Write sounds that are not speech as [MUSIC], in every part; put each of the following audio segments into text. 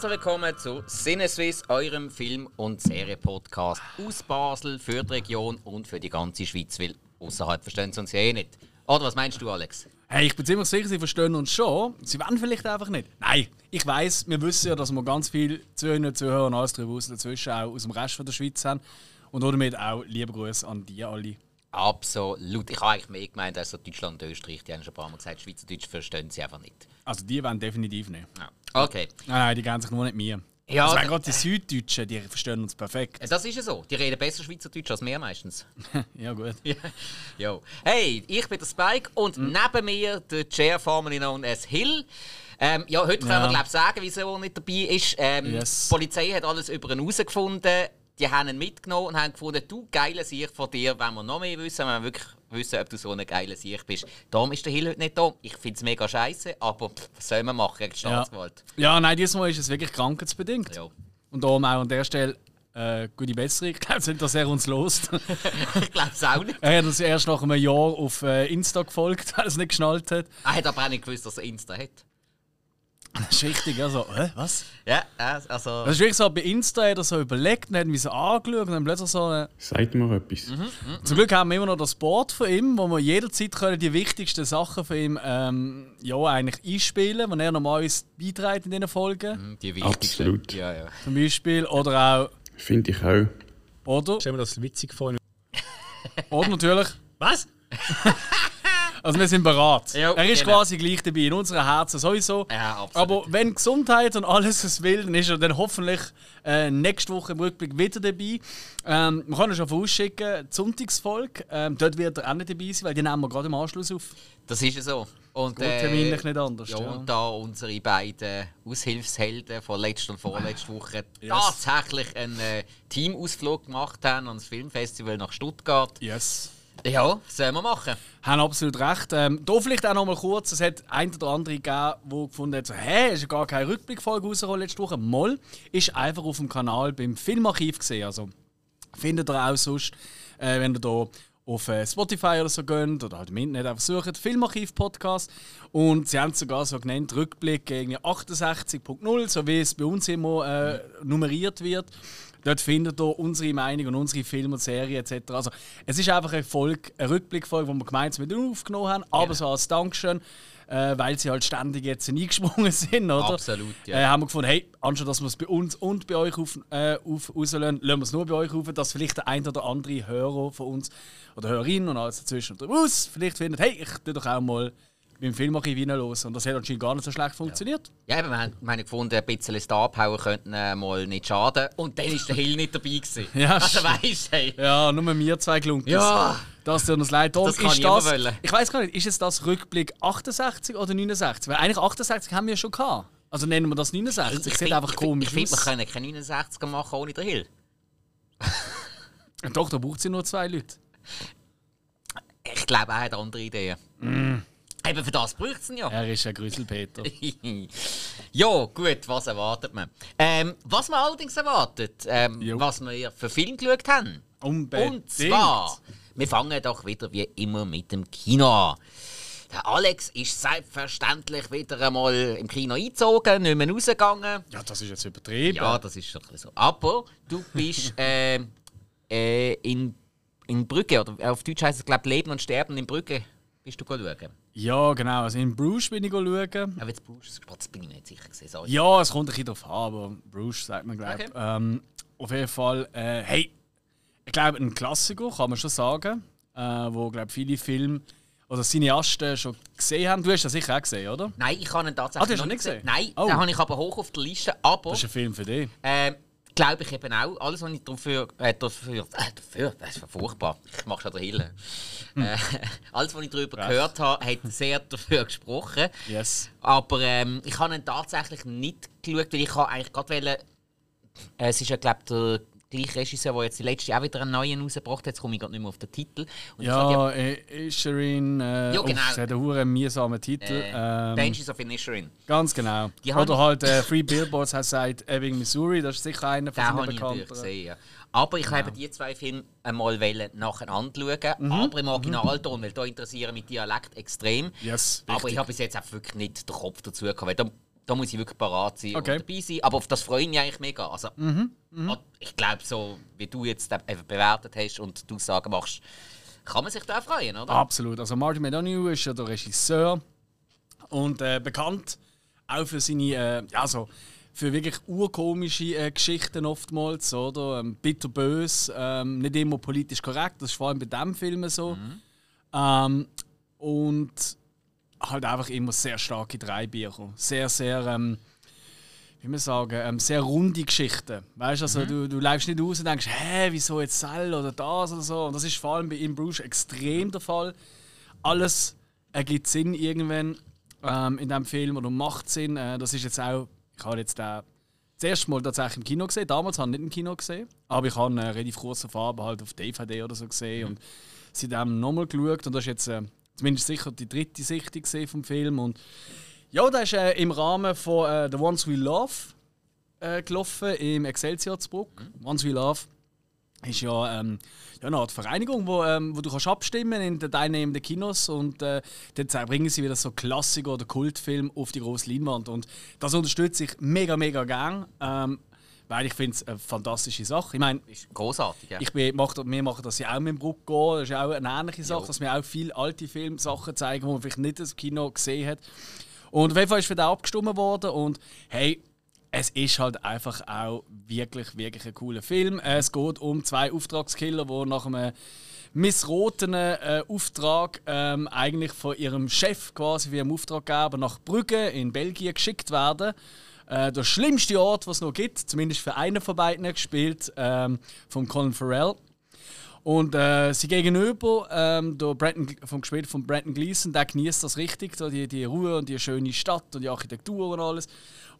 Herzlich willkommen zu Sinneswiss, eurem Film- und Serienpodcast aus Basel für die Region und für die ganze Schweiz, weil außerhalb verstehen sie uns ja eh nicht. Oder was meinst du, Alex? Hey, ich bin ziemlich sicher, sie verstehen uns schon. Sie wollen vielleicht einfach nicht. Nein, ich weiß, wir wissen ja, dass wir ganz viele Zuhörer, Zuhörer und alles darüber dazwischen auch aus dem Rest von der Schweiz haben. Und damit auch liebe Grüße an die alle. Absolut. Ich habe eigentlich mehr gemeint als so Deutschland und Österreich. Die haben schon ein paar Mal gesagt, Schweizerdeutsch verstehen sie einfach nicht. Also die wollen definitiv nicht. Ja. Okay. Nein, nein, die gehen sich nur nicht mir. Ja, also gerade die Süddeutschen, die verstehen uns perfekt. Das ist ja so. Die reden besser Schweizerdeutsch als wir meistens. [LAUGHS] ja gut. Ja. Jo. Hey, ich bin der Spike und neben mir der Chair formerly known as Hill. Ähm, ja, heute können wir Ja. glaub, sagen, wieso er nicht dabei ist. Ähm, Yes. Die Polizei hat alles über ihn herausgefunden. Die haben ihn mitgenommen und haben gefunden, du geiler Sieg von dir, wenn wir noch mehr wissen, wenn wir wirklich wissen, ob du so ein geiler Sieg bist. Darum ist der Hill heute nicht da. Ich finde es mega scheiße, aber pff, was soll man machen gegen die Ja. Staatsgewalt? ja, nein, diesmal ist es wirklich krankheitsbedingt. Ja. Und darum auch an der Stelle äh, gute Besserung. [LAUGHS] Ich glaube nicht, dass er uns lost. [LAUGHS] ich glaube es auch nicht. er hat uns erst nach einem Jahr auf äh, Insta gefolgt, weil er es nicht geschnallt hat. Er hat aber auch nicht gewusst, dass er Insta hat. Das ist richtig, also, hä, was? Ja, also... Das ist wirklich so, bei Insta hat er so überlegt und hat mich so angeschaut und dann plötzlich so. Äh, Sagt mir etwas. zum Glück haben wir immer noch das Board von ihm, wo wir jederzeit können die wichtigsten Sachen von ihm ähm, ja, eigentlich einspielen wenn er normalerweise beiträgt in diesen Folgen. Die wichtigsten. Absolut. Ja, ja. Zum Beispiel. Oder auch. Finde ich auch. Oder? Stell mir das witzig vor. Oder natürlich. Was? [LAUGHS] Also wir sind bereit. Ja, er ist genau. quasi gleich dabei, in unseren Herzen sowieso. Ja. Aber wenn Gesundheit und alles es will, dann ist er dann hoffentlich äh, nächste Woche im Rückblick wieder dabei. Ähm, man kann ihn schon vorausschicken, die Sonntagsfolge, ähm, dort wird er auch nicht dabei sein, weil die nehmen wir gerade im Anschluss auf. Das ist ja so. Und, Gut, terminlich nicht anders, Ja, ja. und da unsere beiden Aushilfshelden von letzter und vorletzter Woche tatsächlich einen äh, Teamausflug gemacht haben ans Filmfestival nach Stuttgart. Yes. Ja, sollen wir machen. Haben absolut recht. Ähm, da vielleicht auch noch mal kurz, es hat ein oder andere gegeben, der gefunden hat, so, hä, ist ja gar keine Rückblickfolge rausgekommen letzte Woche. Moll ist einfach auf dem Kanal beim Filmarchiv gesehen. Also findet ihr auch sonst, äh, wenn ihr da auf äh, Spotify oder so geht oder halt im Internet einfach sucht, Filmarchiv-Podcast. Und sie haben es sogar so genannt, Rückblick irgendwie 68.0, so wie es bei uns immer äh, nummeriert wird. Dort findet ihr unsere Meinung und unsere Filme und Serien etc. Also es ist einfach eine, Folge, eine Rückblickfolge, die wir gemeinsam mit ihnen aufgenommen haben, aber so als Dankeschön, äh, weil sie halt ständig jetzt eingesprungen [LAUGHS] sind, oder? Absolut, ja. Äh, haben wir gefunden, hey, anstatt dass wir es bei uns und bei euch auf, äh, auf, rauslassen, lassen wir es nur bei euch auf, dass vielleicht der ein oder andere Hörer von uns oder Hörerin und alles dazwischen und raus vielleicht findet, hey, ich tu doch auch mal beim Filmarchiv reinhören. Und das hat anscheinend gar nicht so schlecht funktioniert. Ja, eben, wir haben, wir haben gefunden, ein bisschen Star Power könnten äh, mal nicht schaden. Und dann ist der Hill nicht dabei gewesen. [LAUGHS] Ja, also weißt hey. Ja, nur mir zwei gelungen. Ja. Das tut uns leid. Darum Das kann ist ich das, wollen. Ich weiß gar nicht, ist es das Rückblick 68 oder 69? Weil eigentlich 68 haben wir schon gehabt. Also nennen wir das 69. Ich sieht find- einfach ich komisch Ich finde, wir können keine 69er machen ohne den Hill. Doch, da braucht sie nur zwei Leute. Ich glaube, er hat andere Ideen. Eben für das braucht es ihn ja. Er ist ein Grüselpeter. [LAUGHS] ja, gut, was erwartet man? Ähm, was man allerdings erwartet, ähm, was wir für Film geschaut haben. Unbedingt. Und zwar, wir fangen doch wieder wie immer mit dem Kino an. Der Alex ist selbstverständlich wieder einmal im Kino eingezogen, nicht mehr rausgegangen. Ja, das ist jetzt übertrieben. Ja, das ist schon ein bisschen so. Aber du bist [LAUGHS] äh, äh, in, in Brügge, oder auf Deutsch heißt es, glaube Leben und Sterben in Brügge, bist du schauen. Ja, genau. Also in Bruges bin ich schauen. Ja, jetzt Bruce, das bin ich mir nicht sicher sorry. Ja, es kommt ein bisschen drauf an, aber Bruges sagt man, glaube ich. Okay. Ähm, auf jeden Fall, äh, hey, ich glaube, ein Klassiker, kann man schon sagen, äh, wo, glaube viele Filme oder Cineasten schon gesehen haben. Du hast das sicher auch gesehen, oder? Nein, ich habe ihn tatsächlich Ah, du hast noch nicht gesehen. gesehen? Nein, Oh. den habe ich aber hoch auf der Liste. Aber Das ist ein Film für dich. ähm, glaube ich eben auch, alles, was ich dafür, äh, dafür, äh, dafür, das ist furchtbar, ich mache schon der Hille. Hm. Äh, [LAUGHS] alles, was ich darüber gehört habe, hat sehr dafür gesprochen. Yes. Aber ähm, ich habe ihn tatsächlich nicht geschaut, weil ich eigentlich gerade wollen, äh, es ist ja glaube der gleiche Regisseur, der jetzt die letzte auch wieder einen neuen rausgebracht hat, jetzt komme ich gerade nicht mehr auf den Titel. Und Ja, äh, Isherin, äh, Ja, uff, genau. es hat einen mühsamen Titel. äh, ähm, of Inisherin. ganz genau. Die Oder halt äh, Free Billboards heißt sagt Ebbing, Missouri, das ist sicher einer von Den Bekannten. gesehen. Ja. Aber ich habe die zwei Filme einmal nacheinander schauen, Mhm. aber im Originalton, weil da interessieren mich Dialekt extrem. Yes, aber ich habe bis jetzt einfach wirklich nicht den Kopf dazu gehabt. Da muss ich wirklich parat sein Okay. und dabei sein. Aber auf das freue ich mich eigentlich mega. Also, Ich glaube, so wie du jetzt bewertet hast und du sagen machst, kann man sich da freuen, oder? Absolut. Also Martin Medoniu ist ja der Regisseur und äh, bekannt auch für seine, äh, ja so für wirklich urkomische äh, Geschichten oftmals, oder? Ähm, bitterbös, ähm, nicht immer politisch korrekt. Das ist vor allem bei diesem Film so. Ähm, und halt einfach immer sehr starke Dreibücher. Sehr, sehr, ähm, wie man sagen, ähm, sehr runde Geschichten. Weißt also, du, du läufst nicht aus und denkst, hä, wieso jetzt Cell oder das oder so. Und das ist vor allem bei In Bruges extrem der Fall. Alles ergibt Sinn irgendwann ähm, in diesem Film oder macht Sinn. Äh, das ist jetzt auch, ich habe jetzt den das erste Mal tatsächlich im Kino gesehen. Damals habe ich nicht im Kino gesehen, aber ich habe eine relativ kurze Farbe halt auf DVD oder so gesehen und seitdem nochmal geschaut und das ist jetzt äh, zumindest sicher die dritte Sichtung gesehen vom Film. Und ja, das ist äh, im Rahmen von äh, The Ones We Love äh, gelaufen im Excelsior zu Bruck. Ones We Love ist ja, ähm, ja eine Art Vereinigung, wo, ähm, wo du kannst abstimmen in den teilnehmenden Kinos und äh, dann bringen sie wieder so Klassiker oder Kultfilm auf die große Leinwand. Und das unterstütze ich mega, mega gern, ähm, weil ich finde es eine fantastische Sache. Ich meine, großartig, ja. ich bin, mach, wir machen das ja auch mit dem Bruck gehen. Das ist ja auch eine ähnliche Sache, Jo. dass wir auch viele alte Filmsachen zeigen, die man vielleicht nicht das Kino gesehen hat. Und auf jeden Fall ist für den abgestimmt worden und hey, es ist halt einfach auch wirklich, wirklich ein cooler Film. Es geht um zwei Auftragskiller, die nach einem missrotenen äh, Auftrag ähm, eigentlich von ihrem Chef quasi wie einem Auftraggeber nach Brügge in Belgien geschickt werden. Äh, der schlimmste Ort, was es noch gibt, zumindest für einen von beiden gespielt, ähm, von Colin Farrell. Und äh, sie gegenüber, ähm, der Brandon, vom gespielt von Brandon Gleeson, der genießt das richtig, so die, die Ruhe und die schöne Stadt und die Architektur und alles.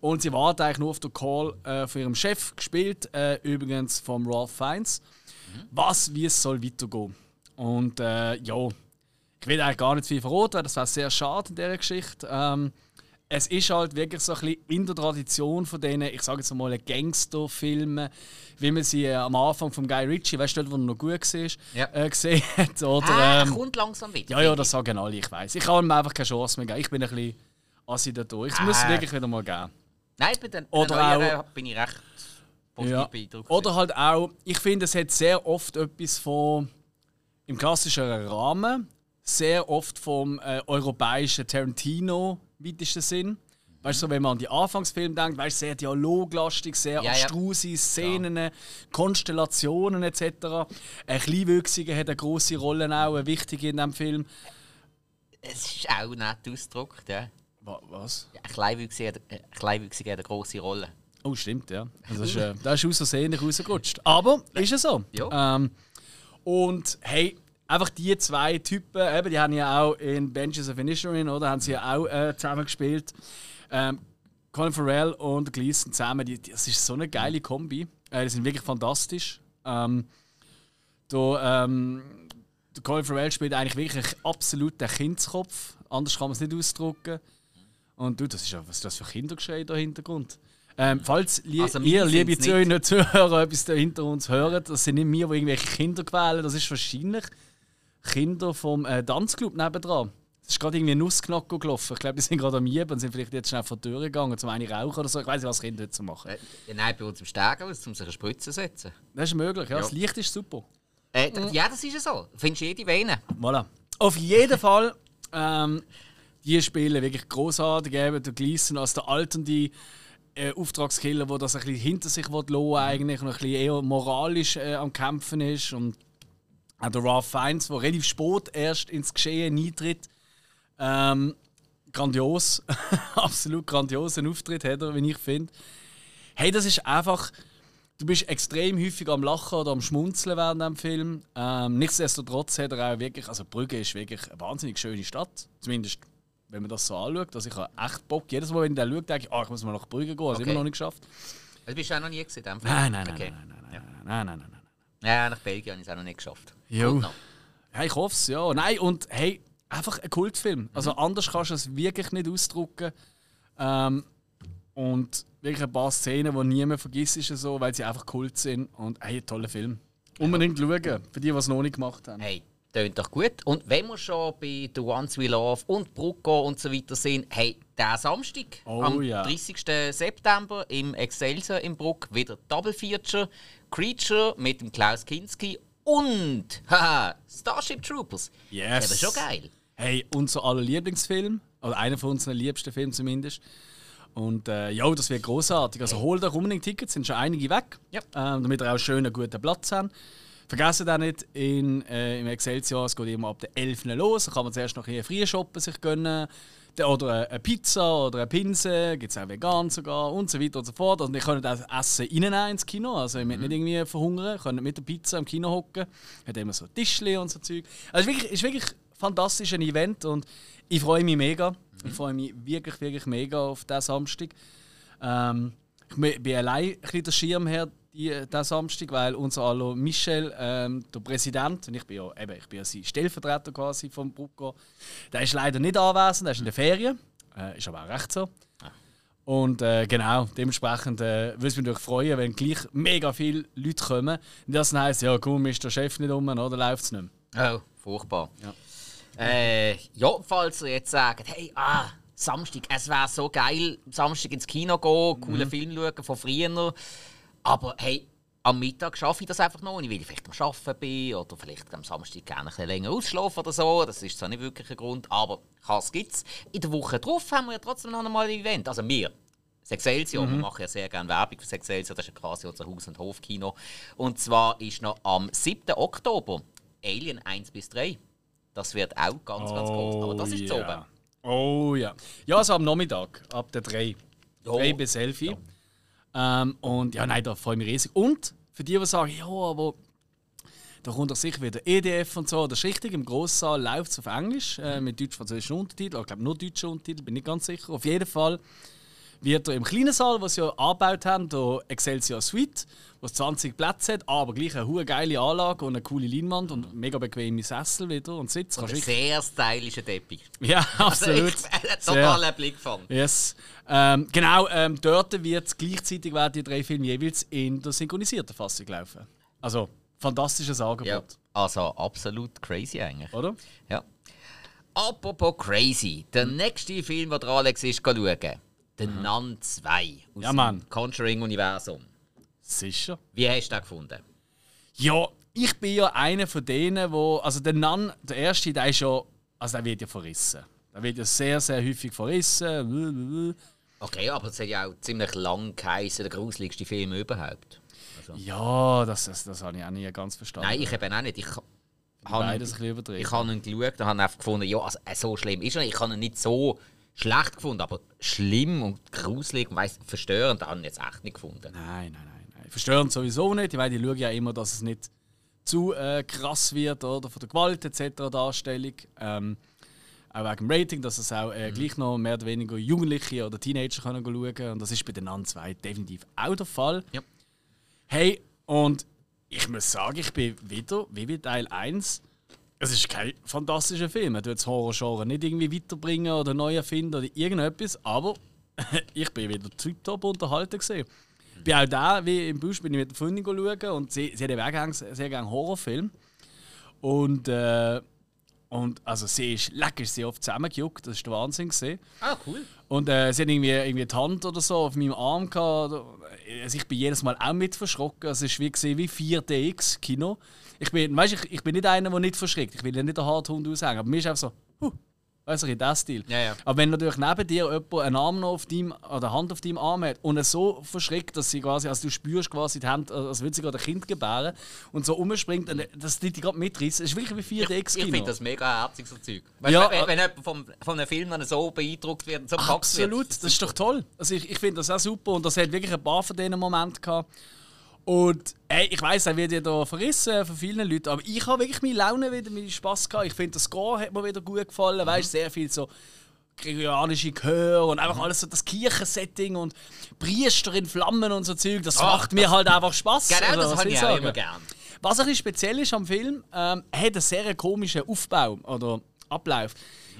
Und sie wartet eigentlich nur auf den Call äh, von ihrem Chef, gespielt äh, übrigens vom Ralph Fiennes, was, wie es soll weitergehen. Und äh, ja, ich will eigentlich gar nicht viel verraten, weil das wäre sehr schade in dieser Geschichte. Ähm, es ist halt wirklich so ein bisschen in der Tradition von denen, ich sage jetzt mal, Gangsterfilmen, wie man sie äh, am Anfang von Guy Ritchie, weißt du, wo er noch gut war, Ja. äh, gesehen hat. Oder, ah, ähm, kommt langsam wieder. ja, ja, das sagen alle, ich weiß. Ich kann ihm einfach keine Chance mehr geben. Ich bin ein bisschen assi da durch. Ich muss es Ah. wirklich wieder mal geben. Nein, bei den, Oder neueren bin ich recht positiv Ja. beeindruckt. Oder halt auch, ich finde, es hat sehr oft etwas von im klassischen Rahmen, sehr oft vom äh, europäischen Tarantino weitesten Sinn. Weißt du, so, wenn man an die Anfangsfilme denkt, weißt sehr dialoglastig, sehr Ja, ja. abstruse Szenen, Konstellationen etc. Ein Kleinwüchsiger hat eine große Rolle, auch eine wichtige in diesem Film. es ist auch nett ausgedrückt, ja. Wa- Was? Ja, Ein Kleinwüchsiger hat- ein Kleinwüchsiger hat eine grosse Rolle. Oh, stimmt, ja. Das ist, äh, das ist nicht rausgerutscht. Aber ist es so. Ja. Ähm, und hey, einfach die zwei Typen, eben, die haben ja auch in Benches of Inisherin, oder? Haben sie ja auch äh, zusammen gespielt. Ähm, Colin Farrell und Gleason zusammen, die, das ist so eine geile Kombi. Äh, die sind wirklich fantastisch. Ähm, da, ähm, der Colin Farrell spielt eigentlich wirklich absolut den Kindskopf. Anders kann man es nicht ausdrücken. Und du, das ist ja, was ist das für Kindergeschrei da im Hintergrund? Ähm, falls li Also, ihr, liebe Zuhörer, Zuhörer, etwas da hinter uns hört, das sind nicht wir, die irgendwelche Kinder quälen, das ist wahrscheinlich Kinder vom äh, Tanzclub nebendran. Es ist gerade irgendwie ein Nussknacker gelaufen. Ich glaube, die sind gerade am Mieben und sind vielleicht jetzt schnell vor die Tür gegangen, zum eine rauchen oder so. Ich weiß nicht, was Kinder so machen. Äh, nein, bei uns im Stegenhaus, um sich eine Spritze zu setzen. Das ist möglich, ja. Ja. Das Licht ist super. Äh, Ja, das ist so. Findest du jede Vene. Voilà. Auf jeden [LAUGHS] Fall, ähm, die spielen wirklich großartig. Eben der Gleason als der alternde äh, Auftragskiller, der das ein bisschen hinter sich will lassen, eigentlich und ein bisschen eher moralisch äh, am Kämpfen ist. Und auch der Ralph Fiennes, der relativ spät erst ins Geschehen eintritt. Ähm, grandios, [LAUGHS] absolut grandiosen Auftritt hat er, wie ich finde. Hey, das ist einfach. Du bist extrem häufig am Lachen oder am Schmunzeln während dem Film. Ähm, nichtsdestotrotz hat er auch wirklich, also Brügge ist wirklich eine wahnsinnig schöne Stadt. Zumindest, wenn man das so anschaut. Also ich habe echt Bock. Jedes Mal, wenn ich den schaue, denke ich, ah, ich muss mal nach Brügge gehen. Also Okay. immer noch nicht geschafft. Also bist du auch noch nie gesehen? Nein, nein, nein, nein, nein, nein, nein, nein, nein, nein. Ja, nach Belgien habe ich es auch noch nicht geschafft. Jo. Ja, ich hoffe es, ja. Nein, und hey, einfach ein Kultfilm. Also anders kannst du es wirklich nicht ausdrücken. Ähm, und wirklich ein paar Szenen, die niemand vergisst, ist so, weil sie einfach Kult sind. Und hey, toller Film. Unbedingt schauen, für die, die es noch nicht gemacht haben. Hey, Tönt doch gut. Und wenn wir schon bei The Ones We Love und Brucko und so weiter sind, hey, der Samstag, Oh am ja. 30. September im Excelsior im Bruck, wieder Double Feature. Creature mit dem Klaus Kinski und haha, Starship Troopers. Yes. Das ist schon geil. Hey, unser aller Lieblingsfilm, oder einer von unseren liebsten Filmen zumindest. Und äh, ja, das wird großartig. Also holt euch unbedingt Tickets, sind schon einige weg, Ja. ähm, damit ihr auch schön einen guten Platz habt. Vergessen auch nicht, in, äh, im Excelsior, es geht immer ab der 11. los. Da kann man zuerst noch hier früh shoppen, sich gönnen. Der- Oder äh, eine Pizza oder eine Pinse, gibt es auch vegan sogar und so weiter und so fort. Und ihr könnt auch Essen reinnehmen ins Kino, also ihr müsst nicht irgendwie verhungern, ihr könnt mit der Pizza im Kino hocken. Hat immer so Tischli und so Zeug. Also es ist wirklich, ist wirklich fantastisch ein Event und ich freue mich mega. Ich freue mich wirklich, wirklich mega auf diesen Samstag. Ähm, ich bin allein ein bisschen der Schirmherr diesen Samstag, weil unser aller Michel, ähm, der Präsident, und ich bin ja, eben, ich bin ja sein Stellvertreter quasi vom Brucko, der ist leider nicht anwesend, der ist in der Ferien. Äh, ist aber auch recht so. Und äh, genau, dementsprechend äh, würde es mich natürlich freuen, wenn gleich mega viele Leute kommen. Und das heisst, ja komm, ist der Chef nicht um, oder läuft es nicht mehr. Oh, furchtbar. Ja. Äh, ja, falls ihr jetzt sagt, hey, ah, Samstag, es wäre so geil, Samstag ins Kino gehen, coolen Film schauen von früher. Aber hey, am Mittag schaffe ich das einfach noch nicht, weil ich vielleicht am Arbeiten bin oder vielleicht am Samstag gerne ein bisschen länger ausschlafen oder so. Das ist zwar nicht wirklich ein Grund, aber Kass gibt's. In der Woche drauf haben wir ja trotzdem noch einmal ein Event. Also wir. Das Excelsior, wir machen ja sehr gerne Werbung für das Excelsior, das ist ja quasi unser Haus- und Hofkino. Und zwar ist noch am 7. Oktober Alien 1 bis 3. Das wird auch ganz, ganz groß. Aber das ist so oben. Oh ja. Ja, also am Nachmittag, ab der 3. Ja. 3 bis 11. Ähm, und ja, nein, da freue ich mich riesig. Und für die, die sagen, ja, aber da kommt doch sicher wieder EDF und so. Das ist richtig, im Grosssaal läuft es auf Englisch äh, mit deutsch-französischen Untertiteln. Ich glaube nur deutsche Untertitel, bin nicht ganz sicher. Auf jeden Fall wird er im kleinen Saal, was sie ja angebaut haben, der Excelsior Suite, was 20 Plätze hat, aber gleich eine hohe geile Anlage und eine coole Leinwand und mega bequeme Sessel wieder und Sitz. Und ein sehr stylischer Teppich. ja, absolut. Also ich, [LAUGHS] Sehr. totaler Blickfang. Yes. Ähm, genau, ähm, dort wird gleichzeitig werden die drei Filme jeweils in der synchronisierten Fassung laufen. Also, fantastisches Angebot, Ja, also absolut crazy eigentlich. oder? Ja. Apropos crazy, der nächste Film, den der Alex ist schauen, The Nun 2 aus Ja, dem Conjuring-Universum. Sicher. Wie hast du den gefunden? Ja, ich bin ja einer von denen, wo. Also, der Nun, der erste, der ist ja. Also, der wird ja verrissen. Der wird ja sehr, sehr häufig verrissen. Okay, aber es hat ja auch ziemlich lang geheißen, der gruseligste Film überhaupt. Ja, das, das, das habe ich auch nie ganz verstanden. Nein, ich eben auch nicht. Ich habe ich habe ihn geschaut und habe gefunden, ja, also, so schlimm ist er nicht. Ich habe ihn nicht so schlecht gefunden, aber schlimm und gruselig und weiss, verstörend habe ich jetzt echt nicht gefunden. Nein, nein, nein, nein. Verstörend sowieso nicht. Ich meine, die schauen ja immer, dass es nicht zu äh, krass wird oder von der Gewalt etc. Darstellung. Ähm, auch wegen dem Rating, dass es auch äh, gleich noch mehr oder weniger Jugendliche oder Teenager können schauen Und das ist bei den anderen zwei definitiv auch der Fall. Ja. Hey, und ich muss sagen, ich bin wieder, wie bei Teil 1, es ist kein fantastischer Film. Er tut das Horror-Genre nicht irgendwie weiterbringen oder neu erfinden oder irgendetwas, aber [LAUGHS] ich bin wieder tiptop unterhalten gesehen. Ich bin auch da, wie im Busch, bin ich mit der Freundin schauen und sie, sie hat eben auch sehr gerne Horrorfilm. Und, äh, und also sie ist lecker, sie oft zusammengejuckt, das ist der Wahnsinn gesehen. Ah, cool. Und äh, sie hat irgendwie, irgendwie die Hand oder so auf meinem Arm gehabt. Also ich bin jedes Mal auch mit verschrocken. Also es war wie, wie 4DX-Kino. Ich bin, weißt, ich, ich bin nicht einer, der nicht verschreckt. Ich will ja nicht der Harthund aushängen. Aber mir ist einfach so, huh, weißt du, in diesem Stil. Ja, ja. Aber wenn natürlich neben dir jemand einen Arm noch auf deinem, oder Hand auf deinem Arm hat und es so verschreckt, dass sie quasi, also du spürst quasi die Hand, als würde sie gerade ein Kind gebären und so umspringt, und dass die dich gerade mitreißt, ist wirklich wie Ich, 4DX-Kino. ich finde das mega herzig, so Zeug. Weißt, Ja, wenn, äh, wenn jemand vom, von einem Film dann so beeindruckt wird und so gepackt Absolut, wird. das ist doch toll. Also ich, ich finde das auch super und das hat wirklich ein paar von diesen Momenten gehabt. Und ey, ich weiß, er wird ja da verrissen von vielen Leuten, aber ich habe wirklich meine Laune wieder, meinen Spass gehabt. Ich finde, das Score hat mir wieder gut gefallen. Weißt sehr viel so gregorianische Chör und einfach alles so das Kirchensetting und Priester in Flammen und so Zeug. Das Ah, macht mir halt einfach Spaß. Genau, das habe ich auch immer gern. Was ein bisschen speziell ist am Film, ähm, er hat einen sehr komischen Aufbau oder Ablauf.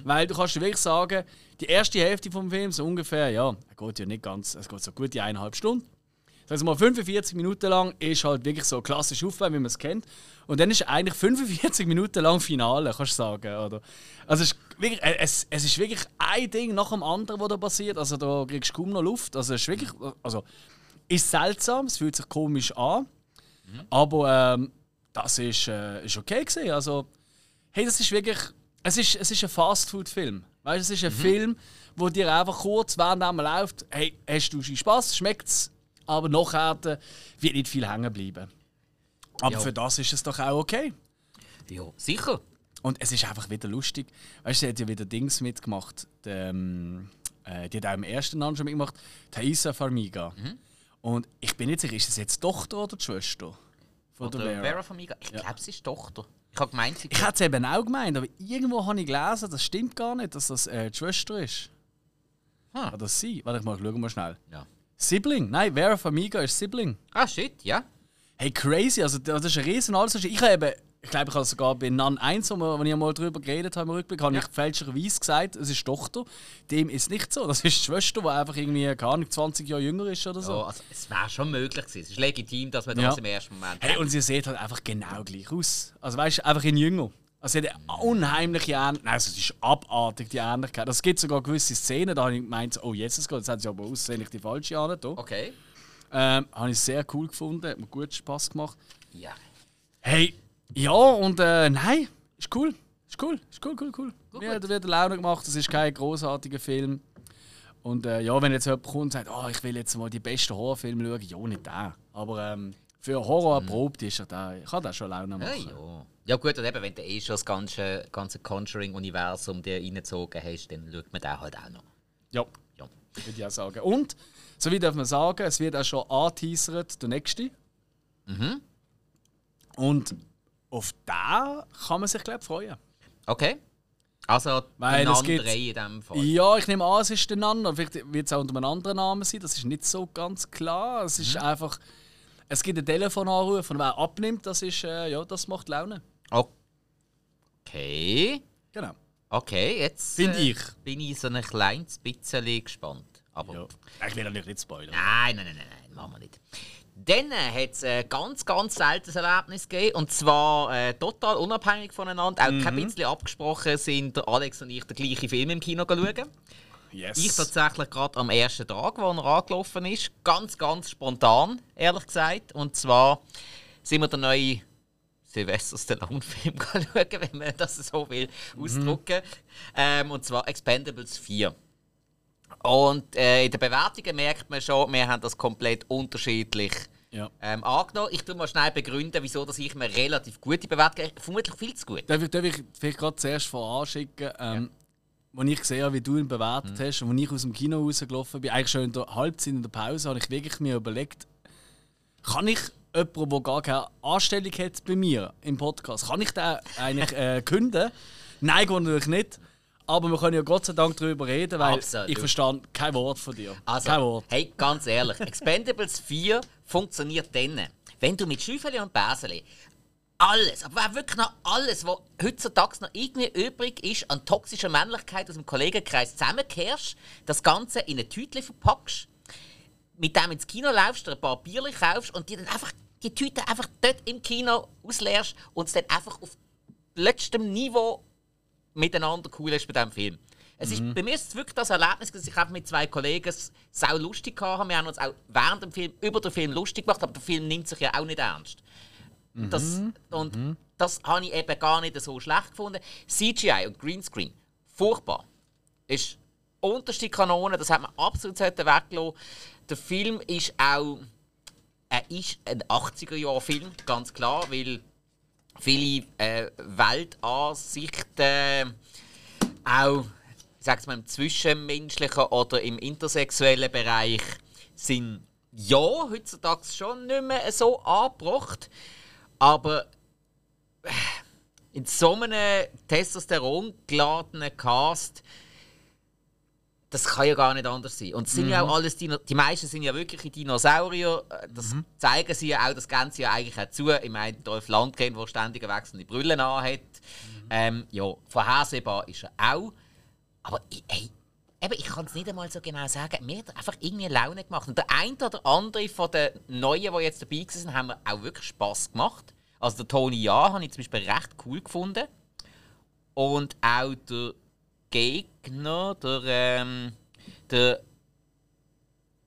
Weil du kannst dir wirklich sagen, die erste Hälfte vom Film, so ungefähr, ja, er geht ja nicht ganz, es geht so gute eineinhalb Stunden. Also mal 45 Minuten lang ist halt wirklich so klassisch Aufwärmen, wie man es kennt. Und dann ist eigentlich 45 Minuten lang Finale, kannst du sagen. Oder? Also es ist, wirklich, äh, es, es ist wirklich ein Ding nach dem anderen, was da passiert. Also da kriegst du kaum noch Luft. Also es ist wirklich, also ist seltsam, es fühlt sich komisch an. Mhm. Aber ähm, das ist, äh, ist okay gewesen. Also hey, das ist wirklich, es ist, es ist ein Fastfood-Film. Weißt, es ist ein mhm. Film, wo dir einfach kurz, während er läuft, hey, hast du Spaß, schmeckt es, aber nachher wird nicht viel hängen bleiben. Aber ja. für das ist es doch auch okay. Ja, sicher. Und es ist einfach wieder lustig. Weißt du, sie hat ja wieder Dings mitgemacht. Die, ähm, äh, die hat auch im ersten Namen schon mitgemacht. Thaisa Farmiga. Mhm. Und ich bin nicht sicher, ist es jetzt Tochter oder die Schwester? Von oder der Vera. Vera Farmiga? Ich ja. glaube, sie ist Tochter. Ich habe gemeint, sie Ich hätte es eben auch gemeint, aber irgendwo habe ich gelesen, das stimmt gar nicht, dass das äh, die Schwester ist. Hm. Kann das sein? Warte, ich mal, schauen mal schnell. Ja. Sibling? Nein, Vera Farmiga ist Sibling. Ah, shit, ja. Hey, crazy. Also, das ist ein riesen alles. Ich habe eben, ich glaube, ich habe sogar bei Nan 1, wo wir, ich mal darüber geredet habe im Rückblick, habe ja. ich fälschlicherweise gesagt, es ist Tochter. Dem ist nicht so. Das ist die Schwester, die einfach irgendwie, keine Ahnung, 20 Jahre jünger ist oder so. Ja, also, es wäre schon möglich gewesen. Es ist legitim, dass man das ja. im ersten Moment. Hey, und sie sieht halt einfach genau gleich aus. Also, weißt du, einfach in jünger. Also eine unheimliche Ähnlichkeit. Nein, also es ist abartig, die Ähnlichkeit. Es gibt sogar gewisse Szenen, da habe ich gemeint, oh, jetzt ist es jetzt hat sie aber aussehentlich die falsche an. Okay. Ähm, habe ich sehr cool gefunden, hat mir gut Spaß gemacht. Ja. Hey, ja und äh, nein, ist cool. Ist cool, ist cool, cool, cool. Gut, Mir hat wieder Laune gemacht, es ist kein großartiger Film. Und äh, ja, wenn jetzt jemand kommt und sagt, oh, ich will jetzt mal die besten Horrorfilme schauen, ja, nicht der. Aber ähm, für Horror mhm. erprobt ist er da. Ich kann da schon Laune machen. Ja, ja. Ja gut, und eben, wenn du eh schon das ganze, ganze Conjuring-Universum dir reingezogen hast, dann schaut man den halt auch noch. Ja, ja. würde ich auch sagen. Und, so wie darf man sagen, es wird auch schon angeteasert, der nächste. Mhm. Und auf den kann man sich, glaube ich, freuen. Okay. Also Weil es gibt, in dem Fall. Ja, ich nehme an, es ist der Name. Vielleicht wird es auch unter einem anderen Namen sein. Das ist nicht so ganz klar. Es ist mhm. einfach... Es gibt einen Telefonanruf und wer abnimmt, das ist... Äh, ja, das macht Laune. Okay. Genau. Okay, jetzt Finde äh, ich. bin ich so ein kleines bisschen gespannt. Aber ja. Ich will natürlich nicht spoilern. Nein, nein, nein, nein, nein, machen wir nicht. Dann hat es ein ganz, ganz seltenes Erlebnis gegeben. Und zwar äh, total unabhängig voneinander, auch mhm. kein bisschen abgesprochen, sind Alex und ich den gleichen Film im Kino schauen. Yes. Ich tatsächlich gerade am ersten Tag, wo er angelaufen ist. Ganz, ganz spontan, ehrlich gesagt. Und zwar sind wir der neue Sylvester Stallone-Film [LAUGHS] schauen, wenn man das so will ausdrücken. Mhm. Ähm, und zwar Expendables 4. Und äh, in den Bewertungen merkt man schon, wir haben das komplett unterschiedlich ja. ähm, angenommen. Ich tue mal schnell begründen, wieso dass ich mir relativ gute Bewertung. Vermutlich viel zu gut. Darf ich, darf ich vielleicht gerade zuerst voranschicken, ähm, ja. als ich gesehen habe, wie du ihn bewertet mhm. hast und als ich aus dem Kino rausgelaufen bin, eigentlich schon in der Halbzeit in der Pause, habe ich wirklich mir überlegt, kann ich jemand, der gar keine Anstellung hat bei mir im Podcast, kann ich den eigentlich äh, [LAUGHS] künden? Nein, natürlich nicht. Aber wir können ja Gott sei Dank darüber reden, weil Absolut. ich verstand kein Wort von dir. Also, kein Wort. hey, ganz ehrlich, Expendables 4 funktioniert dann, wenn du mit Schüffeli und Bäseli alles, aber wirklich noch alles, was heutzutage noch irgendwie übrig ist an toxischer Männlichkeit aus dem Kollegenkreis zusammenkehrst, das Ganze in eine Tüte verpackst mit dem ins Kino laufst, ein paar Bierchen kaufst und die dann einfach die Tüte einfach dort im Kino ausleerst und es dann einfach auf letztem Niveau miteinander cool ist bei diesem Film. Es ist, mhm. Bei mir ist es wirklich das Erlebnis, dass ich einfach mit zwei Kollegen sau lustig hatte. Wir haben uns auch während dem Film über den Film lustig gemacht, aber der Film nimmt sich ja auch nicht ernst. Mhm. Das, und mhm. das habe ich eben gar nicht so schlecht gefunden. CGI und Greenscreen, furchtbar. Ist unterste Kanone, das hat man absolut weggelassen. Der Film ist auch er ist ein 80er-Jahr-Film, ganz klar, weil viele äh, Weltansichten auch sag's mal, im zwischenmenschlichen oder im intersexuellen Bereich sind ja heutzutage schon nicht mehr so angebracht. Aber äh, in so einem Testosteron geladenen Cast das kann ja gar nicht anders sein. Und sind mhm. ja auch alles Dino die meisten sind ja wirklich Dinosaurier. Das mhm. zeigen sie ja auch, das Ganze ja eigentlich auch zu. Ich meine, Dolph Lundgren, der ständig wechselnde Brüllen anhat. Mhm. Ähm, ja, vorhersehbar ist er auch. Aber ich, ey, eben, ich kann es nicht einmal so genau sagen. Mir hat einfach irgendwie Laune gemacht. Und der eine oder andere von den Neuen, die jetzt dabei waren, haben mir auch wirklich Spass gemacht. Also der Tony Ja habe ich zum Beispiel recht cool gefunden. Und auch der Gegner, der, ähm, der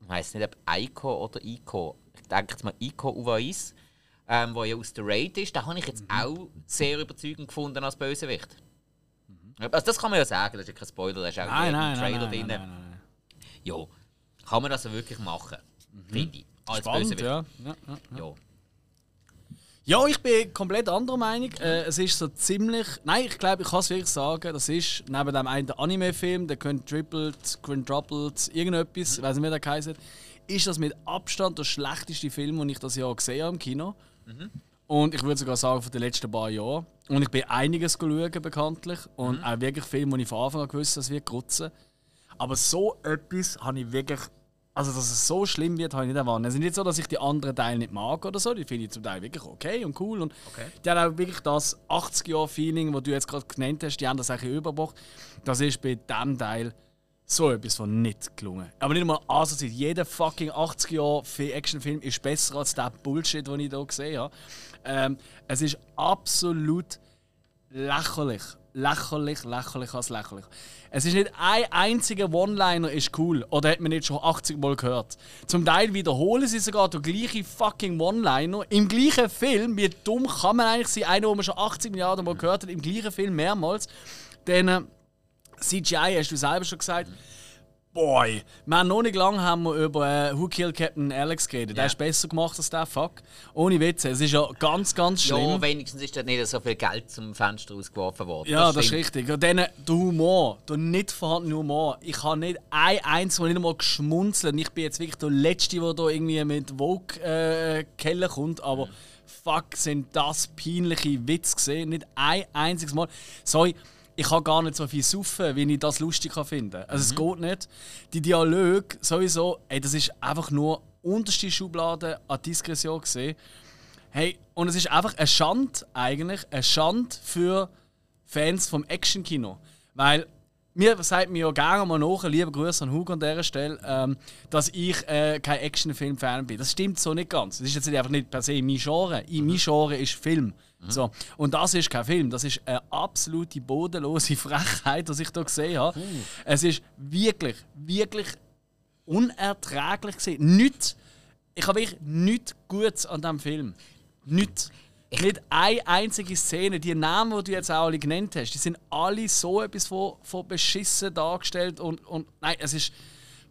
ich weiß nicht, ob Eiko oder Iko, ich denke jetzt mal Iko Uwais, ähm, der ja aus der Raid ist, den habe ich jetzt mhm. auch sehr überzeugend gefunden als Bösewicht. Mhm. Also das kann man ja sagen, das ist ja kein Spoiler, das ist auch nein, nein, Trailer nein, drin. Nein, nein, nein. Ja, kann man das also wirklich machen, mhm. finde ich. Als Spannend, Bösewicht. ja. Ja, ja, ja. ja. Ja, ich bin komplett anderer Meinung. Äh, es ist so ziemlich. Nein, ich glaube, ich kann es wirklich sagen. Das ist neben dem einen Anime-Film, der Quintupled, Quintupled, irgendetwas, ich weiß nicht, wie der heißt, ist das mit Abstand der schlechteste Film, den ich das Jahr gesehen habe im Kino. Und ich würde sogar sagen, von den letzten paar Jahren. Und ich bin einiges schauen, bekanntlich. Und auch wirklich Filme, die ich von Anfang an gewusst habe, das wird grutzen. Aber so etwas habe ich wirklich. Also, dass es so schlimm wird, habe ich nicht erwartet. Es ist nicht so, dass ich die anderen Teile nicht mag oder so. Die finde ich zum Teil wirklich okay und cool. Und Okay. die haben auch wirklich das 80-Jahr-Feeling, das du jetzt gerade genannt hast, die haben das eigentlich überbracht. Das ist bei diesem Teil so etwas von nicht gelungen. Aber nicht mal also Jeder fucking 80-Jahr-Actionfilm ist besser als der Bullshit, den ich hier gesehen habe. Ähm, es ist absolut lächerlich. Lächerlich, lächerlich als lächerlich. Es ist nicht ein einziger One-Liner ist cool. Oder hat man nicht schon 80 Mal gehört. Zum Teil wiederholen sie sogar den gleichen fucking One-Liner im gleichen Film. Wie dumm kann man eigentlich sein? Einer, den man schon 80 Milliarden Mal gehört hat, im gleichen Film mehrmals. Denn äh, CGI, hast du selber schon gesagt. Boy, wir haben noch nicht lange haben wir über äh, Who Killed Captain Alex geredet. Der Ja. ist besser gemacht als der Fuck. Ohne Witze. Es ist ja ganz, ganz schlimm. Ja, wenigstens ist dort nicht so viel Geld zum Fenster ausgeworfen worden. Ja, das, ist stimmt. richtig. Und dann der Humor, der nicht vorhandene Humor. Ich habe nicht ein einziges Mal nicht einmal geschmunzelt. Ich bin jetzt wirklich der Letzte, der da irgendwie mit Vogue äh, Keller kommt. Aber fuck, sind das peinliche Witze gesehen. Nicht ein einziges Mal. Sorry, ich kann gar nicht so viel saufen, wie ich das lustig kann finden Also es geht nicht. Die Dialoge sowieso, ey, das ist einfach nur unterste Schublade an Diskretion gesehen. Hey, und es ist einfach eine Schande eigentlich, eine Schande für Fans vom Actionkino. Weil mir sagt mir ja gerne mal nach, liebe Grüße an Hugo an dieser Stelle, ähm, dass ich äh, kein Actionfilm-Fan bin. Das stimmt so nicht ganz. Das ist jetzt einfach nicht per se mein Genre. Ich, mein Genre ist Film. So. Und das ist kein Film, das ist eine absolute bodenlose [LAUGHS] Frechheit, was ich hier gesehen habe. Es ist wirklich, wirklich unerträglich gesehen. Nichts, ich habe wirklich nichts Gutes an diesem Film. Nichts. Nicht eine einzige Szene. Die Namen, die du jetzt auch alle genannt hast, die sind alle so etwas von, von beschissen dargestellt. Und, und nein, es ist.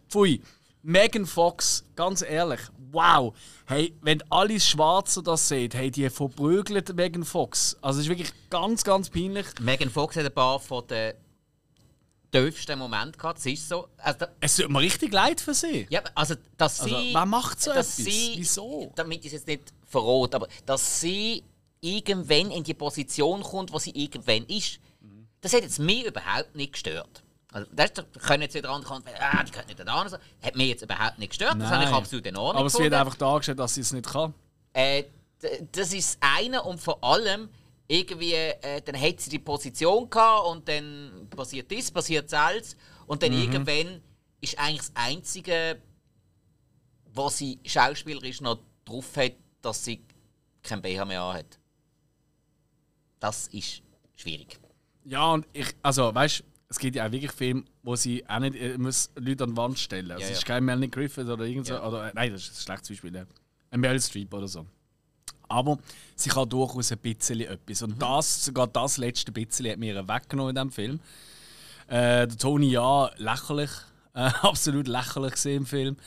Pfui. Megan Fox, ganz ehrlich, wow. Hey, wenn Alice Schwarzer das sieht, hey, die verprügelt Megan Fox. Also es ist wirklich ganz, ganz peinlich. Megan Fox hat ein paar von den tiefsten Momenten gehabt. Das ist so. Also, Es tut mir richtig leid für sie. ja, also, dass Also, sie. wer macht so dass etwas? Sie, Wieso? Damit ich es jetzt nicht verrate, aber dass sie irgendwann in die Position kommt, wo sie irgendwann ist, das hat jetzt mich überhaupt nicht gestört. Also, das da können jetzt wieder andere kommen, ah, die können nicht da so. Hat mich jetzt überhaupt nicht gestört. Das habe ich Nein. absolut in Ordnung Aber es wird gefunden. einfach dargestellt, dass sie es nicht kann. Äh, das ist das eine und vor allem irgendwie, äh, dann hat sie die Position gehabt und dann passiert das, passiert das und dann irgendwann ist eigentlich das Einzige, was sie schauspielerisch noch drauf hat, dass sie kein BH mehr hat. Das ist schwierig. Ja, und ich, also weißt du, es gibt ja auch wirklich Filme, wo sie auch nicht äh, muss Leute an die Wand stellen. Also, Ja, es ist ja. kein Melanie Griffith oder irgend so. Ja. Oder, äh, nein, das ist ein schlechtes Beispiel. Ja. Ein Meryl Streep oder so. Aber sie kann durchaus ein bisschen etwas. Und das, sogar das letzte bisschen hat mir weggenommen in diesem Film. Äh, der Tony Ja, lächerlich. Äh, [LAUGHS] absolut lächerlich gesehen im Film.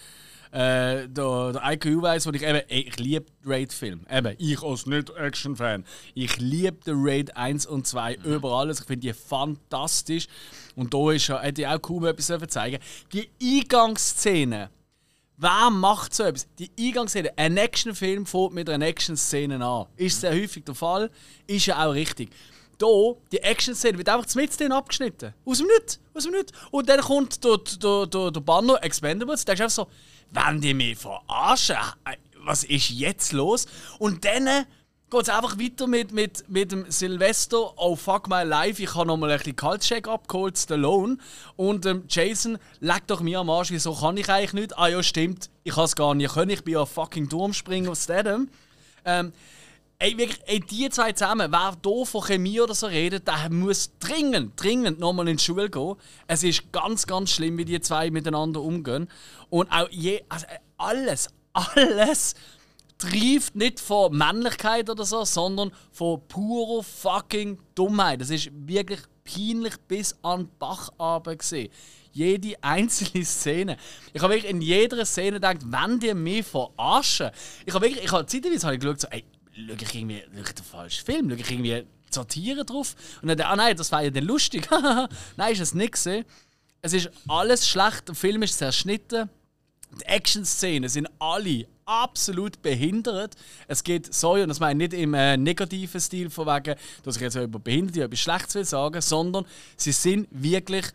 Äh, der, der Ike Uweis, wo ich eben, ey, ich liebe Raid-Film. Eben, ich als Nicht-Action-Fan. Ich liebe den Raid 1 und 2 über alles. Ich finde die fantastisch. Und da ist ja, hätte ich auch kaum etwas zu zeigen. Die Eingangsszene. Wer macht so etwas? Die Eingangsszene. Ein Actionfilm fängt mit einer Action-Szene an. Ist sehr häufig der Fall. Ist ja auch richtig. Hier, die Action-Szene wird einfach mit drin abgeschnitten. Aus dem Nichts. Aus dem Nichts. Und dann kommt der, der, der, der Banner Expendables. Da du einfach so, wenn die mich verarschen? Äh, Was ist jetzt los? Und dann geht es einfach weiter mit, mit, mit dem Silvester, oh fuck my life, ich habe nochmal ein bisschen Kaltcheck abgeholt, Stallone. Und ähm, Jason, leg doch mir am Arsch, wieso kann ich eigentlich nicht? Ah ja, stimmt, ich kann es gar nicht können, ich bin ja fucking Turmspringer auf Statham. Ähm, ey, wirklich, ey, die zwei zusammen, wer hier von Chemie oder so redet, der muss dringend, dringend nochmal in die Schule gehen. Es ist ganz, ganz schlimm, wie die zwei miteinander umgehen. Und auch je, also alles, alles trieft nicht von Männlichkeit oder so, sondern von purer fucking Dummheit. Das ist wirklich peinlich bis an Bach gesehen. Jede einzelne Szene. Ich habe wirklich in jeder Szene gedacht, wenn die mich verarschen. Ich habe wirklich, ich habe zeitweise habe ich geschaut, so, ey, schau ich irgendwie schau ich den falschen Film, schau ich irgendwie Satire drauf. Und dann, ah nein, das war ja dann lustig. [LAUGHS] nein, ist es nicht gesehen. Es ist alles schlecht, der Film ist zerschnitten. Die Action-Szenen sind alle absolut behindert. Es geht, sorry, und das meine ich nicht im äh, negativen Stil, von wegen, dass ich jetzt über Behinderte etwas Schlechtes will sagen, sondern sie sind wirklich.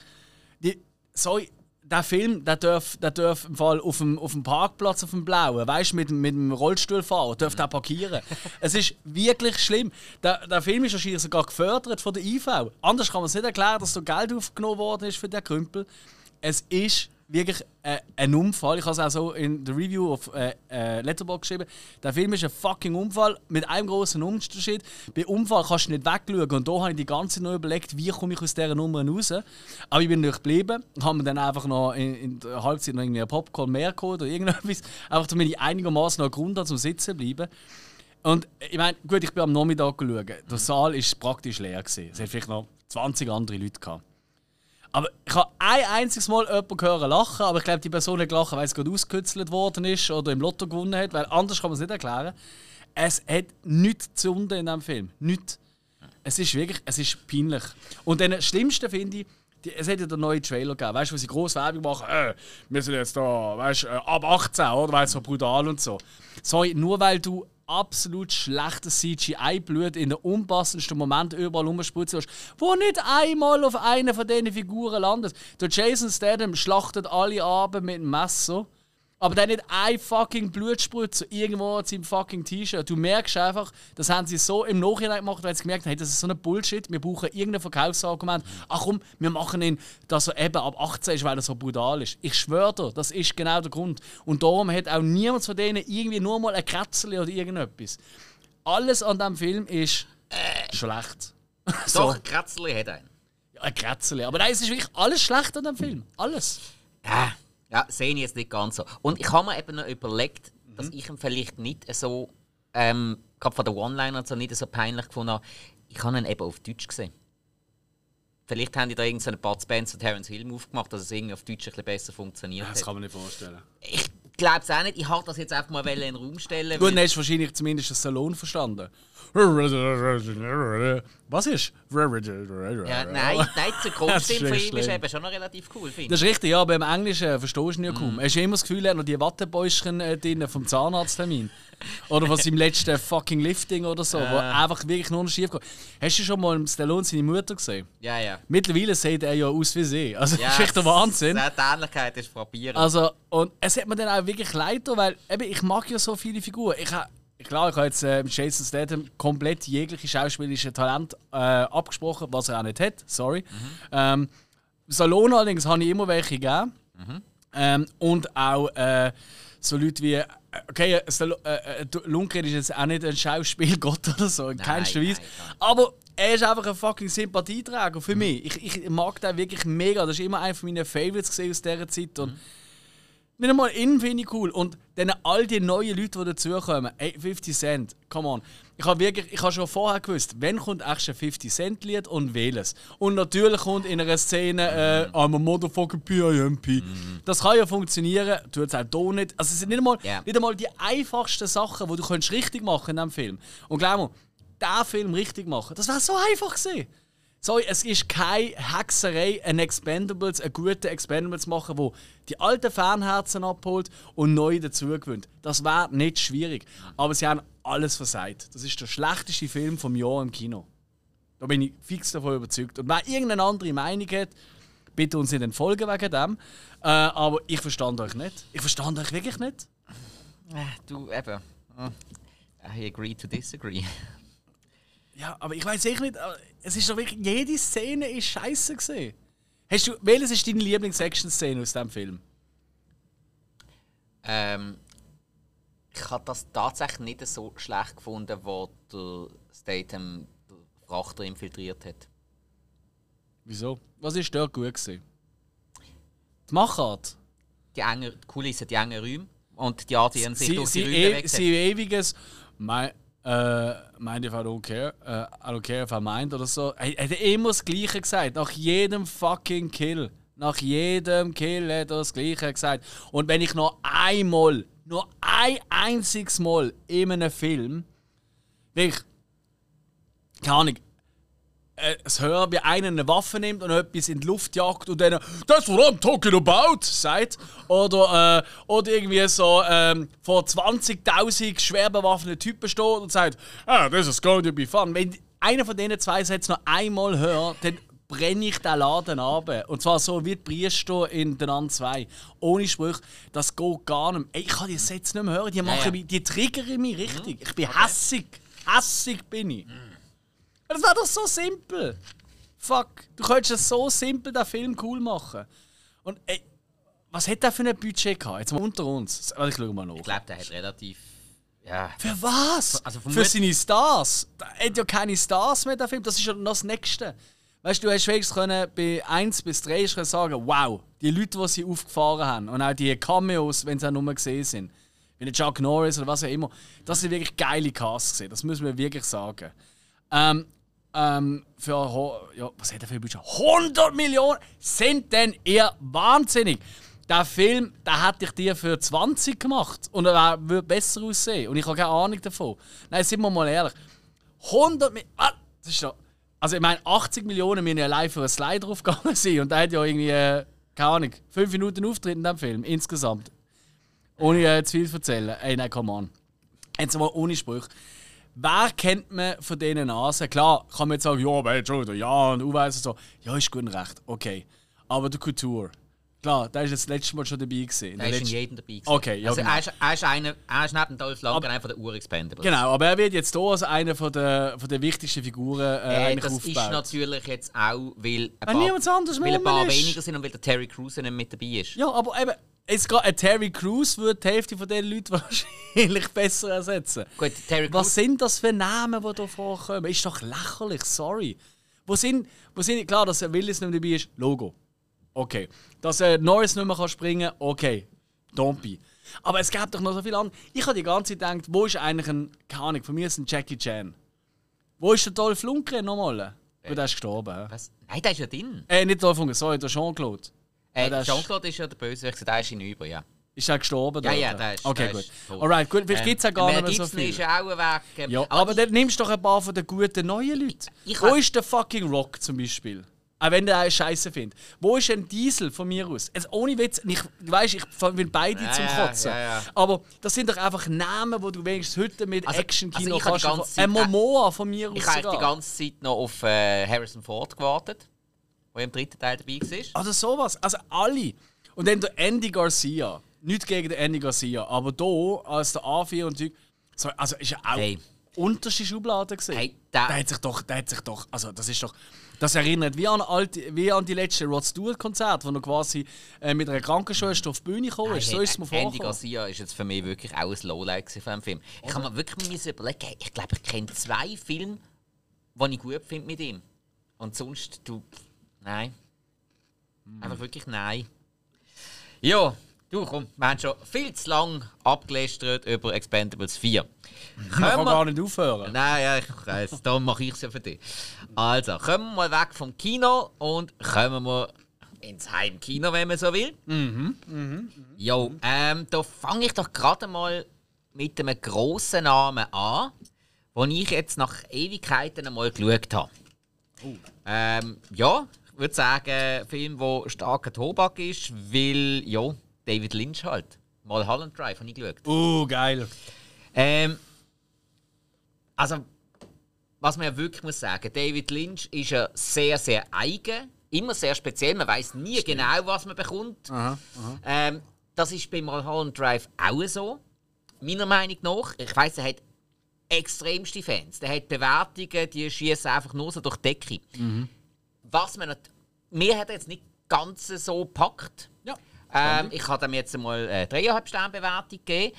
Die, sorry, der Film, der darf, der darf im Fall auf dem, auf dem Parkplatz auf dem Blauen, weißt mit, mit dem Rollstuhlfahrer, darf der parkieren. [LAUGHS] es ist wirklich schlimm. Der, der Film ist wahrscheinlich sogar gefördert von der IV. Anders kann man es nicht erklären, dass so Geld aufgenommen worden ist für den Krümpel. Es ist wirklich äh, ein Unfall. Ich habe es auch so in der Review auf äh, äh, Letterboxd geschrieben. Der Film ist ein fucking Unfall mit einem großen Unterschied. Bei Unfall kannst du nicht wegschauen. Und da habe ich die ganze Zeit noch überlegt, wie komme ich aus dieser Nummer raus. Aber ich bin nicht geblieben. Habe mir dann einfach noch in, in der Halbzeit noch irgendwie Popcorn mehr geholt oder irgendetwas. [LAUGHS] Einfach damit ich einigermaßen noch Grund habe, zum Sitzen bleiben. Und ich meine, gut, ich bin am Nachmittag geschaut. Der Saal war praktisch leer. Gewesen. Es hat vielleicht noch 20 andere Leute gehabt. Aber ich habe ein einziges Mal jemanden hören lachen, aber ich glaube, die Person hat gelacht, weil es gerade ausgekützelt worden ist oder im Lotto gewonnen hat, weil anders kann man es nicht erklären. Es hat nichts zu unten in diesem Film. Nichts. Es ist wirklich, es ist peinlich. Und den schlimmsten finde ich, die, es hat ja den neuen Trailer gegeben, weißt du, wo sie groß Werbung machen, äh, wir sind jetzt da, weißt du, äh, ab 18, oder? Weil es so brutal und so. Sorry, nur weil du absolut schlechtes CGI-Blut in den unpassendsten Moment überall rumspritzen wo nicht einmal auf einer von diesen Figuren landet. Der Jason Statham schlachtet alle Abend mit dem Messer aber dann nicht ein fucking Blutspritzer irgendwo an seinem fucking T-Shirt. Du merkst einfach, das haben sie so im Nachhinein gemacht, weil sie gemerkt haben, hey, das ist so ein Bullshit, wir brauchen irgendein Verkaufsargument. Ach komm, wir machen ihn, dass er eben ab 18 ist, weil er so brutal ist. Ich schwöre dir, das ist genau der Grund. Und darum hat auch niemand von denen irgendwie nur mal ein Kratzel oder irgendetwas. Alles an diesem Film ist äh, schlecht. [LAUGHS] so. Doch, ein Kratzel hat einen. Ja, ein Kratzel. Aber nein, es ist wirklich alles schlecht an dem Film. Alles. Ja. Ja, sehe ich jetzt nicht ganz so. Und ich habe mir eben noch überlegt, mhm. dass ich ihn vielleicht nicht so, ähm, gerade von der One-Liner so nicht so peinlich gefunden habe. Ich habe ihn eben auf Deutsch gesehen. Vielleicht haben die da irgendeinen Bud Spencer und Terence Hill aufgemacht, dass es irgendwie auf Deutsch ein bisschen besser funktioniert. Das kann man nicht vorstellen. Ich glaube es auch nicht. Ich habe das jetzt einfach mal in den Raum stellen. Gut, dann hast du wahrscheinlich zumindest das Salon verstanden. Was ist? ja, nein, nein, der Grundstil von ihm ist eben schon noch relativ cool, finde ich. Das ist richtig, ja, aber im Englischen verstehst du ihn ja kaum. Mm. Hast du immer das Gefühl, er hat noch die Wattebäuschen äh, drin vom Zahnarzttermin? oder von seinem [LAUGHS] letzten fucking Lifting oder so, äh. wo einfach wirklich nur noch schief geht. Hast du schon mal Stallone seine Mutter gesehen? Ja, ja. Mittlerweile sieht er ja aus wie sie. Also, ja, das ist echt der Wahnsinn. Die Ähnlichkeit ist frappierend. Also, und es hat mir dann auch wirklich leid, weil eben, ich mag ja so viele Figuren. Ich habe Klar, ich habe jetzt äh, mit Jason Statham komplett jegliche schauspielerische Talent äh, abgesprochen, was er auch nicht hat. Sorry. Mhm. Ähm, Salon allerdings habe ich immer welche gegeben. Mhm. Ähm, und auch äh, so Leute wie. Okay, äh, äh, Lundgren ist jetzt auch nicht ein Schauspielgott [LAUGHS] oder so, in keinster Weise. Aber er ist einfach ein fucking Sympathieträger für mhm. mich. Ich, ich mag den wirklich mega. Das ist immer einer meiner Favorites aus dieser Zeit. Und mhm. Nicht einmal ihn finde ich cool. Und dann all die neuen Leute, die dazukommen. Ey, 50 Cent, come on. Ich habe wirklich, ich habe schon vorher gewusst, wenn kommt echt ein 50 Cent Lied und welches. Und natürlich kommt in einer Szene äh, I'm a motherfucking PIMP. Mm. Das kann ja funktionieren, tut es auch hier nicht. Also es sind nicht einmal, yeah. nicht einmal die einfachsten Sachen, die du richtig machen in diesem Film. Und glaub mir, diesen Film richtig machen, das wäre so einfach gewesen. Sorry, es ist keine Hexerei, ein Expendables, einen guten Expendables zu machen, wo die alten Fanherzen abholt und neu dazugewinnt. Das wäre nicht schwierig. Aber sie haben alles versagt. Das ist der schlechteste Film vom Jahr im Kino. Da bin ich fix davon überzeugt. Und wer irgendeine andere Meinung hat, bitte uns in den Folgen wegen dem. Äh, aber ich verstand euch nicht. Ich verstand euch wirklich nicht. Äh, du, eben. Hm. I agree to disagree. Ja, aber ich weiß echt nicht, es ist doch wirklich, jede Szene ist scheiße gesehen. Hast du, welches ist deine Lieblings-Action-Szene aus diesem Film? Ähm, ich habe das tatsächlich nicht so schlecht gefunden, wo der Statham den Frachter infiltriert hat. Wieso? Was ist dort gut gewesen? Die Machart? Die engen die Kulissen, die engen Räume und die Art, wie er sich Sie, durch sie, die Räume e sie ewiges mein, äh, mind if I don't care, äh, I don't care if I mind oder so. Er er hat immer das Gleiche gesagt. Nach jedem fucking Kill. Nach jedem Kill hat er das Gleiche gesagt. Und wenn ich noch einmal, nur ein einziges Mal in einem Film, wirklich, keine Ahnung, äh, es hören, wie einer eine Waffe nimmt und etwas in die Luft jagt und dann «That's what I'm talking about!» sagt. Oder, äh, oder irgendwie so ähm, vor 20'000 schwer bewaffneten Typen steht und sagt «Ah, this is going to be fun». Wenn einer von diesen zwei Sätze noch einmal hört, dann brenne ich den Laden ab. Und zwar so wie die Priester in den An 2. Ohne Sprüche, das geht gar nicht mehr. Ich kann die Sätze nicht mehr hören, die, machen ja. Mich, die triggern mich richtig. Ich bin hässig. Hässig bin ich. Das war doch so simpel. Fuck, du könntest es so simpel den Film cool machen. Und ey, was hat der für ein Budget gehabt? Jetzt mal unter uns. Also ich schau mal nach. Ich glaube, der hat relativ. Ja. Für was? Also für seine Stars. Der hat ja keine Stars mehr, der Film. Das ist ja noch das Nächste. Weißt du, du hast wenigstens können, bei 1 bis 3 können sagen, wow, die Leute, die sie aufgefahren haben und auch die Cameos, wenn sie auch nur gesehen sind, wie der Chuck Norris oder was auch immer, das sind wirklich geile Casts gesehen. Das müssen wir wirklich sagen. Ähm, ähm, für ja, was hat er für ein Budget? 100 Millionen! Sind denn ihr wahnsinnig? Der Film, der hätte ich dir für 20 gemacht und er würde besser aussehen. Und ich habe keine Ahnung davon. Nein, sind wir mal ehrlich. 100 Millionen. Ah. Also, ich meine, 80 Millionen müssen ja allein für einen Slide draufgegangen [LAUGHS] sein. Und der hat ja irgendwie, äh, keine Ahnung, 5 Minuten Auftritt in diesem Film insgesamt. Ohne äh, zu viel zu erzählen. Ey, nein, come on. Jetzt mal ohne Sprüche. Wer kennt man von diesen Nasen? Klar, kann man jetzt sagen, ja, schon wieder, ja, und Uweis und so. Ja, ist gut und recht, okay. Aber der Couture, klar, der ist jetzt das letzte Mal schon dabei gewesen. Der ist in jedem dabei. gewesen. Okay, ja, also genau. er, ist, er, ist einer, er ist neben Dolph Lundgren einer von der Urexpendables. Genau, aber er wird jetzt hier als einer von der, von der wichtigsten Figuren äh, Äh, eigentlich das aufgebaut. ist natürlich jetzt auch, weil ein Weil niemand anderes weil ein paar ist. weniger sind und weil der Terry Crews nicht mit dabei ist. Ja, aber eben, jetzt gerade ein Terry Crews würde die Hälfte von den Leuten [LAUGHS] wahrscheinlich besser ersetzen. Gut, Terry Was Crews sind das für Namen, die da vorkommen? Ist doch lächerlich, sorry. Wo sind, wo sind klar, dass Willis nicht mehr dabei ist? Logo. Okay. Dass er Norris nicht mehr kann springen okay. Don't be. Aber es gab doch noch so viel an. Ich habe die ganze Zeit gedacht, wo ist eigentlich ein, keine Ahnung, von mir ist ein Jackie Chan. Wo ist der Dolph Lundgren nochmal? Äh, der ist gestorben. Was? Nein, der ist ja drin. Äh, nicht Dolph Lundgren, sorry, der Jean-Claude. Äh, ist- Jean-Claude ist ja der Bösewicht, der ist hinüber, ja. Ist er gestorben? Ja, dort? ja, der ist- Okay, der gut. ist. Alright, gut. Vielleicht Ähm, gibt es ja gar nicht mehr so viel. ist ja auch weg. ähm, Ja, aber ich- dann nimmst du doch ein paar von den guten neuen Leuten. Ich Wo hab- ist der fucking Rock zum Beispiel? Auch wenn der einen Scheiße findet. Wo ist ein Diesel von mir aus? Also ohne Witz, ich weißt, ich will beide Ja, zum ja, Kotzen. ja, ja. Aber das sind doch einfach Namen, wo du wenigstens heute mit Also- Action-Kino also ich kannst. die Ein Momoa von mir aus. Ich habe die ganze Zeit noch auf äh, Harrison Ford gewartet, der im dritten Teil dabei war. Oder sowas. Also alle. Und dann der Andy Garcia. Nicht gegen den Andy Garcia, aber hier als der A4 und Zeug. So, also ist ja auch Hey. unterste Schublade gesehen. Hey, der- der hat sich doch, der hat sich doch, also das ist doch, das erinnert wie an, alte, wie an die letzte Rod Stewart Konzert, wo er quasi äh, mit einer Krankenschwester auf die Bühne gekommen ist. So ist es mir Andy vorgekommen. Garcia ist jetzt für mich wirklich auch ein Lowlight von dem Film. Ich habe mir wirklich müssen überlegen, ich glaube, ich kenne zwei Filme, die ich gut finde mit ihm. Und sonst, du. Nein. Hm. Einfach wirklich nein. Ja, du komm, wir haben schon viel zu lang abgelästert über Expendables 4. Ich kann gar nicht aufhören. Nein, ja, ich weiß, [LAUGHS] darum mache ich es ja für dich. Also, kommen wir mal weg vom Kino und kommen wir ins Heimkino, wenn man so will. Mhm. Jo, ähm, da fange ich doch gerade mal mit einem grossen Namen an, den ich jetzt nach Ewigkeiten einmal geschaut habe. Ähm, ja, würde sagen, ein Film, der starker Tobak ist, weil, ja, David Lynch halt. Mal Holland Drive habe ich geschaut. Uh, geil. Ähm, also, was man ja wirklich muss sagen, David Lynch ist ja sehr, sehr eigen, immer sehr speziell. Man weiß nie genau, was man bekommt. Ähm, das ist bei Mulholland Drive auch so, meiner Meinung nach. Ich weiß, er hat extremste Fans. Der hat Bewertungen, die schießen einfach nur so durch die Decke. Was man nicht, mir hat jetzt nicht ganz so gepackt. Ja. Ähm, ich habe ihm jetzt mal äh, 3,5 Sterne Bewertung gegeben.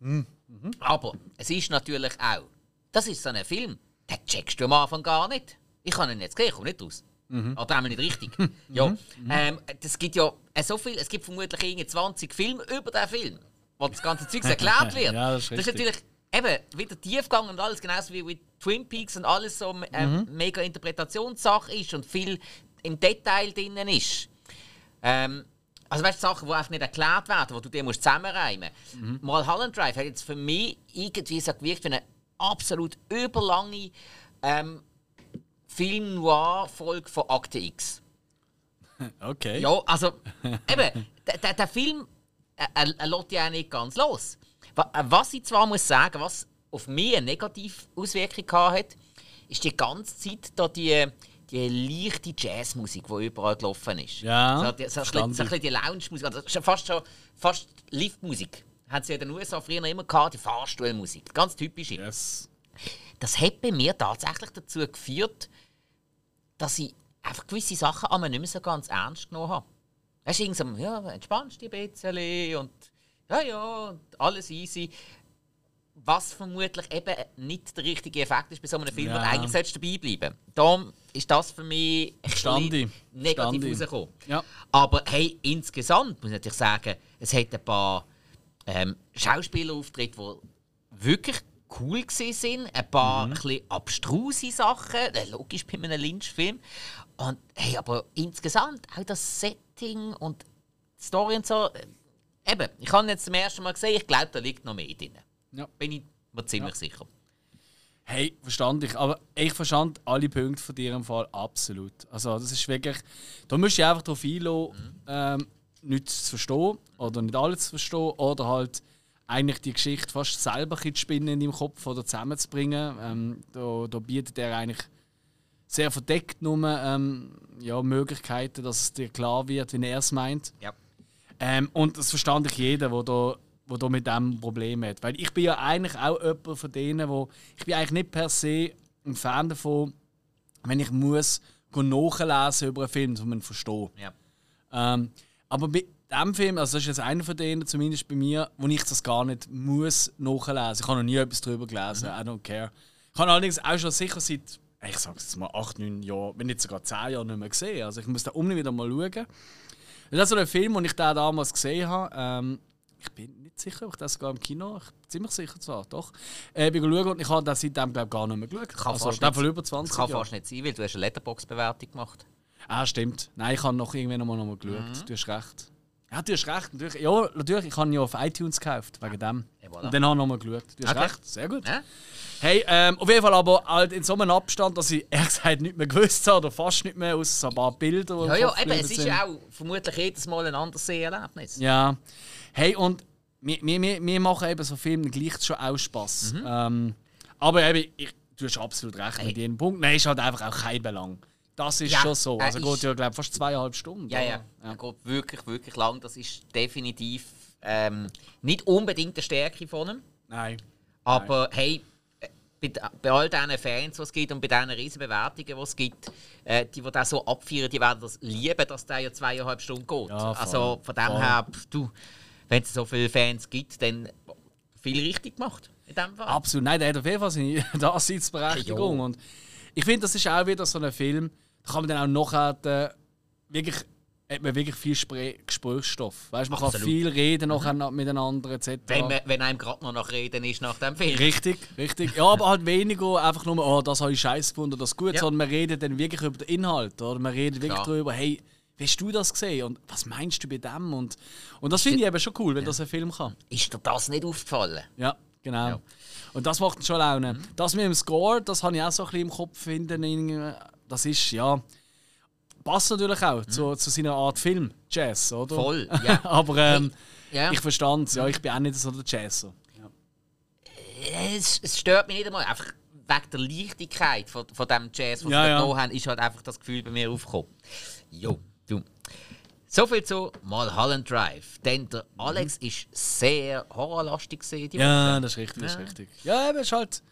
Mhm. Aber es ist natürlich auch, das ist so ein Film, den checkst du am Anfang gar nicht. Ich kann ihn jetzt gesehen, ich komme nicht raus. Mhm. Oder einmal nicht richtig. [LAUGHS] ja. Ähm, das gibt ja äh, so viel, es gibt vermutlich irgendwie 20 Filme über den Film, wo das ganze Zeug [LAUGHS] erklärt wird. Ja, das ist richtig. natürlich eben wieder Tiefgang und alles, genauso wie mit Twin Peaks und alles so ähm, Mhm. mega Interpretationssache ist und viel im Detail drin ist. Ähm, also weißt du, Sachen, die einfach nicht erklärt werden, die du dir musst zusammenreimen musst. Mal Holland Drive hat jetzt für mich irgendwie so gewirkt wie eine absolut überlange ähm, Film-Noir-Folge von Akte X. [LAUGHS] Okay. Ja, also [LAUGHS] eben, der, der, der Film äh, er, er lässt ja auch nicht ganz los. Äh, Was ich zwar muss sagen, was auf mich eine negative Auswirkung hat, ist die ganze Zeit da die, die leichte Jazzmusik, die überall gelaufen ist. Ja, so, die, so, ein bisschen- so ein bisschen die Lounge-Musik, also fast schon fast Liftmusik. Hat sie ja in den USA früher immer gehabt, die Fahrstuhlmusik, ganz typische Yes. das hat bei mir tatsächlich dazu geführt, dass ich einfach gewisse Sachen einmal nicht mehr so ganz ernst genommen habe. Weißt du, irgendwie so, ja, entspannst dich ein bisschen und ja, ja, alles easy. Was vermutlich eben nicht der richtige Effekt ist bei so einem Film, Ja. und eigentlich solltest du dabei bleiben. Darum ist das für mich bisschen negativ Verstande. rausgekommen. Ja. Aber hey, insgesamt muss ich natürlich sagen, es hat ein paar ähm, Schauspielerauftritte, die wirklich cool sind. Ein paar Mhm. ein abstruse Sachen, äh, logisch bei einem Lynch-Film. Und hey, aber insgesamt auch das Setting und die Story und so. Eben, ich habe ihn jetzt zum ersten Mal gesehen, ich glaube, da liegt noch mehr drin. Ja. Bin ich mir ziemlich sicher. Hey, verstand ich. Aber ich verstand alle Punkte von dir im Fall absolut. Also, das ist wirklich. Da musst du einfach darauf einlassen, ähm, nichts zu verstehen oder nicht alles zu verstehen oder halt eigentlich die Geschichte fast selber zu spinnen in deinem Kopf oder zusammenzubringen. Ähm, da, da bietet er eigentlich sehr verdeckt nur ähm, ja, Möglichkeiten, dass es dir klar wird, wie er es meint. Ja. Ähm, und das verstand ich jeder, der da, wo da mit dem Problem hat. Weil ich bin ja eigentlich auch jemand von denen, wo ich bin eigentlich nicht per se ein Fan davon, wenn ich muss nachlesen über einen Film, um ihn zu verstehen. Ja. Ähm, aber bei diesem Film, also das ist jetzt einer von denen, zumindest bei mir, wo ich das gar nicht muss nachlesen. Ich habe noch nie etwas darüber gelesen. I don't care. Ich habe allerdings auch schon sicher seit, ich sage jetzt mal, 8, 9 Jahren, wenn nicht sogar 10 Jahren nicht mehr gesehen. Also ich muss da unbedingt wieder mal schauen. Das ist so ein Film, den ich da damals gesehen habe. Ähm, ich bin nicht sicher, ob ich das sogar im Kino, ich bin ziemlich sicher zwar, doch. Äh, bin geschaut und ich habe das seitdem glaub, gar nicht mehr geschaut. Kann also, fast nicht- über Das 20 kann Jahre. fast nicht sein, weil du hast eine Letterbox-Bewertung gemacht Ah, stimmt. Nein, ich habe noch irgendwann noch mal, noch mal geschaut. Mhm. Du hast recht. Ja, du hast recht. Natürlich. Ja, natürlich. Ich habe ihn ja auf iTunes gekauft, wegen dem. Ja, voilà. Und dann habe ich noch mal geschaut. Du hast Okay. recht. Sehr gut. Ja? Hey, ähm, auf jeden Fall aber halt in so einem Abstand, dass ich ehrlich gesagt nicht mehr gewusst habe, oder fast nicht mehr, aus so ein paar Bilder. Ja, ja, eben, es ist ja auch vermutlich jedes Mal ein anderes Seherlebnis. Ja. Hey, und wir, wir, wir, machen eben so Filme gleich schon auch Spass. Mhm. Ähm, aber eben, ich, du hast absolut recht mit Hey. jedem Punkt. Nein, ist halt einfach auch kein Belang. Das ist Ja, schon so. Also ist- geht ja, glaube fast zweieinhalb Stunden. Ja, ja. Er geht wirklich, wirklich lang. Das ist definitiv ähm, nicht unbedingt die Stärke von ihm. Nein. Aber hey, äh, bei, bei all diesen Fans, die es gibt und bei diesen riesen Bewertungen, die es gibt, äh, die, die das so abfeiern, die werden das lieben, dass der ja zweieinhalb Stunden geht. Ja, also von dem Voll. her, du, wenn es so viele Fans gibt, dann viel richtig gemacht. In dem Fall. Absolut. Nein, der hat auf jeden Fall seine [LAUGHS] Daseinsberechtigung. Ja. Und ich finde, das ist auch wieder so ein Film, da kann man dann auch nachher äh, wirklich, hat man wirklich viel Spre Gesprächsstoff. Weißt, man Absolut. kann viel reden nachher miteinander etc. wenn, man- wenn einem gerade noch nach Reden ist nach dem Film. Richtig, richtig. Ja, aber halt weniger einfach nur, oh, das habe ich scheiße gefunden, das ist gut, Ja. sondern man redet dann wirklich über den Inhalt. Oder? Man redet wirklich Klar. darüber, hey, wie hast du das gesehen und was meinst du bei dem? Und, und das finde ich eben schon cool, wenn das ein Film kann. Ist dir das nicht aufgefallen? Ja, genau. Ja. Und das macht schon Laune. Das mit dem Score, das habe ich auch so ein bisschen im Kopf finden. Das ist, ja, passt natürlich auch zu, zu seiner Art Film, Jazz, oder? Voll, [LAUGHS] ja. Aber ähm, Ja. ich verstand es, ja, ich bin auch nicht so der Jazzer. es, es stört mich nicht einmal. Einfach wegen der Leichtigkeit von, von dem Jazz, was Ja, wir ja. da haben, ist halt einfach das Gefühl bei mir aufgekommen. Jo, du. So viel zu Mulholland Drive. Denn der Alex ist sehr horrorlastig gesehen. Ja, Woche. das ist richtig, das ist Ja. richtig. Ja, aber es ist halt.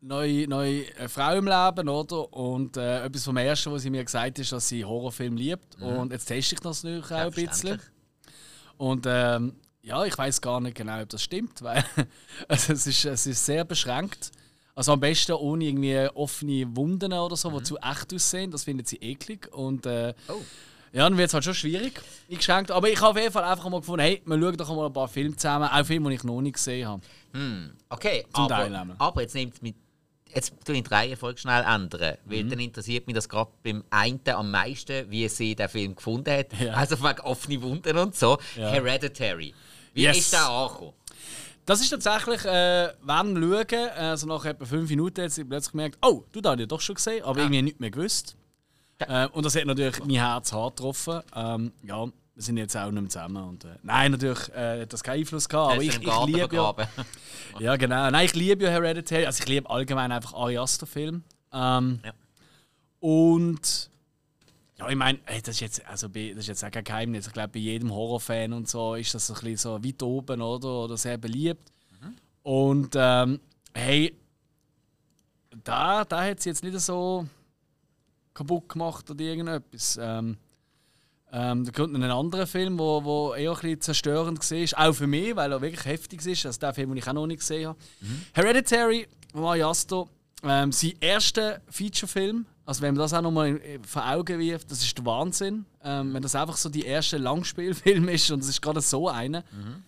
Neue, neue äh, Frau im Leben, oder? Und äh, etwas vom Ersten, was sie mir gesagt hat, ist, dass sie Horrorfilm liebt. Mhm. Und jetzt teste ich das natürlich auch ein bisschen. Und ähm, ja, ich weiß gar nicht genau, ob das stimmt, [LAUGHS] weil also es, ist, es ist sehr beschränkt. Also am besten ohne irgendwie offene Wunden oder so, mhm. die zu echt aussehen. Das findet sie eklig. Und äh, oh. ja, dann wird es halt schon schwierig eingeschränkt. Aber ich habe auf jeden Fall einfach mal gefunden, hey, wir schauen doch mal ein paar Filme zusammen. Auch Filme, die ich noch nicht gesehen habe. Hm. Okay, Zum aber, aber jetzt es mit jetzt tue ich die Reihenfolge schnell ändern, weil mhm. dann interessiert mich das gerade beim einen am meisten, wie sie den Film gefunden hat. Ja. Also wegen offene Wunden und so. Ja. Hereditary. Wie yes. ist der angekommen? Das ist tatsächlich, äh, wenn schauen, also nach etwa fünf Minuten hat sie plötzlich gemerkt, oh, du hast ja doch schon gesehen, aber ja. irgendwie nicht mehr gewusst. Äh, und das hat natürlich mein Herz hart getroffen. Ähm, ja, wir sind jetzt auch nicht mehr zusammen. Und, äh, nein, natürlich äh, hat das keinen Einfluss gehabt, aber ich, ich liebe ja, [LAUGHS] ja, genau. Nein, ich liebe ja Hereditary, also ich liebe allgemein einfach Ari Aster-Filme. Ähm, ja. Und ja, ich meine, das, ist jetzt, also, das ist jetzt auch kein Geheimnis. Ich glaube, bei jedem Horrorfan und so ist das so ein bisschen so weit oben oder, oder sehr beliebt. Mhm. Und ähm, hey, da, da hat sie jetzt nicht so kaputt gemacht oder irgendetwas. Ähm, ähm, da kommt ein anderer Film, der wo, wo eher ein bisschen zerstörend war. Auch für mich, weil er wirklich heftig ist. Also der Film, den ich auch noch nicht gesehen habe. Mhm. Hereditary, Mari Asto, ähm, sein erster Featurefilm. Also wenn man das auch noch mal vor Augen wirft, das ist der Wahnsinn. Ähm, wenn das einfach so die erste Langspielfilm ist und es ist gerade so einer. Mhm.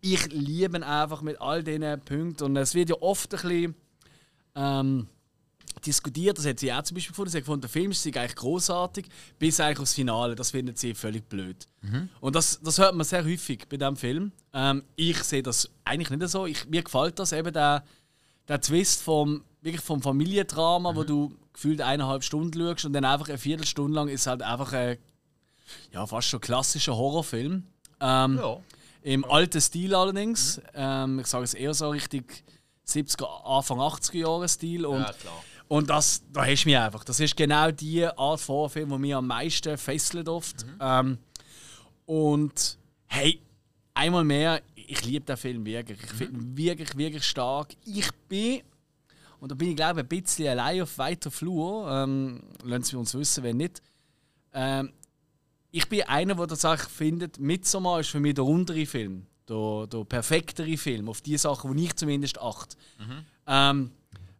Ich liebe ihn einfach mit all diesen Punkten. Und es wird ja oft ein bisschen ähm, diskutiert, das hat sie auch zum Beispiel gefunden. Sie hat gefunden, der Film ist eigentlich großartig, bis eigentlich aufs Finale. Das findet sie völlig blöd. Mhm. Und das, das hört man sehr häufig bei diesem Film. Ähm, ich sehe das eigentlich nicht so. Ich, mir gefällt das eben der, der Twist vom, wirklich vom Familiendrama, mhm. wo du gefühlt eineinhalb Stunden schaust und dann einfach eine Viertelstunde lang ist halt einfach ein ja, fast schon klassischer Horrorfilm. Ähm, ja. Im alten Stil allerdings. Mhm. Ähm, ich sage es eher so richtig 70er, Anfang 80er Jahre Stil. Und ja, klar. Und das, da hast du mich einfach. Das ist genau die Art von Film, die mich am meisten fesselt oft. Mhm. Ähm, und hey, einmal mehr, ich liebe den Film wirklich. Ich finde ihn wirklich, wirklich stark. Ich bin, und da bin ich glaube ich, ein bisschen allein auf weiter Flur, ähm, lassen Sie uns wissen, wenn nicht. Ähm, ich bin einer, der tatsächlich findet, Midsommar ist für mich der rundere Film. Der, der perfektere Film, auf die Sachen, die ich zumindest achte. Mhm. Ähm,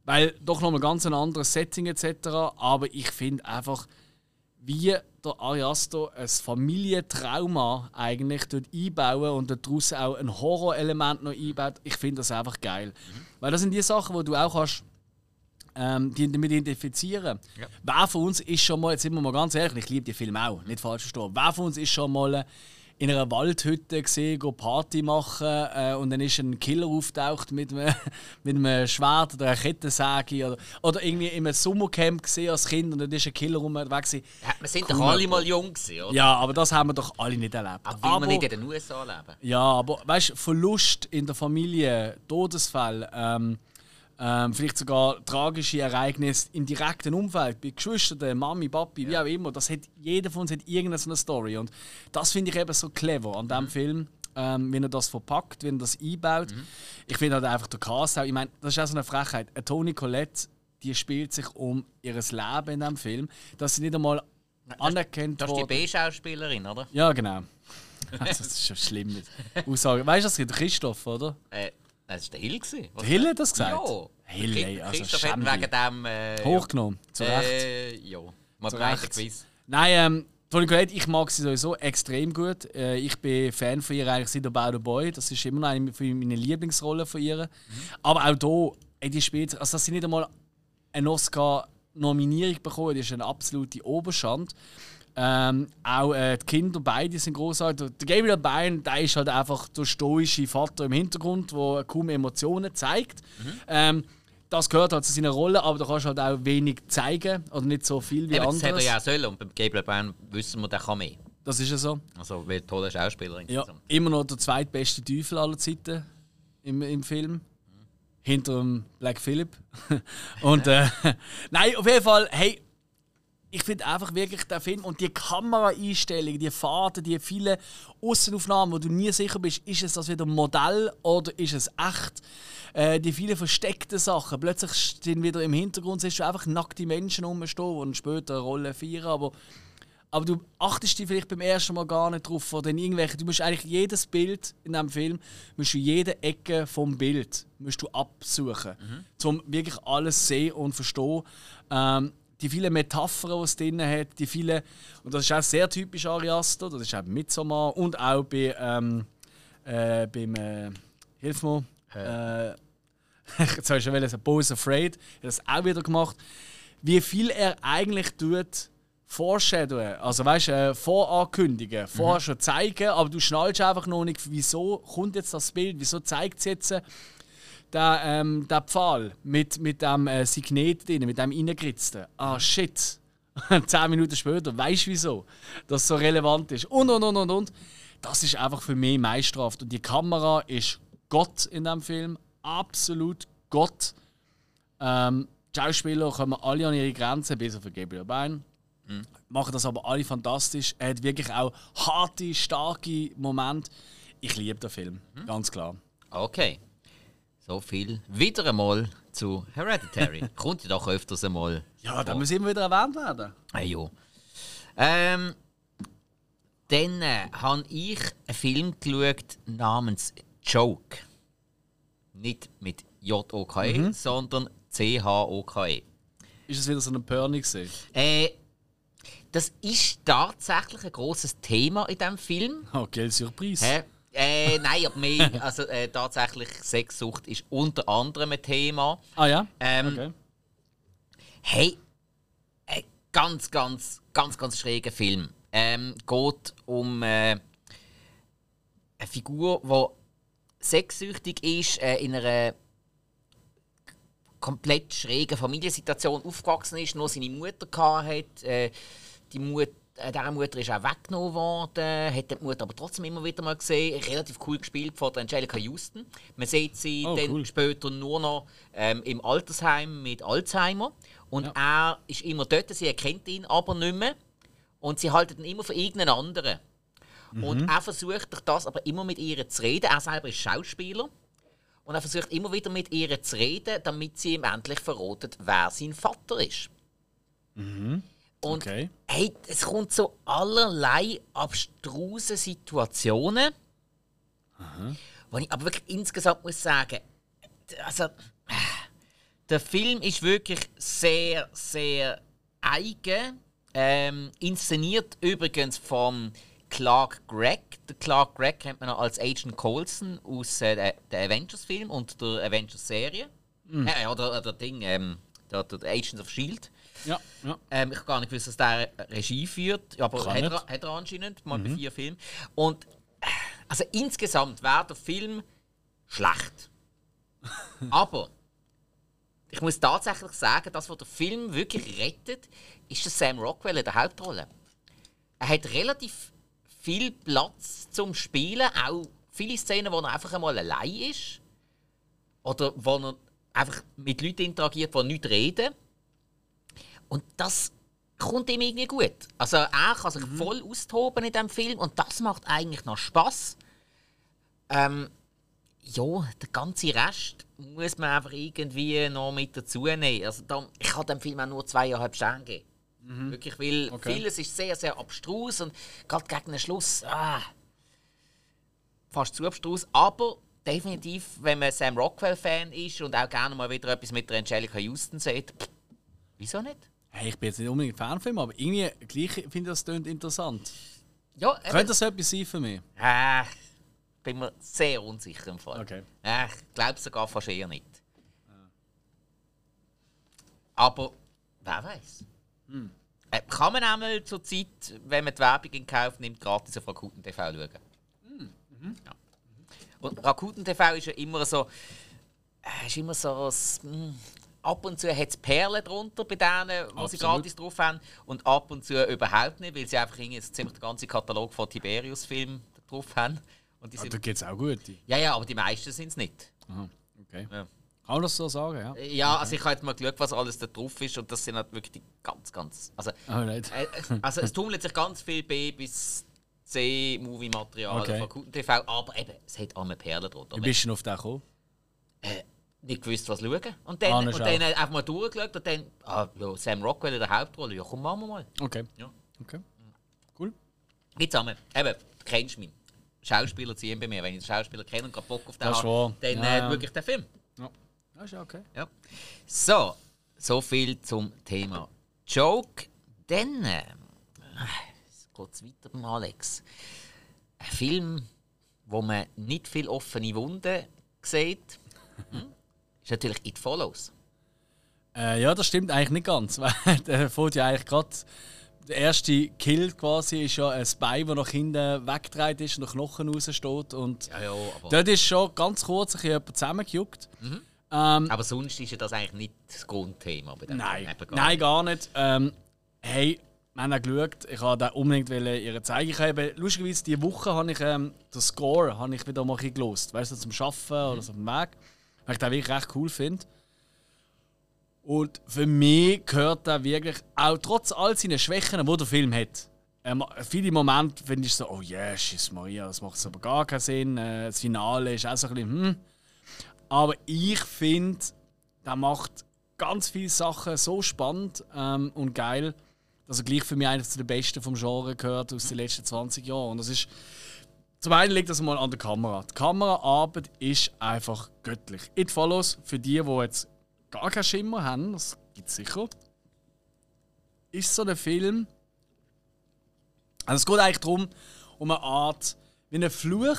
weil doch nochmal ganz ein anderes Setting etc. Aber ich finde einfach, wie der Ariasto ein Familientrauma eigentlich dort einbauen und daraus auch ein Horrorelement noch einbaut, ich finde das einfach geil. Mhm. Weil das sind die Sachen, wo du auch kannst ähm, die damit identifizieren. Ja. Wer von uns ist schon mal, jetzt sind wir mal ganz ehrlich, ich liebe die Filme auch, nicht falsch verstehen, wer von uns ist schon mal in einer Waldhütte gesehen, Party machen äh, und dann ist ein Killer auftaucht mit einem, [LAUGHS] mit einem Schwert oder einer Kettensäge oder, oder irgendwie in einem Sommercamp gesehen als Kind und dann ist ein Killer rum weg. Ja, wir sind cool, doch alle mal jung gewesen, oder? Ja, aber das haben wir doch alle nicht erlebt. Aber aber, nicht in den USA leben? Ja, aber weißt du, Verlust in der Familie, Todesfall, ähm, ähm, vielleicht sogar tragische Ereignisse im direkten Umfeld, bei Geschwistern, Mami, Papi, wie auch immer. Das hat, jeder von uns hat irgendeine Story. Und das finde ich eben so clever an diesem mhm. Film. Ähm, wenn er das verpackt, wenn er das einbaut. Mhm. Ich finde halt einfach der Cast auch, ich meine, das ist auch so eine Frechheit. Eine Toni Collette, die spielt sich um ihr Leben in diesem Film, dass sie nicht einmal anerkennt Das ist die B-Schauspielerin, oder? Ja, genau. [LAUGHS] Also, das ist schon schlimm. Aussage. Weißt du, das ist der Christoph, oder? Äh, das war der Hill. Der Hill hat das gesagt? Ja. Hill, ey, also Christoph hat wegen dem... Äh, Hochgenommen, zu Recht. Äh, ja, mal breiter Quiz. Nein, ähm, Toni Collette, ich mag sie sowieso extrem gut. Äh, ich bin Fan von ihr eigentlich seit About a Boy. Das ist immer noch eine meiner Lieblingsrollen von ihr. Mhm. Aber auch hier, die spielt, also dass sie nicht einmal eine Oscar-Nominierung bekommen, das ist eine absolute Oberschand. Ähm, auch äh, die Kinder, beide sind großartig. Der Gabriel Byrne, der ist halt einfach der stoische Vater im Hintergrund, der kaum Emotionen zeigt. Mhm. Ähm, das gehört halt zu seiner Rolle, aber da kannst du halt auch wenig zeigen oder nicht so viel wie andere. Das hätte er ja auch sollen und beim Gabriel Byrne wissen wir, der kann mehr. Das ist ja so. Also, weil tolle Schauspielerin. Ja, immer noch der zweitbeste Teufel aller Zeiten im, im Film. Mhm. Hinter dem Black Phillip. [LAUGHS] und äh, [LAUGHS] nein, auf jeden Fall, hey, ich finde einfach wirklich der Film und die Kameraeinstellungen, die Fahrten, die vielen Außenaufnahmen, wo du nie sicher bist, ist es das wieder Modell oder ist es echt? Äh, die vielen versteckten Sachen. Plötzlich stehen wieder im Hintergrund, siehst du einfach nackte Menschen rumstehen, die später eine Rolle feiern, aber aber du achtest dich vielleicht beim ersten Mal gar nicht drauf oder irgendwelche. Du musst eigentlich jedes Bild in diesem Film, musst du jede Ecke vom Bild musst du absuchen, mhm. um wirklich alles sehen und verstehen. Ähm, die vielen Metaphern, die es drin hat, die vielen, und das ist auch sehr typisch Ari Aster, das ist auch Midsommar und auch bei, ähm, äh, beim, äh, hilf mir, äh, [LAUGHS] jetzt habe ich schon ein Bose Afraid, hat das auch wieder gemacht, wie viel er eigentlich tut, Foreshadowen, also weißt du, äh, vorankündigen, vorher mhm. schon zeigen, aber du schnallst einfach noch nicht, wieso kommt jetzt das Bild, wieso zeigt es jetzt der, ähm, der Pfahl mit, mit dem äh, Signet drin, mit dem reingeritzten. Ah, shit. [LAUGHS] Zehn Minuten später, weißt du wieso das so relevant ist. Und, und, und, und, und. Das ist einfach für mich meisterhaft. Und die Kamera ist Gott in dem Film. Absolut Gott. Ähm, die Schauspieler kommen alle an ihre Grenzen, bis auf Gabriel Bein. Mhm. Machen das aber alle fantastisch. Er hat wirklich auch harte, starke Momente. Ich liebe den Film, mhm. ganz klar. Okay. So viel wieder einmal zu Hereditary. [LAUGHS] Kommt ja doch öfters einmal. Ja, da muss immer wieder erwähnt werden. Ah, ja. Ähm, dann äh, habe ich einen Film geschaut namens Joke. Nicht mit J-O-K-E, mhm. sondern C-H-O-K-E. Ist es wieder so ein Pörnig? Äh, das ist tatsächlich ein großes Thema in diesem Film. Okay, oh, Surprise. Hä? Äh, nein, aber mehr, also äh, tatsächlich Sexsucht ist unter anderem ein Thema. Ah ja? Ähm, okay. Hey, ein ganz, ganz, ganz, ganz schräger Film. Ähm, geht um äh, eine Figur, die sexsüchtig ist, äh, in einer komplett schrägen Familiensituation aufgewachsen ist, nur seine Mutter hatte. Äh, die Mutter äh, dieser Mutter ist auch weggenommen worden, hat die Mutter aber trotzdem immer wieder mal gesehen. Relativ cool gespielt von Angelica Houston. Man sieht sie oh, dann cool. später nur noch ähm, im Altersheim mit Alzheimer. Und ja. er ist immer dort, sie erkennt ihn aber nicht mehr. Und sie halten ihn immer für irgendeinen anderen. Mhm. Und er versucht das aber immer mit ihr zu reden. Er selber ist Schauspieler. Und er versucht immer wieder mit ihr zu reden, damit sie ihm endlich verratet, wer sein Vater ist. Mhm. Und okay. hey, es kommt so allerlei abstruse Situationen, Aha. wo ich aber wirklich insgesamt muss sagen, also der Film ist wirklich sehr, sehr eigen. Ähm, inszeniert übrigens von Clark Gregg. Der Clark Gregg kennt man noch als Agent Coulson aus äh, der Avengers-Film und der Avengers-Serie. Mhm. Äh, oder, oder Ding, ähm, der, der Agents of S.H.I.E.L.D. Ja, ja. Ähm, ich habe gar nicht gewusst, dass der Regie führt, aber hat er, hat er, anscheinend, mal mhm. bei vier Filmen. Und also insgesamt wäre der Film schlecht. [LAUGHS] aber ich muss tatsächlich sagen, das, was der Film wirklich rettet, ist der Sam Rockwell in der Hauptrolle. Er hat relativ viel Platz zum Spielen, auch viele Szenen, wo er einfach einmal allein ist. Oder wo er einfach mit Leuten interagiert, die nicht reden. Und das kommt ihm irgendwie gut. Also er kann sich mhm. voll austoben in diesem Film und das macht eigentlich noch Spass. Ähm, ja, der ganze Rest muss man einfach irgendwie noch mit dazu nehmen. Also da, ich habe dem Film auch nur zweieinhalb Sterne gegeben. Mhm. Wirklich, weil okay. vieles ist sehr, sehr abstrus und gerade gegen den Schluss ah, fast zu abstrus. Aber definitiv, wenn man Sam Rockwell-Fan ist und auch gerne mal wieder etwas mit der Angelica Houston sieht, wieso nicht? Hey, ich bin jetzt nicht unbedingt Fanfilm, aber irgendwie gleich finde ich das klingt interessant. Ja, Könnte das etwas sein für mich? Äh, bin mir sehr unsicher im Fall. Okay. Äh, ich glaube sogar fast eher nicht. Aber wer weiß. Hm. Äh, kann man einmal zur Zeit, wenn man die Werbung in Kauf nimmt, gratis auf Rakuten TV schauen. Hm. Mhm. Ja. Und Rakuten TV ist ja immer so, äh, ist immer so ein, hm, ab und zu hat es Perlen drunter bei denen, die sie gratis drauf haben. Und ab und zu überhaupt nicht, weil sie einfach jetzt ziemlich den ganzen Katalog von Tiberius-Filmen drauf haben. Und die sind, ah, da geht es auch gut. Ja, ja, aber die meisten sind es nicht. Aha, okay. Ja. Kann man das so sagen, ja? Ja, also ich habe jetzt mal geschaut, was alles da drauf ist und das sind halt wirklich ganz, ganz... Also, Oh, nicht. äh, also es tummelt sich ganz viel B bis C-Movie-Material Okay. von TV, aber eben, es hat arme Perlen drunter. Wie bist du auf den gekommen? Nicht gewusst, was schauen. Und dann, Ah, und dann einfach mal durchgeschaut und dann, ah, ja, Sam Rockwell in der Hauptrolle, ja komm, machen wir mal. Okay. Ja. Okay. Cool. Jetzt haben wir, eben, du kennst mich. Schauspieler ziehen bei mir. Wenn ich den Schauspieler kenne und gerade Bock auf den Das habe, dann Ja, äh, ja. schaue ich den Film. Ja. Das ist ja okay. Ja. So, so viel zum Thema Joke. Dann äh, geht es weiter beim Alex. Ein Film, wo man nicht viel offene Wunden sieht, hm, [LAUGHS] ist natürlich It Follows. Äh, ja, das stimmt eigentlich nicht ganz. [LAUGHS] Weil der fällt ja eigentlich gerade. Der erste Kill quasi ist ja ein Bein, das nach hinten weggedreht ist und der Knochen raussteht. Und Ja, ja, aber, dort ist schon ganz kurz ein bisschen jemand zusammengejuckt. Mhm. Ähm, aber sonst ist ja das eigentlich nicht das Grundthema bei nein, gar nein, nicht. gar nicht. Ähm, hey, wir haben auch geschaut. Ich wollte den unbedingt ihr zeigen. Ich habe lustigerweise diese Woche habe ich ähm, den Score habe ich wieder mal ein bisschen gelost. Weißt du, zum Arbeiten oder so auf dem Weg. Weil ich den wirklich recht cool finde. Und für mich gehört er wirklich, auch trotz all seinen Schwächen, die der Film hat. Ähm, viele Momente finde ich so, oh yes, Maria, das macht aber gar keinen Sinn. Äh, das Finale ist auch so ein bisschen, hm. Aber ich finde, der macht ganz viele Sachen so spannend ähm, und geil, dass er gleich für mich einer zu den besten vom Genre gehört aus den letzten 20 Jahren. Und das ist, zum einen liegt das mal an der Kamera. Die Kameraarbeit ist einfach göttlich. It Follows, für die, die jetzt gar keinen Schimmer haben, das gibt es sicher, ist so ein Film. Also es geht eigentlich darum, um eine Art, wie einen Fluch,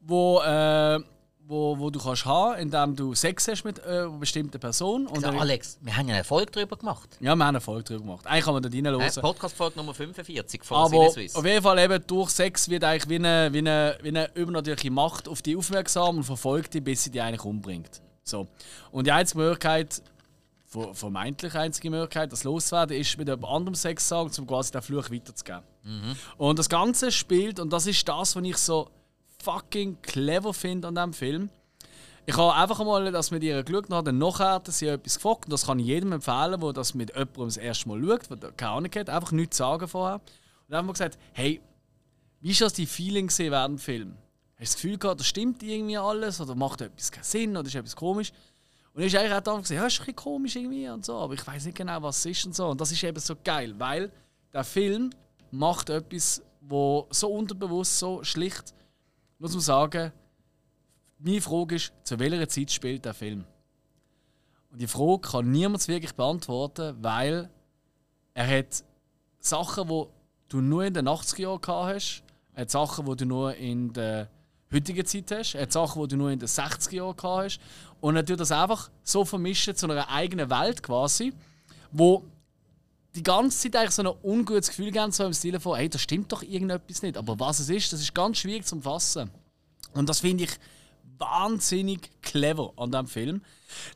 wo, äh, wo, wo du kannst haben, indem du Sex hast mit äh, einer bestimmten Person. Und Also, Alex, wir haben ja eine Folge darüber gemacht. ja, wir haben eine Folge darüber gemacht. Eigentlich kann man da reinhören. Äh, Podcast-Folge Nummer 45 von Aber Sinneswiss. auf jeden Fall eben durch Sex wird eigentlich wie eine, wie, eine, wie eine übernatürliche Macht auf die aufmerksam und verfolgt die, bis sie die eigentlich umbringt. So. Und die einzige Möglichkeit, ver- vermeintlich einzige Möglichkeit, das loszuwerden, ist mit jemand anderem Sex zu haben, um quasi den Fluch weiterzugeben. Und das Ganze spielt, und das ist das, was ich so fucking clever finde an diesem Film. Ich habe einfach mal das mit ihr geschaut habe nachher hat sie etwas gefragt. Und das kann ich jedem empfehlen, der das mit jemandem das erste Mal schaut, der keine Ahnung hat. Einfach nichts sagen vorher. Und dann haben wir gesagt, hey, wie war das die Feeling während dem Film? Hast du das Gefühl gehabt, das stimmt irgendwie alles oder macht etwas keinen Sinn oder ist etwas komisch? Und ich ist eigentlich auch gesagt, ja, ist ein bisschen komisch irgendwie und so, aber ich weiß nicht genau, was es ist und so. Und das ist eben so geil, weil der Film macht etwas, wo so unterbewusst, so schlicht, muss man sagen, meine Frage ist, zu welcher Zeit spielt der Film? Und die Frage kann niemand wirklich beantworten, weil er hat Sachen, die du nur in den 80er Jahren gehabt hast, er hat Sachen, die du nur in der heutigen Zeit hast, er hat Sachen, die du nur in den 60er Jahren gehabt hast. Und er tut das einfach so vermischen zu einer eigenen Welt quasi, wo die ganze Zeit eigentlich so ein ungutes Gefühl geben, so im Stil von, hey, da stimmt doch irgendetwas nicht. Aber was es ist, das ist ganz schwierig zu fassen. Und das finde ich wahnsinnig clever an diesem Film.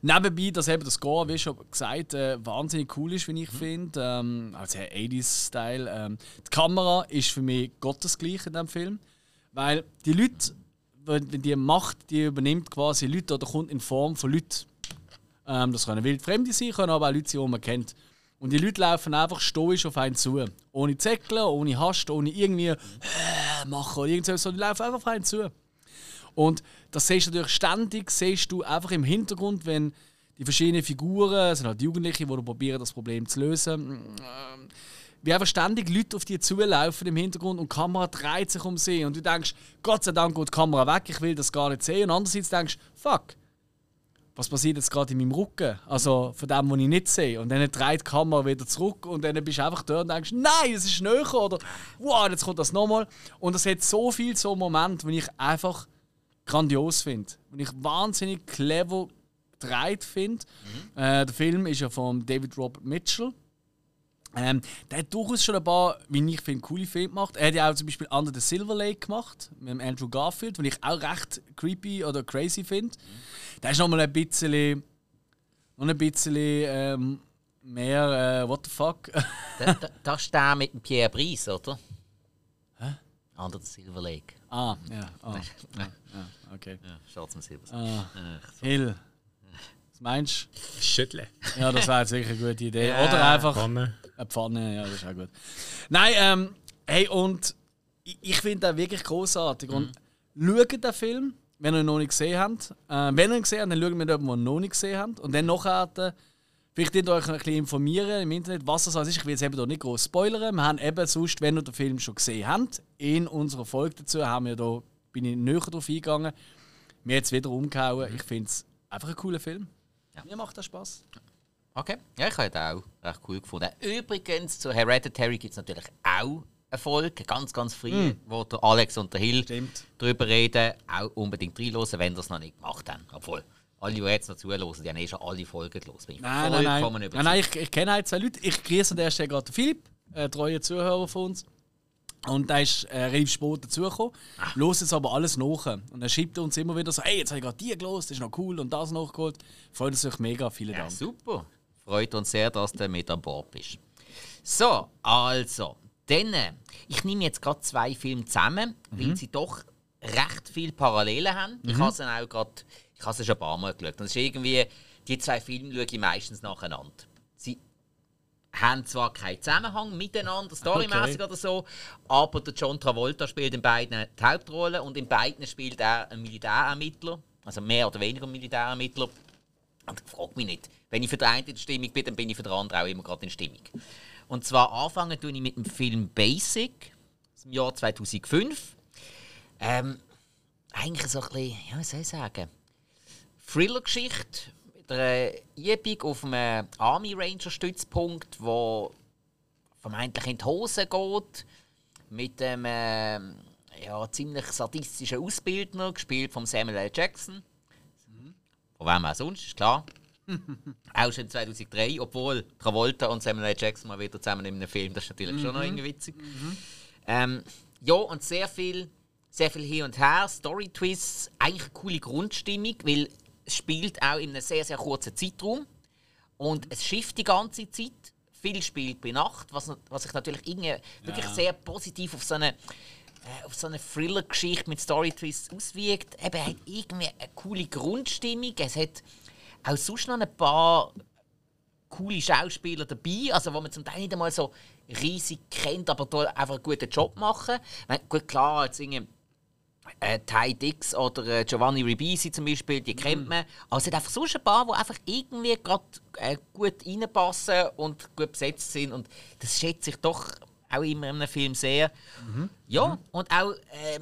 Nebenbei, dass eben das Score, wie schon gesagt, äh, wahnsinnig cool ist, wie ich finde. Ähm, also 80s-Style. Ähm, die Kamera ist für mich gottesgleich in diesem Film. Weil die Leute, wenn wenn die Macht, die übernimmt quasi Leute oder kommt in Form von Leuten. Ähm, das können wildfremde sein, können aber auch Leute sein, die man kennt. Und die Leute laufen einfach stoisch auf einen zu. Ohne Zeckeln, ohne Hast, ohne irgendwie äh, machen oder irgendwas, die laufen einfach auf einen zu. Und das siehst du natürlich ständig, siehst du einfach im Hintergrund, wenn die verschiedenen Figuren, es sind halt Jugendliche, die probieren, das Problem zu lösen, ähm, wie einfach ständig Leute auf die zulaufen im Hintergrund und die Kamera dreht sich um sie. Und du denkst, Gott sei Dank geht die Kamera weg, ich will das gar nicht sehen. Und andererseits denkst du, fuck, was passiert jetzt gerade in meinem Rücken? Also von dem, was ich nicht sehe. Und dann dreht die Kamera wieder zurück und dann bist du einfach dort und denkst, nein, es ist näher oder wow, jetzt kommt das nochmal. Und es hat so viel so Momente, wo ich einfach grandios finde. Und ich wahnsinnig clever gedreht finde. Äh, der Film ist ja von David Robert Mitchell. Ähm, der hat durchaus schon ein paar, wie ich finde, coole Filme gemacht. Er hat ja auch zum Beispiel Under the Silver Lake gemacht, mit Andrew Garfield, den ich auch recht creepy oder crazy finde. Der ist nochmal ein bisschen, noch ein bisschen ähm, mehr, äh, what the fuck. [LAUGHS] Da, da, das ist der mit dem Pierre Brice, oder? Hä? Under the Silver Lake. ah, ja, ah, ja, ja, okay. Ja, Schatz im Silber. Ah, Ach, Hill. meinst du? Schütteln. Ja, das wäre jetzt sicher eine gute Idee. Ja. Oder einfach Pfanne. Eine Pfanne, ja, das ist auch gut. Nein, ähm, hey, und ich, ich finde das wirklich großartig. Mhm. Und schaut den Film, wenn ihr ihn noch nicht gesehen habt. Äh, wenn ihr ihn gesehen habt, dann schaut mit jemandem, der ihn noch nicht gesehen habt. Und dann nachher, vielleicht ihr euch ein bisschen informieren im Internet, was das ist. Ich will jetzt eben nicht groß spoilern. Wir haben eben sonst, wenn ihr den Film schon gesehen habt, in unserer Folge dazu haben wir da, bin ich näher darauf eingegangen. Mir jetzt wieder umgehauen. Mhm. Ich finde es einfach ein cooler Film. Ja. Mir macht das Spaß. Okay, ja, ich habe es auch recht cool gefunden. Übrigens, zu Hereditary gibt es natürlich auch eine Folge, ganz, ganz früh, mm. wo der Alex und der Hill Stimmt. darüber reden. Auch unbedingt reinhören, wenn das noch nicht gemacht haben. Obwohl, alle, die jetzt noch zuhören, die haben eh schon alle Folgen gelesen. Bin ich nein, nein, nein. nein, nein, ich, ich kenne halt zwei Leute. Ich grüße an der Stelle gerade Philipp, äh, treuer Zuhörer von uns. Und da ist äh, relativ spät dazugekommen. Ah. Los jetzt aber alles nach. Und er schreibt uns immer wieder so: Hey, jetzt habe ich gerade die gelesen, das ist noch cool und das nachgeholt. Freut uns euch mega, vielen Dank. Ja, super. Freut uns sehr, dass du mit an Bord bist. So, also, dann, ich nehme jetzt gerade zwei Filme zusammen, mhm. weil sie doch recht viele Parallelen haben. Mhm. Ich habe sie auch gerade, ich habe sie schon ein paar Mal geschaut. Und es ist irgendwie, die zwei Filme schaue ich meistens nacheinander haben zwar keinen Zusammenhang miteinander, storymäßig okay. oder so, aber der John Travolta spielt in beiden die Hauptrolle und in beiden spielt er einen Militärermittler, also mehr oder weniger einen Militärermittler. Und ich frage mich nicht, wenn ich für den einen in Stimmung bin, dann bin ich für den anderen auch immer gerade in Stimmung. Und zwar anfangen tue ich mit dem Film Basic aus dem Jahr 2005. Ähm, eigentlich so ein bisschen, ja, wie soll ich sagen, Thriller-Geschichte der Übung auf einem Army Ranger Stützpunkt, wo vermeintlich in die Hose geht, mit einem äh, ja, ziemlich sadistischen Ausbildner, gespielt von Samuel L. Jackson. Von wem auch sonst, ist klar. [LAUGHS] auch schon 2003, obwohl Travolta und Samuel L. Jackson mal wieder zusammen in einem Film, das ist natürlich mhm. schon noch mhm. irgendwie witzig. Mhm. Ähm, ja, und sehr viel, sehr viel hier und her, Story-Twists, eigentlich eine coole Grundstimmung, weil es spielt auch in einem sehr, sehr kurzen Zeitraum. Und es schifft die ganze Zeit. Viel spielt bei Nacht, was, was sich natürlich irgendwie wirklich sehr positiv auf so eine, auf so eine Thriller-Geschichte mit Story-Twists auswirkt. Eben hat irgendwie eine coole Grundstimmung. Es hat auch sonst noch ein paar coole Schauspieler dabei, also wo man zum Teil nicht einmal so riesig kennt, aber da einfach einen guten Job machen. Meine, gut, klar, jetzt irgendwie äh, Ty Dix oder äh, Giovanni Ribisi zum Beispiel, die kennt mhm. man. Aber es sind einfach sonst ein paar, die einfach irgendwie gerade äh, gut reinpassen und gut besetzt sind. Und das schätze ich doch auch immer in einem Film sehr. Mhm. Ja, mhm. und auch äh,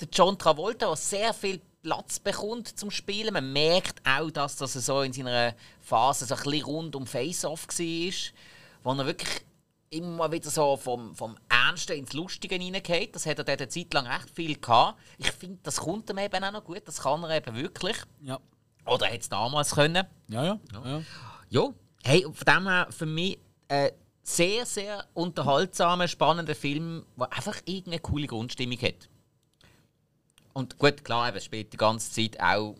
der John Travolta, der sehr viel Platz bekommt zum Spielen. Man merkt auch, dass das so in seiner Phase so ein bisschen rund um Face-Off war, wo er wirklich immer wieder so vom, vom Ernsten ins Lustige hineingeht. Das hat er dort eine Zeit lang recht viel gehabt. Ich finde, das kommt ihm eben auch noch gut. Das kann er eben wirklich. Ja. Oder hätte es damals können. Ja, ja. Ja, ja. ja. Hey, von dem her für mich ein sehr, sehr unterhaltsamer, spannender Film, der einfach irgendeine coole Grundstimmung hat. Und gut, klar, es spielt die ganze Zeit auch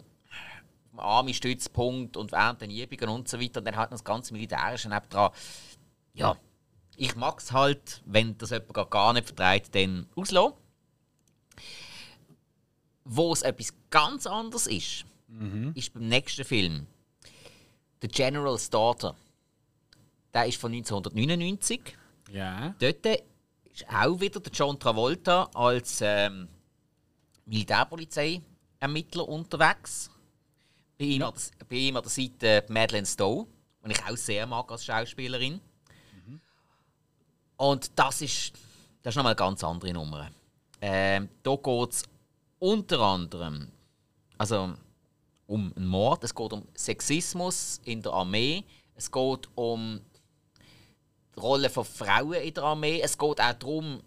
am Army-Stützpunkt und während den Übungen und so weiter. Und dann hat man das ganze Militärische dran. Ja, ich mag es halt, wenn das jemand gar nicht vertreibt, dann auslassen. Wo es etwas ganz anderes ist, mhm. ist beim nächsten Film. The General's Daughter. Der ist von 1999. Ja. Dort ist auch wieder der John Travolta als ähm, Militärpolizei-Ermittler unterwegs. Bei ihm, ja. bei ihm an der Seite Madeleine Stowe, die ich auch sehr mag als Schauspielerin. Und das ist, das ist nochmal eine ganz andere Nummer. Ähm, da geht es unter anderem also, um einen Mord, es geht um Sexismus in der Armee, es geht um die Rolle von Frauen in der Armee, es geht auch darum,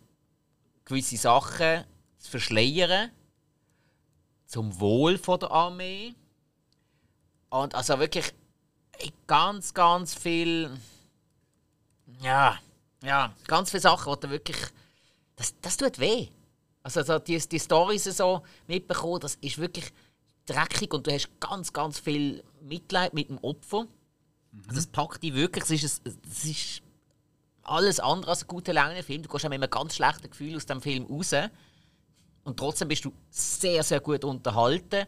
gewisse Sachen zu verschleiern zum Wohl von der Armee. Und also wirklich ganz, ganz viel. Ja, ja, ganz viele Sachen, die wirklich. Das, das tut weh. Also, also die, die Storys so mitbekommen, das ist wirklich dreckig und du hast ganz, ganz viel Mitleid mit dem Opfer. Mhm. Also, es packt dich wirklich. Es ist, es ist alles andere als ein guter Laune-Film. Du gehst auch mit einem ganz schlechten Gefühl aus dem Film raus. Und trotzdem bist du sehr, sehr gut unterhalten.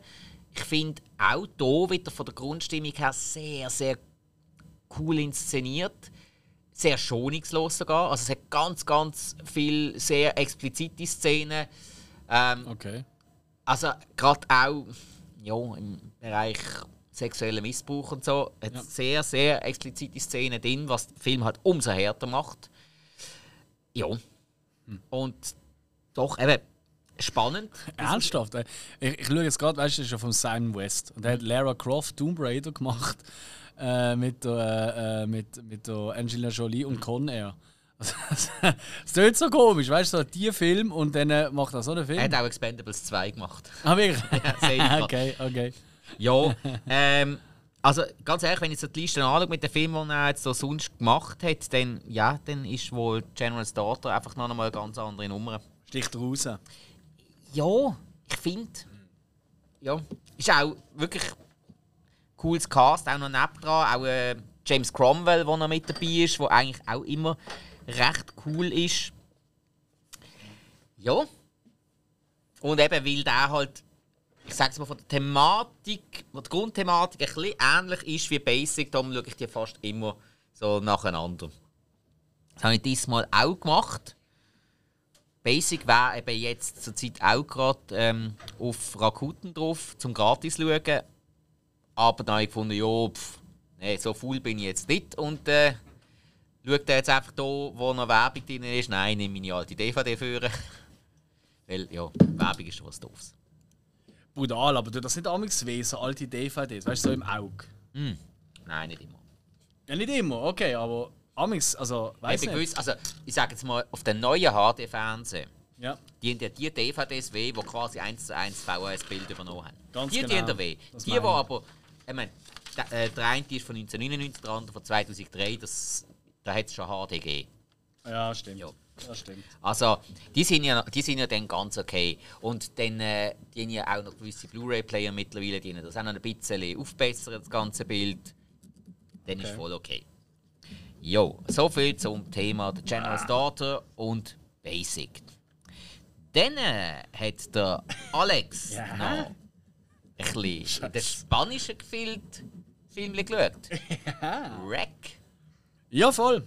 Ich finde auch hier wieder von der Grundstimmung her sehr, sehr cool inszeniert. Sehr schonungslos sogar. Also es hat ganz, ganz viele sehr explizite Szenen. Ähm, Okay. also gerade auch ja, im Bereich sexueller Missbrauch und so hat Ja. sehr, sehr explizite Szenen drin, was den Film halt umso härter macht. Ja. Und doch eben spannend. [LAUGHS] Ernsthaft? ey? Ich, ich schaue jetzt gerade, weißt du, das ist ja von Simon West. Und der hat Lara Croft Tomb Raider gemacht [LAUGHS] äh, mit, äh, äh, mit, mit der Angelina Jolie und Con Air. [LAUGHS] Es klingt so komisch, weißt du, so die Film und dann äh, macht er so einen Er Film. hat auch Expendables 2 gemacht. Ah, wirklich? grad. okay, okay. Ja, ähm, also ganz ehrlich, wenn ich so die Liste anschaue mit den Filmen, die er jetzt so sonst gemacht hat, dann, ja, dann ist wohl General's Daughter einfach noch einmal eine ganz andere Nummer. Sticht raus. Ja, ich finde. Ja, ist auch wirklich cooles Cast, auch noch nebendran. Auch äh, James Cromwell, der noch mit dabei ist, der eigentlich auch immer recht cool ist. Ja. Und eben, weil der halt, ich sag's mal, von der Thematik, der Grundthematik ein bisschen ähnlich ist wie Basic, darum schaue ich die fast immer so nacheinander. Das habe ich diesmal auch gemacht. Basic wäre eben jetzt zurzeit auch gerade ähm, auf Rakuten drauf, zum gratis schauen. Aber dann habe ich gefunden, ja, pff, nee, so faul bin ich jetzt nicht. Und äh, schaue da jetzt einfach da, wo noch Werbung drin ist. Nein, nehme meine alte DVD führen. [LAUGHS] Weil, ja, Werbung ist was Doofes. Brutal, aber du das nicht amigs weh, so alte DVDs, weißt du, so im Auge. Nein, nicht immer. Ja, nicht immer, okay, aber amigs, also, weiß Ich, nicht. gewiss, also, ich sage jetzt mal, auf den neuen HD-Fernsehen, Ja, die haben ja die DVDs weh, die quasi eins zu eins VHS-Bild übernommen haben. Ganz die, die genau. haben da weh. Das Die, die aber, ich meine, der, äh, der eine ist von 1999, der andere von 2003, das, da hat es schon HD gegeben. ja stimmt. Ja. Das stimmt. Also, die sind ja, die sind ja dann ganz okay. Und dann, äh, die haben ja auch noch gewisse Blu-ray-Player mittlerweile, die haben das auch noch ein bisschen aufbessert, das ganze Bild. Dann ist Okay. voll okay. Jo, soviel zum Thema The General's Daughter und Basic. Dann äh, hat der [LAUGHS] Alex Ja. noch ein bisschen in den Spanischen gefilmt, Film geschaut. [LAUGHS] Wreck. Ja, voll.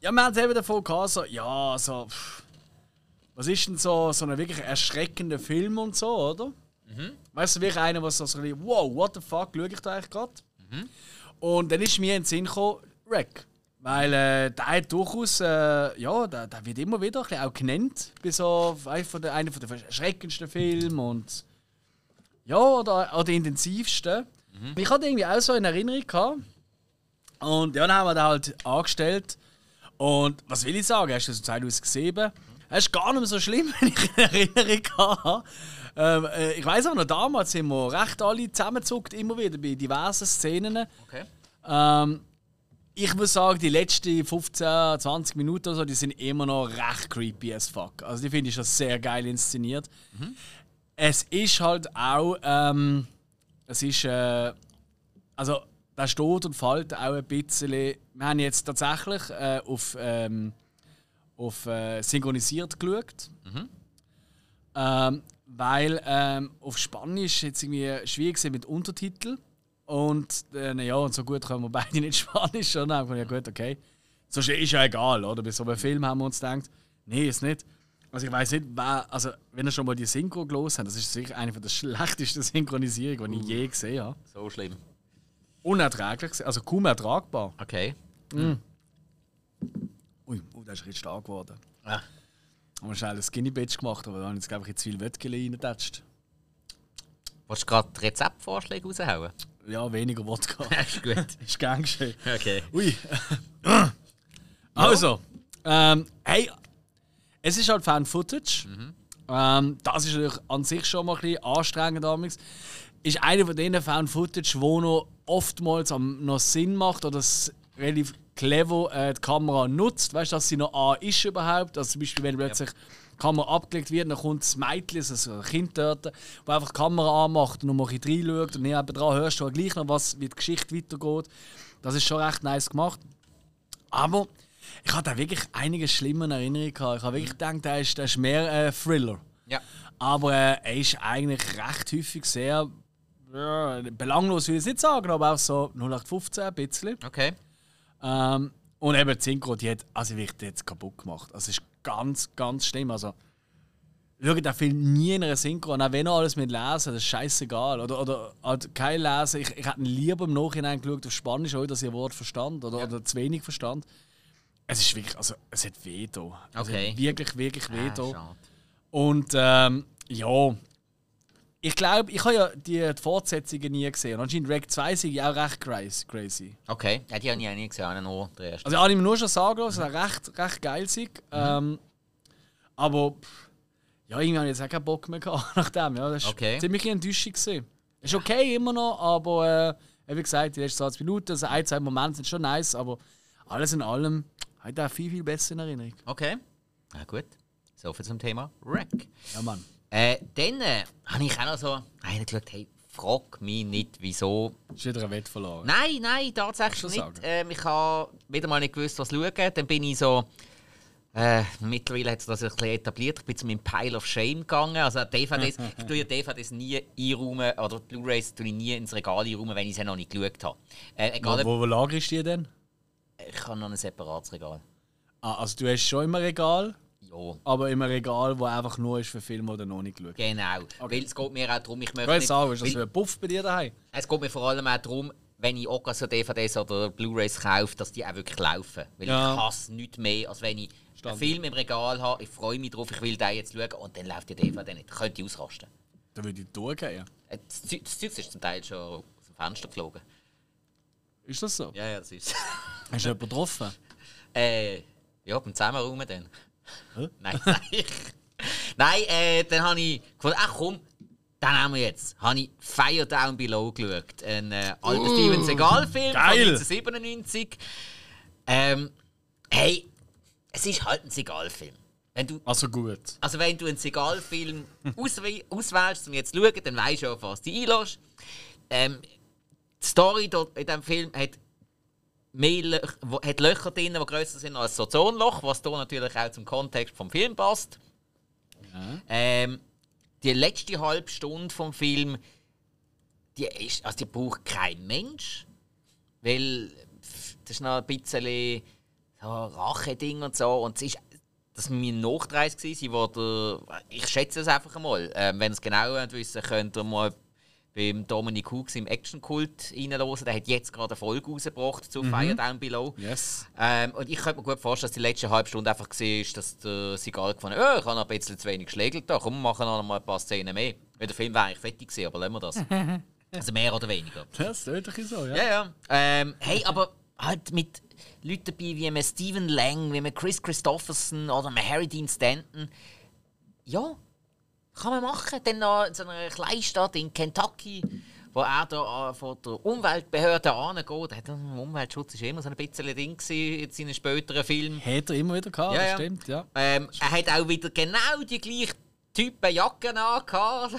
Ja, wir haben es eben davon gehabt, so, ja, so. pff, Was ist denn so, so ein wirklich erschreckender Film und so, oder? Weißt du, wirklich einer, was so, so ein bisschen, wow, what the fuck, schaue ich da eigentlich gerade? Und dann ist mir in den Sinn gekommen, Wreck. Weil äh, der hat durchaus, äh, ja, der, der wird immer wieder ein bisschen auch genannt, bei so einem von der, einer der erschreckendsten Filme und ja, oder, oder intensivsten. Ich hatte irgendwie auch so in Erinnerung gehabt. Und ja, dann haben wir den halt angestellt. Und was will ich sagen? Hast du das 2007? Es ist gar nicht mehr so schlimm, [LAUGHS] wenn ich in Erinnerung habe. Ähm, äh, ich weiß auch noch, damals sind wir recht alle zusammengezuckt, immer wieder bei diversen Szenen. Okay. Ähm, ich muss sagen, die letzten 15, 20 Minuten oder so, die sind immer noch recht creepy as fuck. Also die finde ich schon sehr geil inszeniert. Es ist halt auch, ähm, es ist, äh, also da steht und fällt auch ein bisschen. Wir haben jetzt tatsächlich äh, auf, ähm, auf äh, synchronisiert geschaut. Ähm, weil ähm, auf Spanisch jetzt irgendwie schwierig gewesen mit Untertitel. Und äh, ja und so gut können wir [LAUGHS] beide nicht Spanisch und dann haben wir ja gut okay. So ist ja egal oder? Bei so einem Film haben wir uns gedacht nee ist nicht. Also ich weiß nicht wer, also wenn ihr schon mal die Synchro gelesen habt das ist sicher eine von der [LAUGHS] schlechtesten Synchronisierungen die ich je gesehen habe. So schlimm. Unerträglich also kaum ertragbar Okay. ui oh, das ist richtig stark geworden Ah. haben wir schnell ein Skinny Bitch gemacht aber da habe ich jetzt glaube ich zu viel Wöttchen reingetatscht Willst du gerade Rezeptvorschläge raushauen? ja weniger Wodka [LAUGHS] ist gut. [LAUGHS] ist gern geschehen Okay. Ui. also, ähm, hey, es ist halt Fan-Footage. Ähm, das ist natürlich an sich schon mal ein bisschen anstrengend damals. Ist einer von diesen Fan-Footage, wo noch oftmals am, noch Sinn macht oder es relativ clever äh, die Kamera nutzt. Weißt du, dass sie noch an ist überhaupt. Also zum Beispiel, wenn plötzlich die Kamera abgelegt wird, dann kommt das Mädchen, also ein Kind dort, das einfach die Kamera anmacht und noch mal ein bisschen reinschaut und nebenan hörst du halt gleich noch, was, wie die Geschichte weitergeht. Das ist schon recht nice gemacht. Aber ich hatte wirklich einige schlimme Erinnerungen. Ich habe wirklich gedacht, der ist, der ist mehr äh, Thriller. Ja. Aber äh, er ist eigentlich recht häufig sehr ja, belanglos will ich es nicht sagen, aber auch so 0815 ein bisschen. Okay. Ähm, und eben die Synchro, die hat also wirklich jetzt kaputt gemacht. Also es ist ganz, ganz schlimm. Also, schau den Film nie in einer Synchro an, auch wenn er alles mit lesen, das ist scheißegal. Oder, oder halt kein Lesen. Ich, ich hätte lieber im Nachhinein geschaut auf Spanisch, auch, dass ich ein Wort verstand oder, oder zu wenig verstand. Es ist wirklich, also es hat weh da. Es Okay. hat wirklich, wirklich weh Ah, da. schade. Und ähm, ja, ich glaube, ich habe ja die, die Fortsetzungen nie gesehen. Und anscheinend Reg 2 sind ja auch recht crazy. Okay, ja, die habe ich auch nie gesehen, nur der erste. Also ich habe ihm nur schon sagen lassen, dass er recht, recht geil ist. Ähm, aber pff, ja, irgendwie habe ich jetzt auch keinen Bock mehr gehabt [LAUGHS] nach dem. Ja, das war Okay. ziemlich enttäuschend. gewesen. Ist okay immer noch, aber äh, wie gesagt, die letzten 20 Minuten, also ein, zwei Momente sind schon nice, aber alles in allem hat er viel, viel besser in Erinnerung. Okay. Na gut. So viel zum Thema Wreck. Ja, Mann. Äh, dann äh, habe ich auch noch so einen geschaut, hey, frag mich nicht, wieso. Ist wieder ein Wett verloren. Nein, nein, tatsächlich nicht. Ähm, ich habe wieder mal nicht gewusst, was schauen. Dann bin ich so. Äh, mittlerweile hat sich das ein bisschen etabliert. Ich bin zu meinem Pile of Shame gegangen. Also DVDs, [LAUGHS] ich tue ja DVDs nie einräumen, oder Blu-Rays tue ich nie ins Regal einräumen, wenn ich sie noch nicht geschaut habe. Äh, egal, Wo, wo, wo lagerst du die denn? ich habe noch ein separates Regal. Ah, also du hast schon immer Regal, Ja, aber immer Regal, wo einfach nur ist für Filme oder noch nicht geschaut. genau. Weil es geht mir auch darum, ich Ich möchte will nicht... sagen, ist das weil- ein Puff bei dir daheim? Es geht mir vor allem auch darum, wenn ich auch so DVDs oder Blu-Rays kaufe, dass die auch wirklich laufen. Weil Ja. ich hasse nichts mehr, als wenn ich einen Standard. Film im Regal habe, ich freue mich drauf, ich will den jetzt schauen und dann läuft die DVD nicht. Könnte ich ausrasten. Da würde ich durchgehen. Äh, Das Zeug das Zeug ist zum Teil schon aus dem Fenster geflogen. Ist das so? Ja, ja, das ist. Hast du jemanden getroffen? [LAUGHS] äh, ja, beim Zusammenräumen dann. Hä? Nein, nein. [LAUGHS] nein, äh, dann habe ich gefunden, ach komm, dann haben wir jetzt. Habe ich Fire Down Below geschaut. Ein äh, alter Steven Seagal-Film von geil. 1997. Ähm, hey, es ist halt ein Seagal-Film. Wenn du, Also gut. also wenn du einen Seagal-Film [LAUGHS] auswäh- auswählst, um jetzt zu schauen, dann weißt du auch, was du einlässt. Ähm, die Story dort in diesem Film hat, mehr wo- hat Löcher drin, die grösser sind als so ein Ozonloch, was hier natürlich auch zum Kontext vom Film passt. Ähm, die letzte halbe Stunde vom Film, die, ist, also die braucht kein Mensch, weil das ist noch ein bisschen so Rache-Ding und so. Und es ist, das war mein Nachdreis, gewesen, wo der, ich schätze es einfach einmal. Ähm, wenn ihr es genau wissen könnt ihr mal beim Dominic Hughes im Action-Kult reinhören. Der hat jetzt gerade eine Folge rausgebracht zu Fire Down Below. Yes. Ähm, und ich könnte mir gut vorstellen, dass die letzte halbe Stunde einfach war, dass der Sigal gefunden hat, oh, ich habe noch ein bisschen zu wenig geschlägelt, da, komm, wir machen noch mal ein paar Szenen mehr. Weil der Film war eigentlich fertig gewesen, aber lassen wir das. [LAUGHS] also mehr oder weniger. Das ist wirklich so, ja. Ja, ja. Ähm, hey, aber halt mit Leuten dabei wie einem Stephen Lang, wie einem Chris Christopherson oder einem Harry Dean Stanton. Ja, kann man machen. Dann noch in so einer Kleinstadt in Kentucky, wo er da äh, von der Umweltbehörde angeht. Der Umweltschutz war immer so ein bisschen Ding in seinen späteren Filmen. Hätte er immer wieder gehabt, Ja, ja. stimmt, ja. Ähm, er hat auch wieder genau die gleichen Typen Jacken angehabt.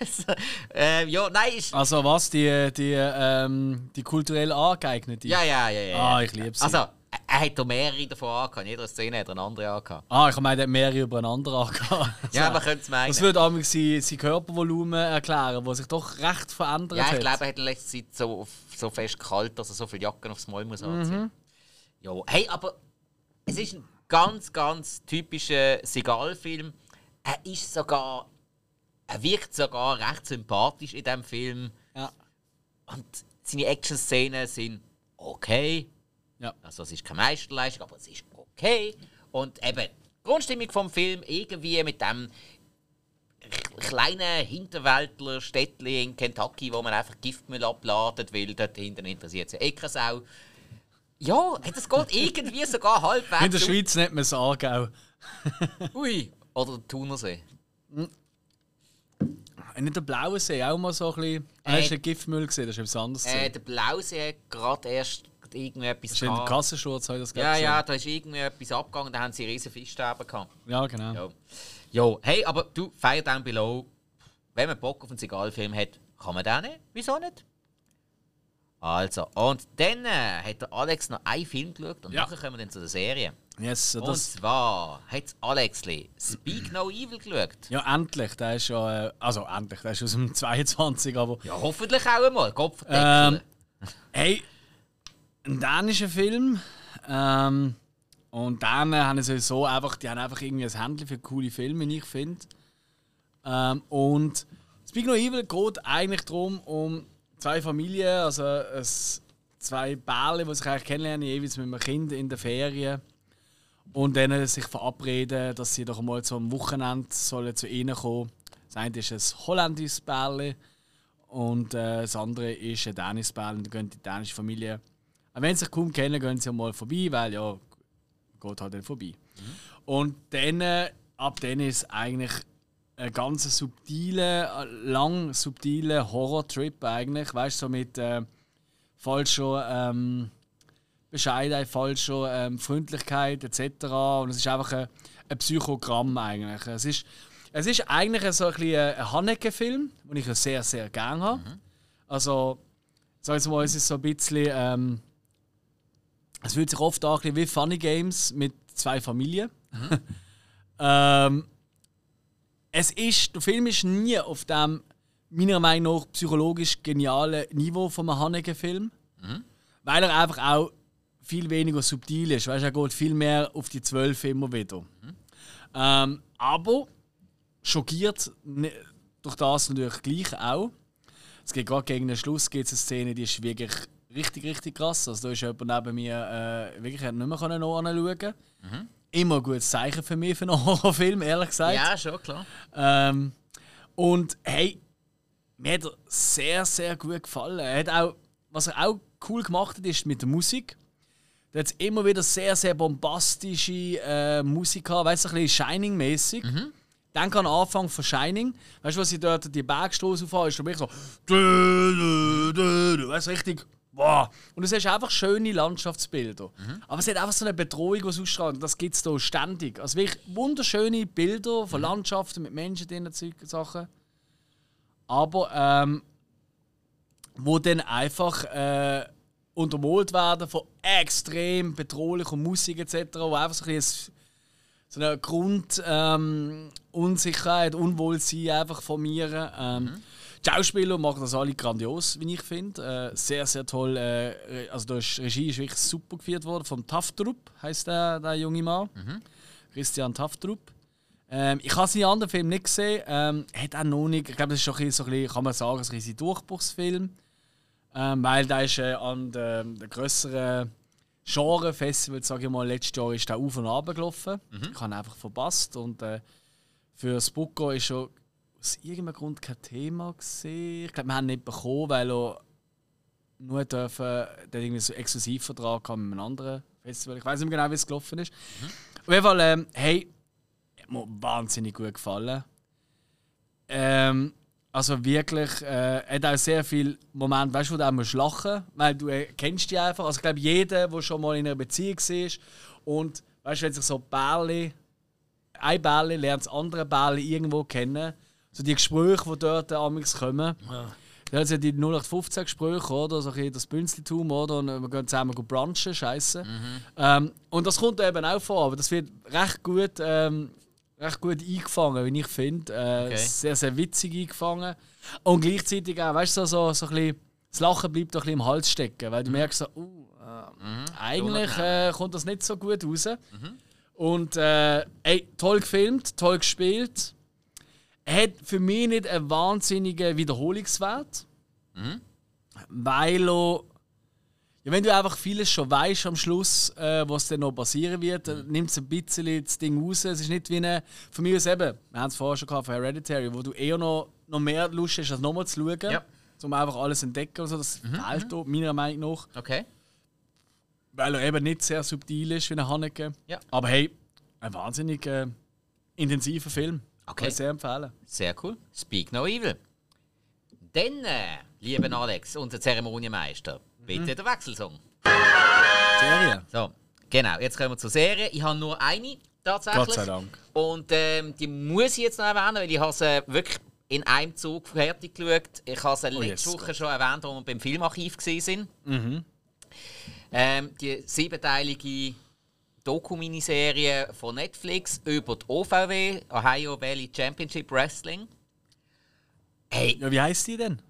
[LAUGHS] ähm, ja, nein. Also was, die, die, ähm, die kulturell angeeignete? Ja, ja, ja, ja. Ah, ich liebe sie. Also, er, er hat da mehrere davon angehabt. In jeder Szene hat er eine andere angehabt. Ah, ich meine, der hat mehrere übereinander angehabt. [LAUGHS] Ja, man könnte es meinen. Das würde auch sein, sein Körpervolumen erklären, das sich doch recht verändert ja, hat. ich glaube, er hat in letzter Zeit so, so fest kalt, dass er so viele Jacken aufs Mal muss anziehen. Mhm. Ja, hey, aber es ist ein ganz, ganz typischer Seagal-Film. Er ist sogar. Er wirkt sogar recht sympathisch in diesem Film. Ja. Und seine Action-Szenen sind okay. Ja. Also es ist keine Meisterleistung, aber es ist okay. Und eben, die Grundstimmung vom Film irgendwie mit dem kleinen Hinterwäldler Städtli in Kentucky, wo man einfach Giftmüll abladet, weil dort hinten interessiert sich eh keine Sau. Ja, das geht irgendwie sogar halbwegs. In der Schweiz nennt man es Aargau. Ui. Oder der Thunersee. In der Blauen See auch mal so ein bisschen. Äh, Hast du den Giftmüll gesehen? Das ist etwas anderes. Äh, der Blausee gerade erst irgendwie etwas das ist in der gehabt. Kassensturz, habe ich das Ja, gesehen. ja, da ist irgendwie etwas abgegangen, da haben sie riesen Fischsterben gehabt. Ja, genau. Ja. ja, hey, aber du, Fire Down Below, wenn man Bock auf einen Seagal-Film hat, kann man den nehmen. Wieso nicht? Also, und dann äh, hat der Alex noch einen Film geschaut und Ja. nachher kommen wir dann zu der Serie. Yes, Und das, zwar hat Alexli Speak No Evil geschaut. ja, endlich. Der ist ja. Äh, also, endlich. Der ist aus dem [LAUGHS] 22, aber. Ja, hoffentlich auch einmal. Kopfdeckel. Ähm, hey, ein dänischer Film. Ähm, und dann haben sie sowieso einfach, die haben einfach irgendwie ein Händchen für coole Filme, ich finde. Ähm, und Speak No Evil geht eigentlich darum, um zwei Familien, also es, zwei Bärle, die sich eigentlich kennenlernen, jeweils mit einem Kind in der Ferien. Und dann sich verabreden, dass sie doch mal zum Wochenende sollen zu ihnen kommen. Das eine ist ein holländisches Bärle und äh, das andere ist ein dänisches Bärle. Und dann gehen die dänische Familie, wenn sie sich kaum kennen, gehen sie mal vorbei, weil ja, geht halt dann vorbei. Und dann, äh, ab dann ist es eigentlich ein ganz subtiler, äh, lang subtiler Horror-Trip eigentlich. Weißt du, so mit äh, falscher ähm, Bescheidenheit, falscher ähm, Freundlichkeit etc. Und es ist einfach ein, ein Psychogramm eigentlich. Es ist, es ist eigentlich so ein, ein Haneke-Film, den ich ja sehr, sehr gerne habe. Also, sag ich mal, es ist so ein bisschen. Ähm, es fühlt sich oft an wie Funny Games mit zwei Familien. [LAUGHS] ähm, es ist, der Film ist nie auf dem meiner Meinung nach psychologisch genialen Niveau von einem Haneke-Film. Weil er einfach auch viel weniger subtil ist. Weißt, er geht viel mehr auf die zwölf immer wieder. Ähm, aber schockiert ne- durch das natürlich gleich auch. Es geht gerade gegen den Schluss gibt es eine Szene, die ist wirklich richtig, richtig krass. Also da ist jemand neben mir äh, wirklich hat nicht mehr können anschauen. Immer ein gutes Zeichen für mich für einen [LAUGHS] Horrorfilm, ehrlich gesagt. ja, schon, klar. Ähm, und hey, mir hat er sehr, sehr gut gefallen. Er hat auch, was er auch cool gemacht hat, ist mit der Musik. Da hat immer wieder sehr, sehr bombastische äh, Musik gehabt, weißt du, ein bisschen Shining-mäßig. Dann am Anfang von Shining, weißt du, was sie dort die Bergstraße auffahren, ist dann wirklich so. Weißt du, richtig. Wow. Und du siehst einfach schöne Landschaftsbilder. Aber es hat einfach so eine Bedrohung, die es ausstrahlt. Das gibt es hier ständig. Also wirklich wunderschöne Bilder von Landschaften mit Menschen drin, Sachen. Aber ähm, wo dann einfach äh, untermalt werden von extrem bedrohlicher Musik etc., wo einfach so ein bisschen so eine Grund ähm, Unwohlsein einfach formieren. Ähm, Die Schauspieler machen das alle grandios, wie ich finde. Äh, sehr, sehr toll. Äh, also ist, Regie ist wirklich super geführt worden vom Taftrup, heißt der, der junge Mann. Christian Taftrup. Ähm, ich habe seinen anderen Film nicht gesehen. Ähm, hat auch noch nicht. Ich glaube, das ist schon ein bisschen, so ein bisschen, kann man sagen, ein bisschen Durchbruchsfilm. Ähm, weil der ist äh, an den der grösseren Genre-Festival, sage ich mal, letztes Jahr ist der auf und ab gelaufen. Ich habe ihn einfach verpasst. Und äh, für Spucco ist schon aus irgendeinem Grund kein Thema gesehen. Ich glaube, wir haben ihn nicht bekommen, weil er nur dürfen, der irgendwie so einen Exklusivvertrag haben mit einem anderen Festival. Ich weiß nicht mehr genau, wie es gelaufen ist. Auf jeden Fall, ähm, hey, hat mir wahnsinnig gut gefallen. Ähm, also wirklich, äh, er hat auch sehr viele Momente, weißt du, wo du auch musst lachen weil du äh, kennst die einfach. Also ich glaube, jeder, der schon mal in einer Beziehung war und weißt du, wenn sich so Bärli, ein Bärli lernt das andere Bärli irgendwo kennen, so die Gespräche, die dort amigs kommen. Ja. Also die 0815 Gespräche, oder? So ein das Bünzeltum, oder? Und wir gehen zusammen brunchen, scheiße. Ähm, und das kommt eben auch vor, aber das wird recht gut, ähm, recht gut eingefangen, wie ich finde. Äh, Okay. Sehr, sehr witzig eingefangen. Und gleichzeitig auch, weißt du, so, so ein bisschen, das Lachen bleibt doch ein bisschen im Hals stecken, weil du merkst so, uh, äh, eigentlich äh, kommt das nicht so gut raus. Und äh, ey, toll gefilmt, toll gespielt. Er hat für mich nicht einen wahnsinnigen Wiederholungswert. Weil er. Ja, wenn du einfach vieles schon weißt am Schluss, äh, was dann noch passieren wird, dann nimmt es ein bisschen das Ding raus. Es ist nicht wie eine. Von mir aus eben, wir haben es vorher schon gehabt, von Hereditary, wo du eher noch, noch mehr Lust hast, das nochmal zu schauen. Ja. Um einfach alles zu entdecken. und So. Das fehlt hier, meiner Meinung nach. Okay. Weil er eben nicht sehr subtil ist wie ein Haneke. Ja. Aber hey, ein wahnsinnig äh, intensiver Film. Okay. Kann ich sehr empfehlen. Sehr cool. Speak No Evil. Dann, äh, lieber Alex, unser Zeremonienmeister, bitte der Wechselsong. Serie. So, genau, jetzt kommen wir zur Serie. Ich habe nur eine tatsächlich. Gott sei Dank. Und ähm, die muss ich jetzt noch erwähnen, weil ich habe sie wirklich in einem Zug fertig geschaut. Ich habe sie letzte Oh, yes. Woche schon erwähnt, als wir beim Filmarchiv waren. Mhm. Ähm, die siebenteilige Doku-Miniserie von Netflix über die OVW, Ohio Valley Championship Wrestling. Hey, Ja, wie heisst die denn?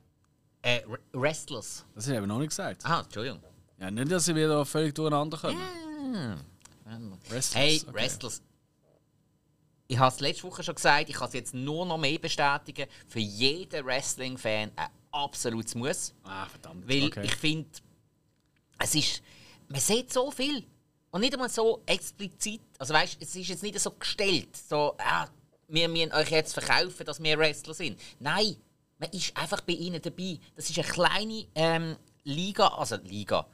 äh, Wrestlers. Das habe ich eben noch nicht gesagt. Ah, Entschuldigung. Ja, nicht, dass sie wieder völlig durcheinander kommen. Wrestlers, Hey, okay. Wrestlers. Ich habe es letzte Woche schon gesagt, ich kann es jetzt nur noch mehr bestätigen. Für jeden Wrestling-Fan ein absolutes Muss. Ah, verdammt. Weil okay. ich finde, es ist. Man sieht so viel. Und nicht einmal so explizit. Also weißt es ist jetzt nicht so gestellt. So, ah, wir müssen euch jetzt verkaufen, dass wir Wrestler sind. Nein, man ist einfach bei ihnen dabei. Das ist eine kleine ähm, Liga, also Liga.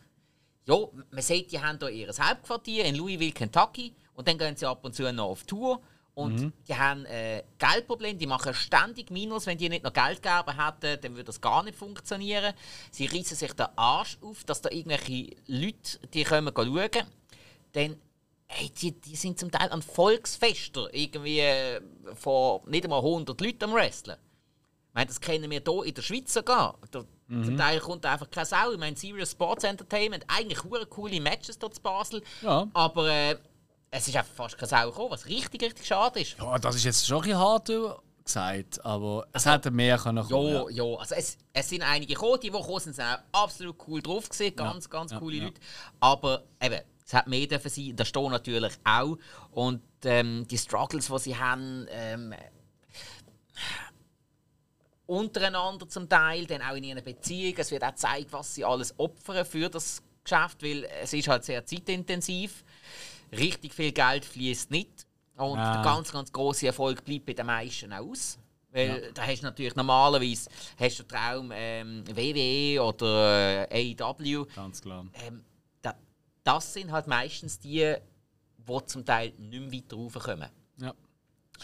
Ja, man sieht, die haben hier ihr Hauptquartier in Louisville, Kentucky. Und dann gehen sie ab und zu noch auf Tour. Und die haben äh, Geldprobleme, die machen ständig Minus. Wenn die nicht noch Geld gegeben hätten, dann würde das gar nicht funktionieren. Sie reißen sich den Arsch auf, dass da irgendwelche Leute die kommen schauen. Dann, ey, die, die sind zum Teil an Volksfesten irgendwie äh, von nicht einmal 100 Leuten am Wrestlen. Ich meine, das kennen wir hier in der Schweiz sogar. Da, Zum Teil kommt einfach keine Sau. Ich meine, Serious Sports Entertainment, eigentlich coole Matches dort in Basel. Ja. Aber äh, es ist einfach fast keine Sau gekommen, was richtig, richtig schade ist. Ja, das ist jetzt schon ein bisschen hart gesagt, aber es hätte mehr können kommen. Ja, ja. Also es, es sind einige gekommen, die, die gekommen sind, sind auch absolut cool drauf gewesen, ganz, ganz ja, coole ja. Leute. Aber eben, es hat mehr dürfen sein, das stehen natürlich auch. Und ähm, die Struggles, die sie haben, ähm, untereinander zum Teil, dann auch in ihren Beziehungen. Es wird auch gezeigt, was sie alles opfern für das Geschäft, weil es ist halt sehr zeitintensiv. Richtig viel Geld fließt nicht. Und Ah. der ganz, ganz große Erfolg bleibt bei den meisten aus. Weil da hast du natürlich normalerweise hast du den Traum ähm, WWE oder äh, AEW. Ganz klar. Ähm, das sind halt meistens die, die zum Teil nicht mehr weiter raufkommen. Ja.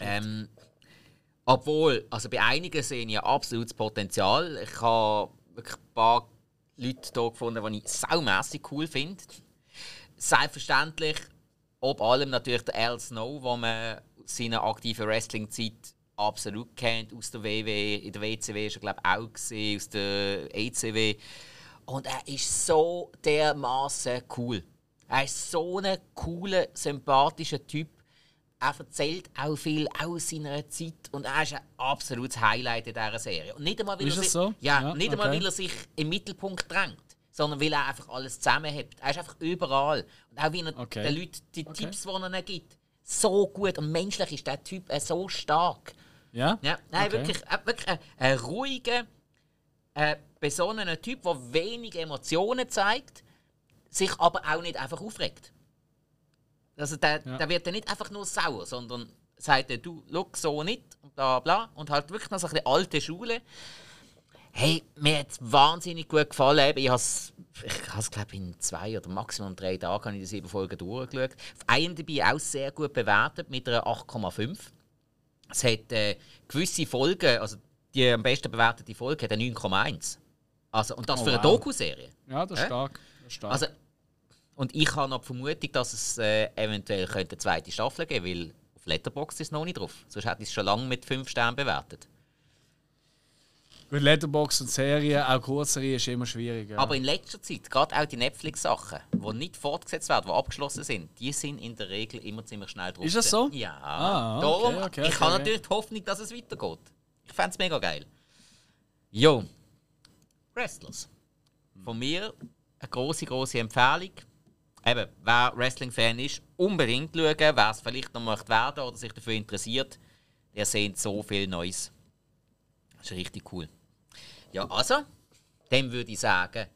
Ähm, obwohl, also bei einigen sehe ich ja absolutes Potenzial. Ich habe wirklich ein paar Leute hier gefunden, die ich saumässig cool finde. Selbstverständlich, ob allem natürlich der Al Snow, wo man seiner aktiven Wrestling-Zeit absolut kennt, aus der WWE, in der WCW ist er glaube ich auch gesehen, aus der ECW. Und er ist so dermaßen cool. Er ist so ein cooler, sympathischer Typ. Er erzählt auch viel aus seiner Zeit und er ist ein absolutes Highlight in dieser Serie. Und nicht einmal, weil, Ist er, sich, so? ja, Ja, nicht einmal, okay. weil er sich im Mittelpunkt drängt, sondern weil er einfach alles zusammenhält. Er ist einfach überall. Und auch wie er Okay. den Leuten die Okay. Tipps, die er gibt, so gut und menschlich ist der Typ äh, so stark. Ja? Ja, nein, Okay. wirklich, äh, wirklich ein, ein ruhiger, äh, besonnener Typ, der wenig Emotionen zeigt, sich aber auch nicht einfach aufregt. Also der, Ja. der wird dann nicht einfach nur sauer, sondern sagt, er, du, look, so nicht und bla bla. Und halt wirklich noch so ein bisschen alte Schule. Hey, mir hat es wahnsinnig gut gefallen. Ich habe es, ich glaube in zwei oder maximum drei Tagen habe ich die sieben Folgen durchgeschaut. Auf IMDb auch sehr gut bewertet mit einer 8,5. Es hat äh, gewisse Folgen, also die am besten bewertete Folge hat eine 9,1. Also, und das Oh, für eine wow. Doku-Serie. Ja, das ist Hä? stark. Das ist stark. Also, und ich habe noch die Vermutung, dass es äh, eventuell könnte eine zweite Staffel geben weil auf Letterboxd ist es noch nicht drauf. Sonst hätte ich es schon lange mit 5 Sternen bewertet. Gut, Letterbox und Serien, auch Kurzserie, ist immer schwierig. Ja. Aber in letzter Zeit, gerade auch die Netflix-Sachen, die nicht fortgesetzt werden, die abgeschlossen sind, die sind in der Regel immer ziemlich schnell drauf. Ist das so? Ja. Ah, okay, Darum, okay, ich okay, habe okay. natürlich die Hoffnung, dass es weitergeht. Ich fände es mega geil. Jo. Wrestlers. Von mir eine große, große Empfehlung. Eben, wer Wrestling-Fan ist, unbedingt schauen. Wer es vielleicht noch möchte werden oder sich dafür interessiert, der sieht so viel Neues. Das ist richtig cool. Ja, also, dann würde ich sagen,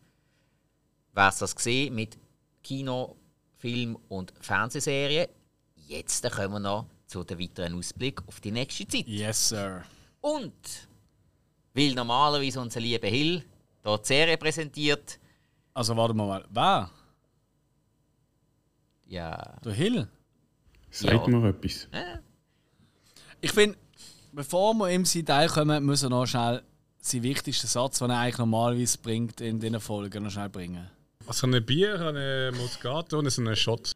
wer es das gesehen mit Kino, Film und Fernsehserien. Jetzt kommen wir noch zu dem weiteren Ausblick auf die nächste Zeit. yes, Sir. Und weil normalerweise unser lieber Hill hier die Serie präsentiert, Also, warte mal. Wer? Ja, Der Hill? Sagt Ja. mir etwas. Ich finde, bevor wir im Detail kommen, müssen wir noch schnell seinen wichtigsten Satz, den er eigentlich normalerweise bringt, in diesen Folgen noch schnell bringen. Also ein Bier, eine Moscato und einen Shot.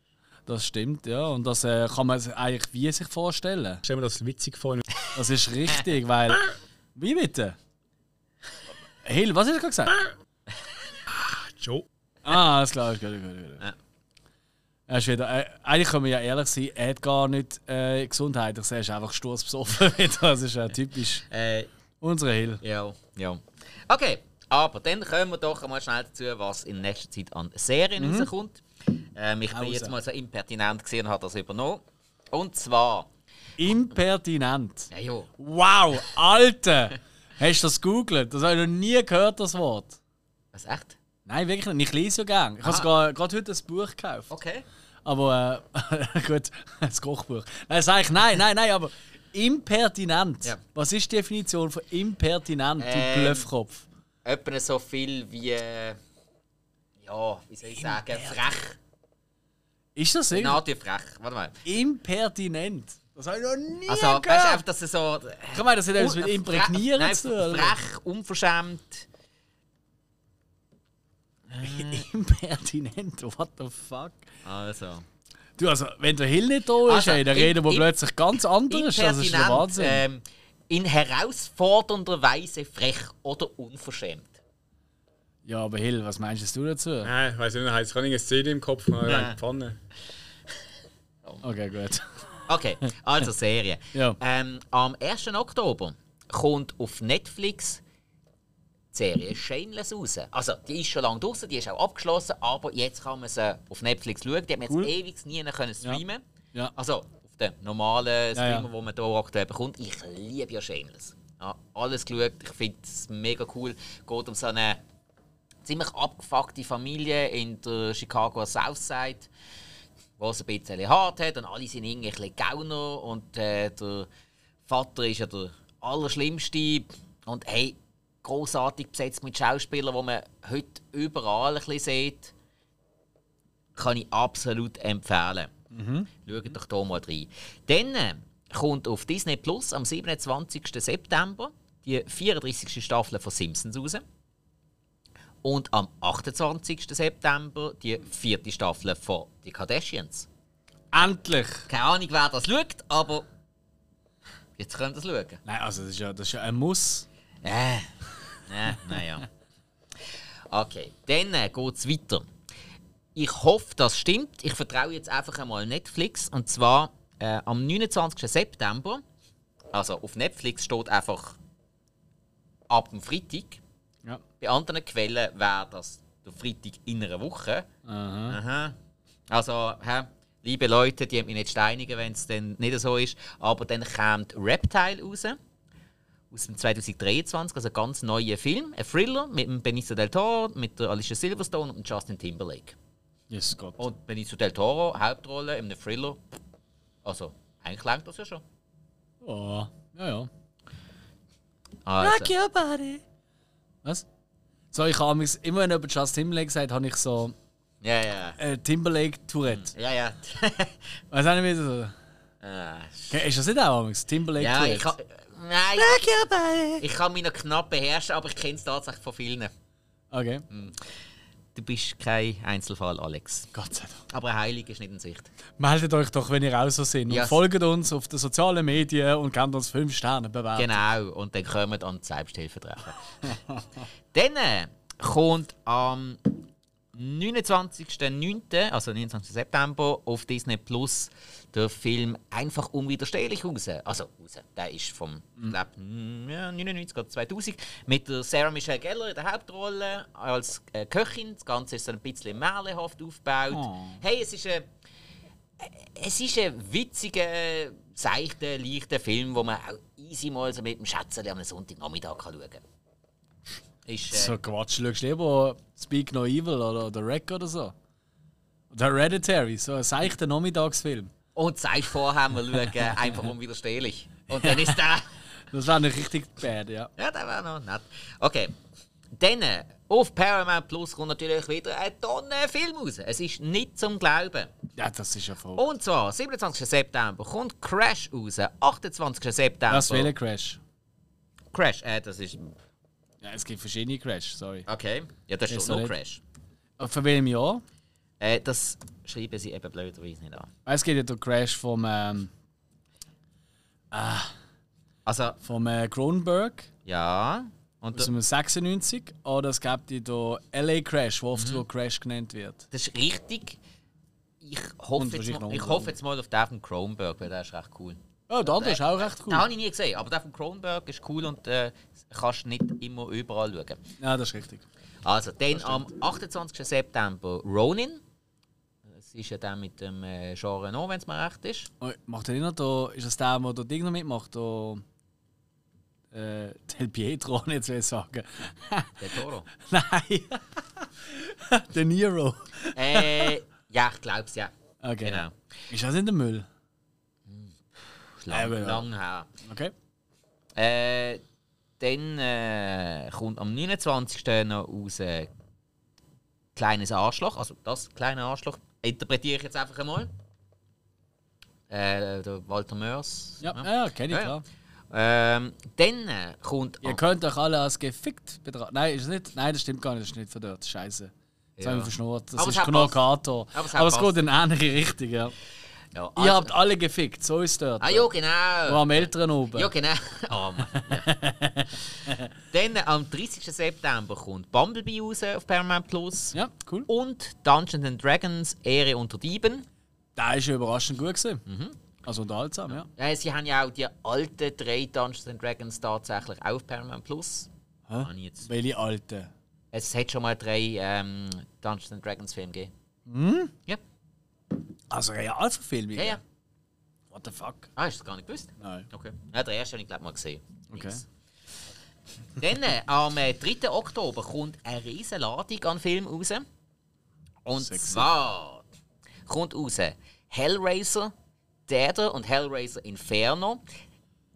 Das stimmt, ja. Und das äh, kann man sich eigentlich wie sich vorstellen. Stell mir das witzig vor. Das ist richtig, weil. Wie bitte? Hill, was hast du gerade gesagt? Joe. Ah, alles klar, ist gut, gut, gut. Er ist wieder, äh, eigentlich können wir ja ehrlich sein, er hat gar nicht äh, gesundheitlich, er ist einfach sturzbesoffen [LAUGHS] wieder. Das ist ja typisch Äh, unsere Hill. ja, ja. Okay, aber dann kommen wir doch mal schnell dazu, was in nächster Zeit an Serien rauskommt. Ähm, ich bin jetzt mal so impertinent gesehen und habe das übernommen. Und zwar. Impertinent. Ja, ja. Wow, Alter! [LAUGHS] Hast du das gegoogelt? Das habe ich noch nie gehört, das Wort. Was, echt? Nein, wirklich nicht. Ich lese ja gerne. Ich habe sogar gerade heute ein Buch gekauft. Okay. Aber äh, [LAUGHS] gut, das Kochbuch. Nein, sag ich nein, nein, nein, aber impertinent. Ja. Was ist die Definition von impertinent, du Ähm, Bluffkopf? Etwa so viel wie. äh, Ja, wie soll ich sagen? Frech. Ist das irgendwie? Nahtür frech. Warte mal. Impertinent. Das habe ich noch nie Also, weißt du, gehört. einfach, dass es so. ich meine, das hat etwas mit Imprägnieren zu tun. Frech, unverschämt. [LAUGHS] Impertinent, what the fuck? Also. Du, also, wenn der Hill nicht da ist, Also, ey, dann im- reden wir plötzlich ganz anders. Das ist der Wahnsinn. ähm, in herausfordernder Weise frech oder unverschämt. ja, aber Hill, was meinst du dazu? Nein, ich weiß nicht, ich eine Szene im Kopf Ja. eine Pfanne. Okay, gut. Okay, also Serie. [LAUGHS] Ja. ähm, am 1. Oktober kommt auf Netflix Serie Shameless raus. Also, die ist schon lange draußen, die ist auch abgeschlossen, aber jetzt kann man sie auf Netflix schauen. Die haben wir Cool. jetzt ewig nie können streamen Ja. Also, auf den normalen Ja, ja. Streamer, wo man hier aktuell bekommt. Ich liebe ja Shameless. Ja, alles geschaut, ich finde es mega cool. Geht um so eine ziemlich abgefuckte Familie in der Chicago Southside was ein bisschen hart hat und alle sind irgendwie ein bisschen Gauner und äh, der Vater ist ja der Allerschlimmste und hey, großartig besetzt mit Schauspielern, die man heute überall ein bisschen sieht, kann ich absolut empfehlen. Schaut doch hier mal rein. Dann äh, kommt auf Disney Plus am 27. September die 34. Staffel von Simpsons raus. Und am 28. September die vierte Staffel von Die Kardashians. Endlich! Keine Ahnung, wer das schaut, aber jetzt könnt ihr es schauen. Nein, also das ist ja, das ist ja ein Muss. Äh, äh, naja. Okay, dann äh, geht es weiter. Ich hoffe, das stimmt. Ich vertraue jetzt einfach einmal Netflix. Und zwar äh, am 29. September. Also auf Netflix steht einfach ab dem Freitag. Ja. Bei anderen Quellen wäre das der Freitag in einer Woche. Aha. Aha. Also, hä, liebe Leute, die mich nicht steinigen, wenn es dann nicht so ist. Aber dann kommt Reptile raus. Aus dem 2023, also ein ganz neuer Film. Ein Thriller mit dem Benicio del Toro, mit der Alicia Silverstone und Justin Timberlake. Jesus Gott. Und Benicio del Toro, Hauptrolle in einem Thriller. Also, eigentlich langt das ja schon. Oh. Ja, ja. Also, your body. Was? So, ich habe mich immer, wenn jemand Just Timberlake sagt, habe ich so ja, ja. äh, Timberlake Tourette. Ja, ja. Weißt du nicht, wie so. äh, Ist das nicht auch amigs? Timberlake ja, Tourette? ich kann. Nein, your body. ich kann mich noch knapp beherrschen, aber ich kenne es tatsächlich von vielen. Okay. Du bist kein Einzelfall, Alex. Gott sei Dank. Aber ein Heilig ist nicht in Sicht. Meldet euch doch, wenn ihr auch so seid. Und Ja. folgt uns auf den sozialen Medien und gebt uns 5 Sterne bewerten. Genau, und dann kommen an die Selbsthilfe treffen. [LAUGHS] dann äh, kommt am 29.09., also 29. September, auf Disney Plus der Film Einfach unwiderstehlich raus. Also raus. Der ist vom ich glaub, mm, ja, 99 oder 2000 mit der Sarah Michelle Gellar in der Hauptrolle als äh, Köchin. Das Ganze ist so ein bisschen märchenhaft aufgebaut. Oh. Hey, es ist ein es ist ein witziger, seichter, leichter Film, wo man auch easy mal so mit dem Schätzchen am Sonntagnachmittag schauen kann. Ist, äh, So Quatsch, schaust du lieber Speak No Evil oder The Wreck oder so? Oder Hereditary, so ein seichter Nachmittagsfilm. Und sagst vorher, wir schauen einfach unwiderstehlich. Und dann ist der. [LAUGHS] Das wäre nicht richtig bad, ja. Ja, der wäre noch nett. Okay. Dann äh, auf Paramount Plus kommt natürlich wieder ein Tonne Film raus. Es ist nicht zum Glauben. Ja, das ist ja voll. Und zwar 27. September kommt Crash raus. 28. September. Was wähle Crash? Crash, äh, das ist. Ja, es gibt verschiedene Crash, sorry. Okay. Ja, das Ist nur nicht. Crash. Äh, Von welchem Jahr? Äh, das schreiben sie eben blöderweise nicht an. Es gibt ja den Crash vom, ähm, Also, vom äh, Cronenberg ja. Und aus dem 96 oder es gibt ja den LA Crash, der oft Mhm. so Crash genannt wird. das ist richtig. Ich hoffe, jetzt mal, noch ich hoffe jetzt mal auf den von Kronberg, weil der ist recht cool. Oh, der andere ist auch recht Den cool. habe ich nie gesehen, aber der von Kronberg ist cool und äh, kannst nicht immer überall schauen. Ja, das ist richtig. Also, dann am 28. September Ronin. Das ist ja der mit dem äh, Jean Reno, wenn es mir recht ist. Oh, macht er nicht noch ist das der, der da Ding noch mitmacht? Da, äh, Del Pietro, [LAUGHS] nicht will ich sagen. Der Toro. [LAUGHS] Nein! [LAUGHS] der Nero. äh, ja, ich glaube es, ja. Okay. Genau. Ist das in der Müll? Lang, Eben, ja. lang her. Okay. Äh, dann äh, kommt am 29. noch raus äh, Kleines Arschloch. Also das kleine Arschloch interpretiere ich jetzt einfach einmal. Äh, der Walter Mörs. Ja, ja, kenne ich, Ja, ja. klar. Ähm, dann äh, kommt. Ihr könnt euch alle als gefickt betrachten. Nein, ist es nicht? Nein, das stimmt gar nicht, das ist nicht von dort. Scheiße. Jetzt Ja. habe ich verschnurrt. Das Aber ist hat Knockator. Aber es Aber, es geht in eine ähnliche Richtung, ja. Ja, Ihr also- habt alle gefickt, so ist dort. Ah, ja, genau. am Eltern oben. Ja, genau. Oh, [LAUGHS] Mann. Ja. [LAUGHS] Dann am 30. September kommt Bumblebee raus auf Paramount Plus. Ja, cool. Und Dungeons and Dragons Ehre unter Dieben. Der ist ja überraschend gut gewesen. Mhm. Also unterhaltsam, ja. Äh, sie haben ja auch die alten drei Dungeons and Dragons tatsächlich auch auf Paramount Plus. Hä? Jetzt- Welche alte? Es hat schon mal drei ähm, Dungeons and Dragons Filme gegeben. Ja, Also Realverfilmung? ja, ja. What the fuck? Ah, hast du das gar nicht gewusst? Nein. Okay. Ja, der erste habe ich glaube mal gesehen. Okay. Dann äh, am äh, 3. Oktober kommt eine riesige Ladung an Filmen raus. Und Sexy. zwar kommt raus Hellraiser, Deader und Hellraiser Inferno.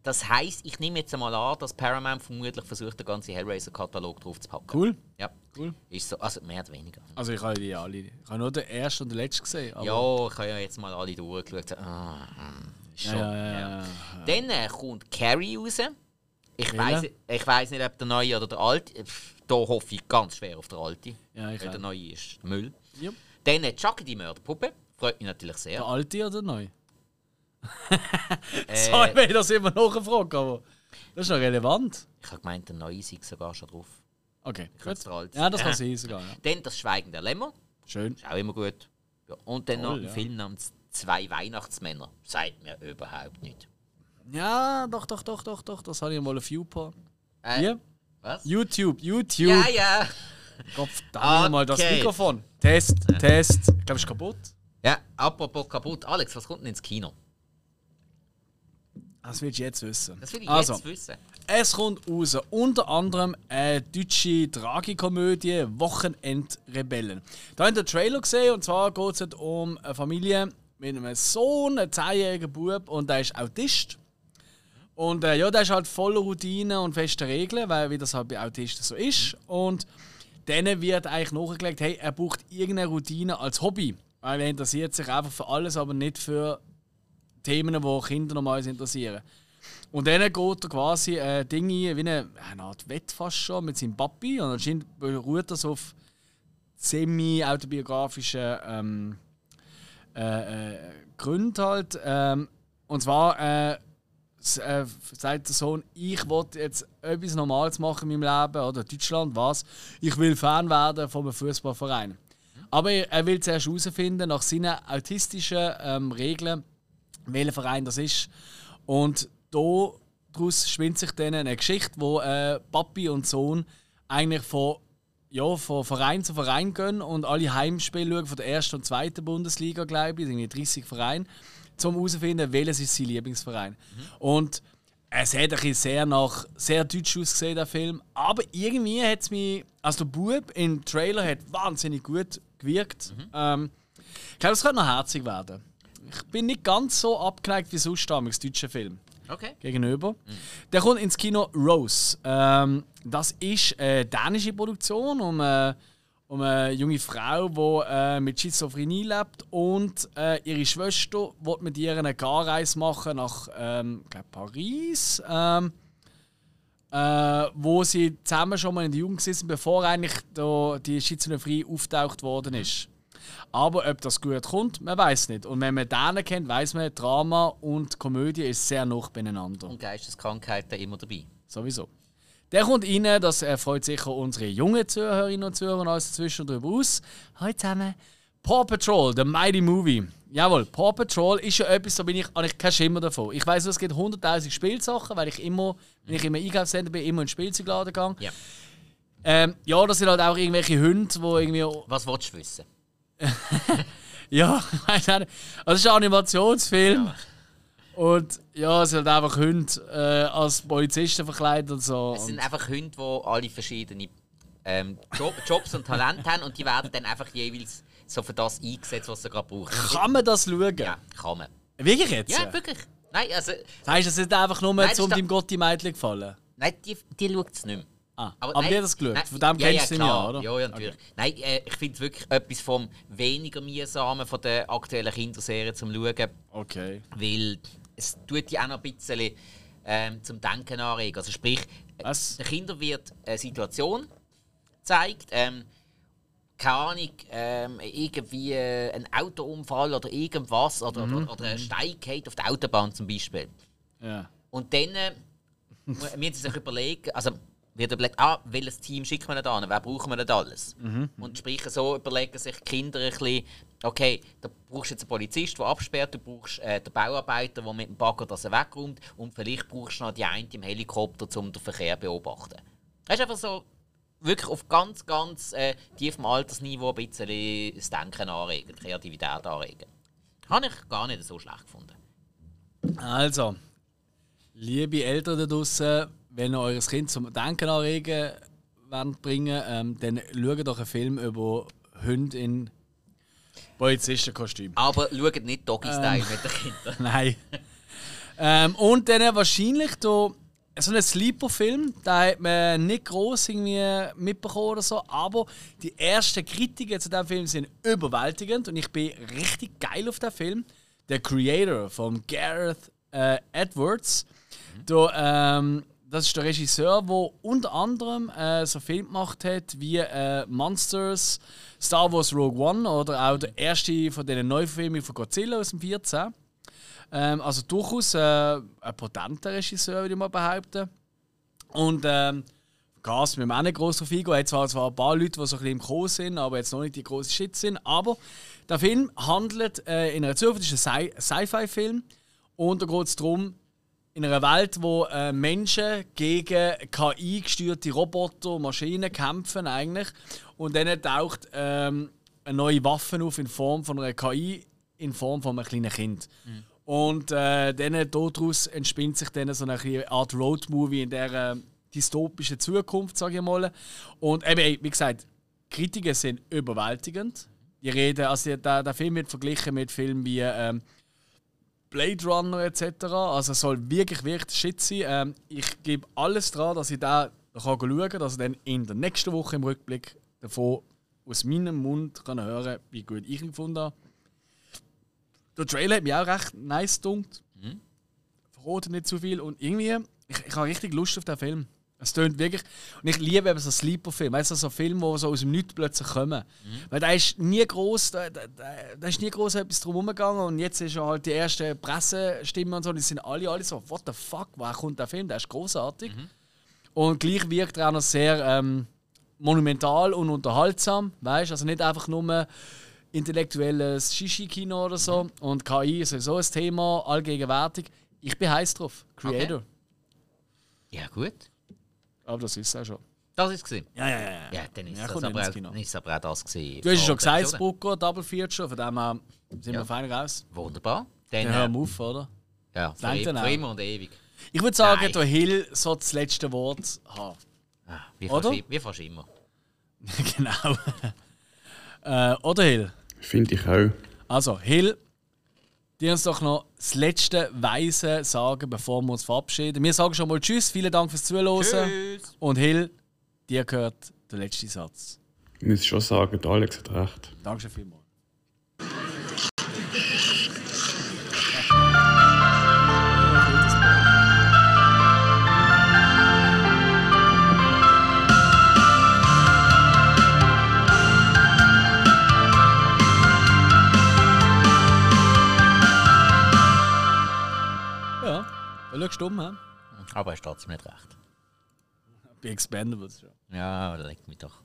Das heisst, ich nehme jetzt einmal an, dass Paramount vermutlich versucht, den ganzen Hellraiser-Katalog drauf zu packen. Cool. Ja, Cool. ist so, also mehr oder weniger. Also ich habe die alle. Ich habe nur den ersten und den letzten gesehen. Ja, ich habe ja jetzt mal alle durchgeschaut. Ah, hm, ja, schon, ja, ja, ja. Dann äh, kommt Carrie raus. Ich weiß ich weiss nicht, ob der neue oder der alte. Pff, Da hoffe ich ganz schwer auf der alte. Ja, ich Weil der neue ist Müll. Ja. Dann äh, Chucky die Mörderpuppe. Freut mich natürlich Der sehr. alte oder der neue? Sorry, wenn ich das immer nachfrage, aber das ist noch relevant. ich habe gemeint, der neue sei sogar schon drauf. Okay, alte Ja, das kann [LAUGHS] sein. sogar. Ja. Dann das Schweigen der Lämmer. Schön. Ist auch immer gut. Ja, und dann noch Toll, ein ja. Film namens Zwei Weihnachtsmänner. Sagt mir überhaupt nicht. Ja, doch, doch, doch, doch, doch. Das habe ich mal auf YouTube. Äh, Hier? Was? YouTube, YouTube. Ja, ja. Gott verdammt mal das Okay. Mikrofon. Test, Test. Ich glaube, es ist kaputt. Ja, apropos kaputt. Alex, was kommt denn ins Kino? Das willst du jetzt wissen. Das will ich also, jetzt wissen. Es kommt raus, unter anderem eine deutsche Tragikomödie Wochenendrebellen. Da habt ihr den Trailer gesehen und zwar geht es um eine Familie mit einem Sohn, einem 10-jährigen Bub und der ist Autist. Und äh, ja, der ist halt voller Routinen und festen Regeln, weil wie das halt bei Autisten so ist. Und denen wird eigentlich nachgelegt, hey, er braucht irgendeine Routine als Hobby. Weil er interessiert sich einfach für alles, aber nicht für Themen, die Kinder normalerweise interessieren. Und dann geht er quasi äh, Dinge wie eine, eine Art Wett fast schon mit seinem Papi. Und anscheinend beruht das auf semi-autobiografischen ähm, äh, äh, Gründen halt. Ähm, und zwar äh, äh, sagt der Sohn, ich wollte jetzt etwas Normales machen in meinem Leben, oder Deutschland, was? Ich will Fan werden von einem Fußballverein. Aber er er will zuerst herausfinden, nach seinen autistischen ähm, Regeln, welcher Verein das ist. Und daraus spinnt sich dann eine Geschichte, wo äh, Papi und Sohn eigentlich von, ja, von Verein zu Verein gehen und alle Heimspiele schauen von der ersten und zweiten Bundesliga, glaube ich, irgendwie 30 Vereine, um herauszufinden, welches ist sein Lieblingsverein. Und es hat ein bisschen sehr nach sehr deutsch ausgesehen, der Film. Aber irgendwie hat es mich. Also der Bub im Trailer hat wahnsinnig gut gewirkt. Ähm, ich glaube, es könnte noch herzig werden. Ich bin nicht ganz so abgeneigt wie sonst damals deutsche Film Okay. gegenüber. Der kommt ins Kino Rose. Ähm, das ist eine dänische Produktion um, äh, um eine junge Frau, die äh, mit Schizophrenie lebt und äh, ihre Schwester will mit ihr eine Garreise machen nach ähm, glaub, Paris. Ähm, äh, wo sie zusammen schon mal in der Jugend sind, bevor eigentlich da die Schizophrenie auftaucht worden ist. Aber ob das gut kommt, man weiß nicht. Und wenn man den kennt, weiß man, Drama und Komödie ist sehr nah beieinander. Und Geisteskrankheiten immer dabei. Sowieso. Der kommt rein, das freut sicher unsere jungen Zuhörerinnen und Zuhörer alles dazwischen darüber aus. Hallo zusammen. Paw Patrol, The Mighty Movie. Jawohl, Paw Patrol ist ja etwas, da bin ich, habe ich kein Schimmer davon. Ich weiß, es gibt 100.000 Spielsachen, weil ich immer, wenn ich im Einkaufscenter bin, immer in den Spielzeugladen gehe. Ja. Ähm, ja, das sind halt auch irgendwelche Hunde, die irgendwie. Was willst du wissen? [LAUGHS] Ja, ich nicht. Also, es ist ein Animationsfilm. Und ja, es sind halt einfach Hunde äh, als Polizisten verkleidet und so. Es sind einfach Hunde, die alle verschiedene ähm, Job, Jobs und Talente haben und die werden dann einfach jeweils so für das eingesetzt, was sie gerade brauchen. kann man das schauen? Ja, kann man. Wirklich jetzt? Ja, wirklich. Nein, also, Das heisst, es ist einfach nur, Nein, um deinem Gott die Mädchen gefallen. nein, die, die schaut es nicht mehr. Ah, aber, die hat das nein, Von dem ja, kennst du ja, ihn ja, oder? Ja, ja, natürlich. Nein, äh, ich finde wirklich etwas vom weniger mühsamen von der aktuellen Kinderserie zum Schauen, Okay. weil es tut die auch noch ein bisschen ähm, zum Denken anregen. Also sprich, Was? den Kindern wird eine Situation gezeigt, ähm, keine Ahnung, ähm, irgendwie äh, ein Autounfall oder irgendwas oder, oder, oder ein Stein geht auf der Autobahn zum Beispiel. Ja. Und dann äh, müssen sie sich überlegen, also wird überlegt, ah, welches Team schicken wir da an, wer brauchen wir denn alles? Und sprich, so überlegen sich die Kinder ein bisschen, okay, da brauchst du jetzt einen Polizist, der absperrt, du brauchst äh, den Bauarbeiter, der mit dem Bagger das wegräumt und vielleicht brauchst du noch die eine im Helikopter, um den Verkehr zu beobachten. Das ist einfach so, wirklich auf ganz, ganz äh, tiefem Altersniveau ein bisschen das Denken anregen, Kreativität anregen. Habe ich gar nicht so schlecht gefunden. Also, liebe Eltern da draußen, wenn ihr euer Kind zum Denken anregen wollt bringen, ähm, dann schaut doch einen Film über Hunde in Polizistenkostüm. Aber schaut nicht Doggy-Style mit den Kindern. [LAUGHS] Nein. ähm, und dann wahrscheinlich so ein Sleeper-Film, da hat man nicht groß irgendwie mitbekommen oder so, aber die ersten Kritiken zu diesem Film sind überwältigend und ich bin richtig geil auf den Film. Der Creator von Gareth äh, Edwards, da, ähm, das ist der Regisseur, der unter anderem äh, so Filme gemacht hat wie äh, Monsters, Star Wars Rogue One oder auch der erste von den Neuverfilmungen von Godzilla aus dem 14. Ähm, also durchaus äh, ein potenter Regisseur, würde ich mal behaupten. Und ähm, Gas mit dem auch gross drauf eingehen. Er hat zwar, ein paar Leute, die so ein bisschen im Kurs sind, aber jetzt noch nicht die grossen Shit sind. Aber der Film handelt äh, in einer Zukunft, ist ein Sci- Sci-Fi-Film. Und da geht es darum, in einer Welt, wo äh, Menschen gegen KI-gesteuerte Roboter und Maschinen kämpfen eigentlich. Und dann taucht ähm, eine neue Waffe auf in Form von einer KI, in Form von einem kleinen Kind. Und äh, dann daraus entspinnt sich dann so eine Art Roadmovie in der äh, dystopischen Zukunft, sage ich mal. Und eben, wie gesagt, Kritiken sind überwältigend. Die reden, also der, der Film wird verglichen mit Filmen wie ähm, Blade Runner etc. Also es soll wirklich, wirklich Shit sein. Ähm, ich gebe alles dran, dass ich da schauen kann, dass ich dann in der nächsten Woche im Rückblick davon aus meinem Mund kann hören wie gut ich ihn gefunden habe. Der Trailer hat mich auch recht nice gedunkt. Verrate nicht zu viel und irgendwie, ich, ich habe richtig Lust auf den Film. Es tönt wirklich. Und ich liebe eben so Sleeper-Filme. Weißt du, so Filme, die so aus dem Nichts plötzlich kommen. Weil da ist nie groß, da, da, da ist nie groß etwas drum gegangen und jetzt ist ja halt die erste Pressestimme und so, die sind alle, alle so, what the fuck, woher kommt der Film? Der ist großartig. Und gleich wirkt er auch noch sehr ähm, monumental und unterhaltsam. Weißt also nicht einfach nur intellektuelles Shishi-Kino oder so. Und KI ist sowieso ein Thema, allgegenwärtig. Ich bin heiß drauf. Creator. Ja, gut. Aber das ist auch schon. Das ist es. Ja, ja, ja. Ja, dann ist Ja, das aber auch, ist es aber auch das gewesen. Du hast ja schon gesagt, das Double Feature, von dem her sind Ja. wir fein raus. Wunderbar. Dann, Dann hören wir auf, oder? ja, für, langt dann für immer und ewig. Ich würde sagen, Nein. der Hill soll das letzte Wort haben. Ah, wie, Oder? fast, wie fast immer. [LAUGHS] genau. äh, oder Hill? Finde ich auch. Also, Hill, die uns doch noch das letzte Weise sagen, bevor wir uns verabschieden. Wir sagen schon mal Tschüss, vielen Dank fürs Zuhören. Tschüss. Und Hill, dir gehört der letzte Satz. Ich muss schon sagen, der Alex hat recht. Dankeschön vielmals. Schaust um? Aber er ist trotzdem nicht recht. Bei Expendables schon. Ja, leg mich doch.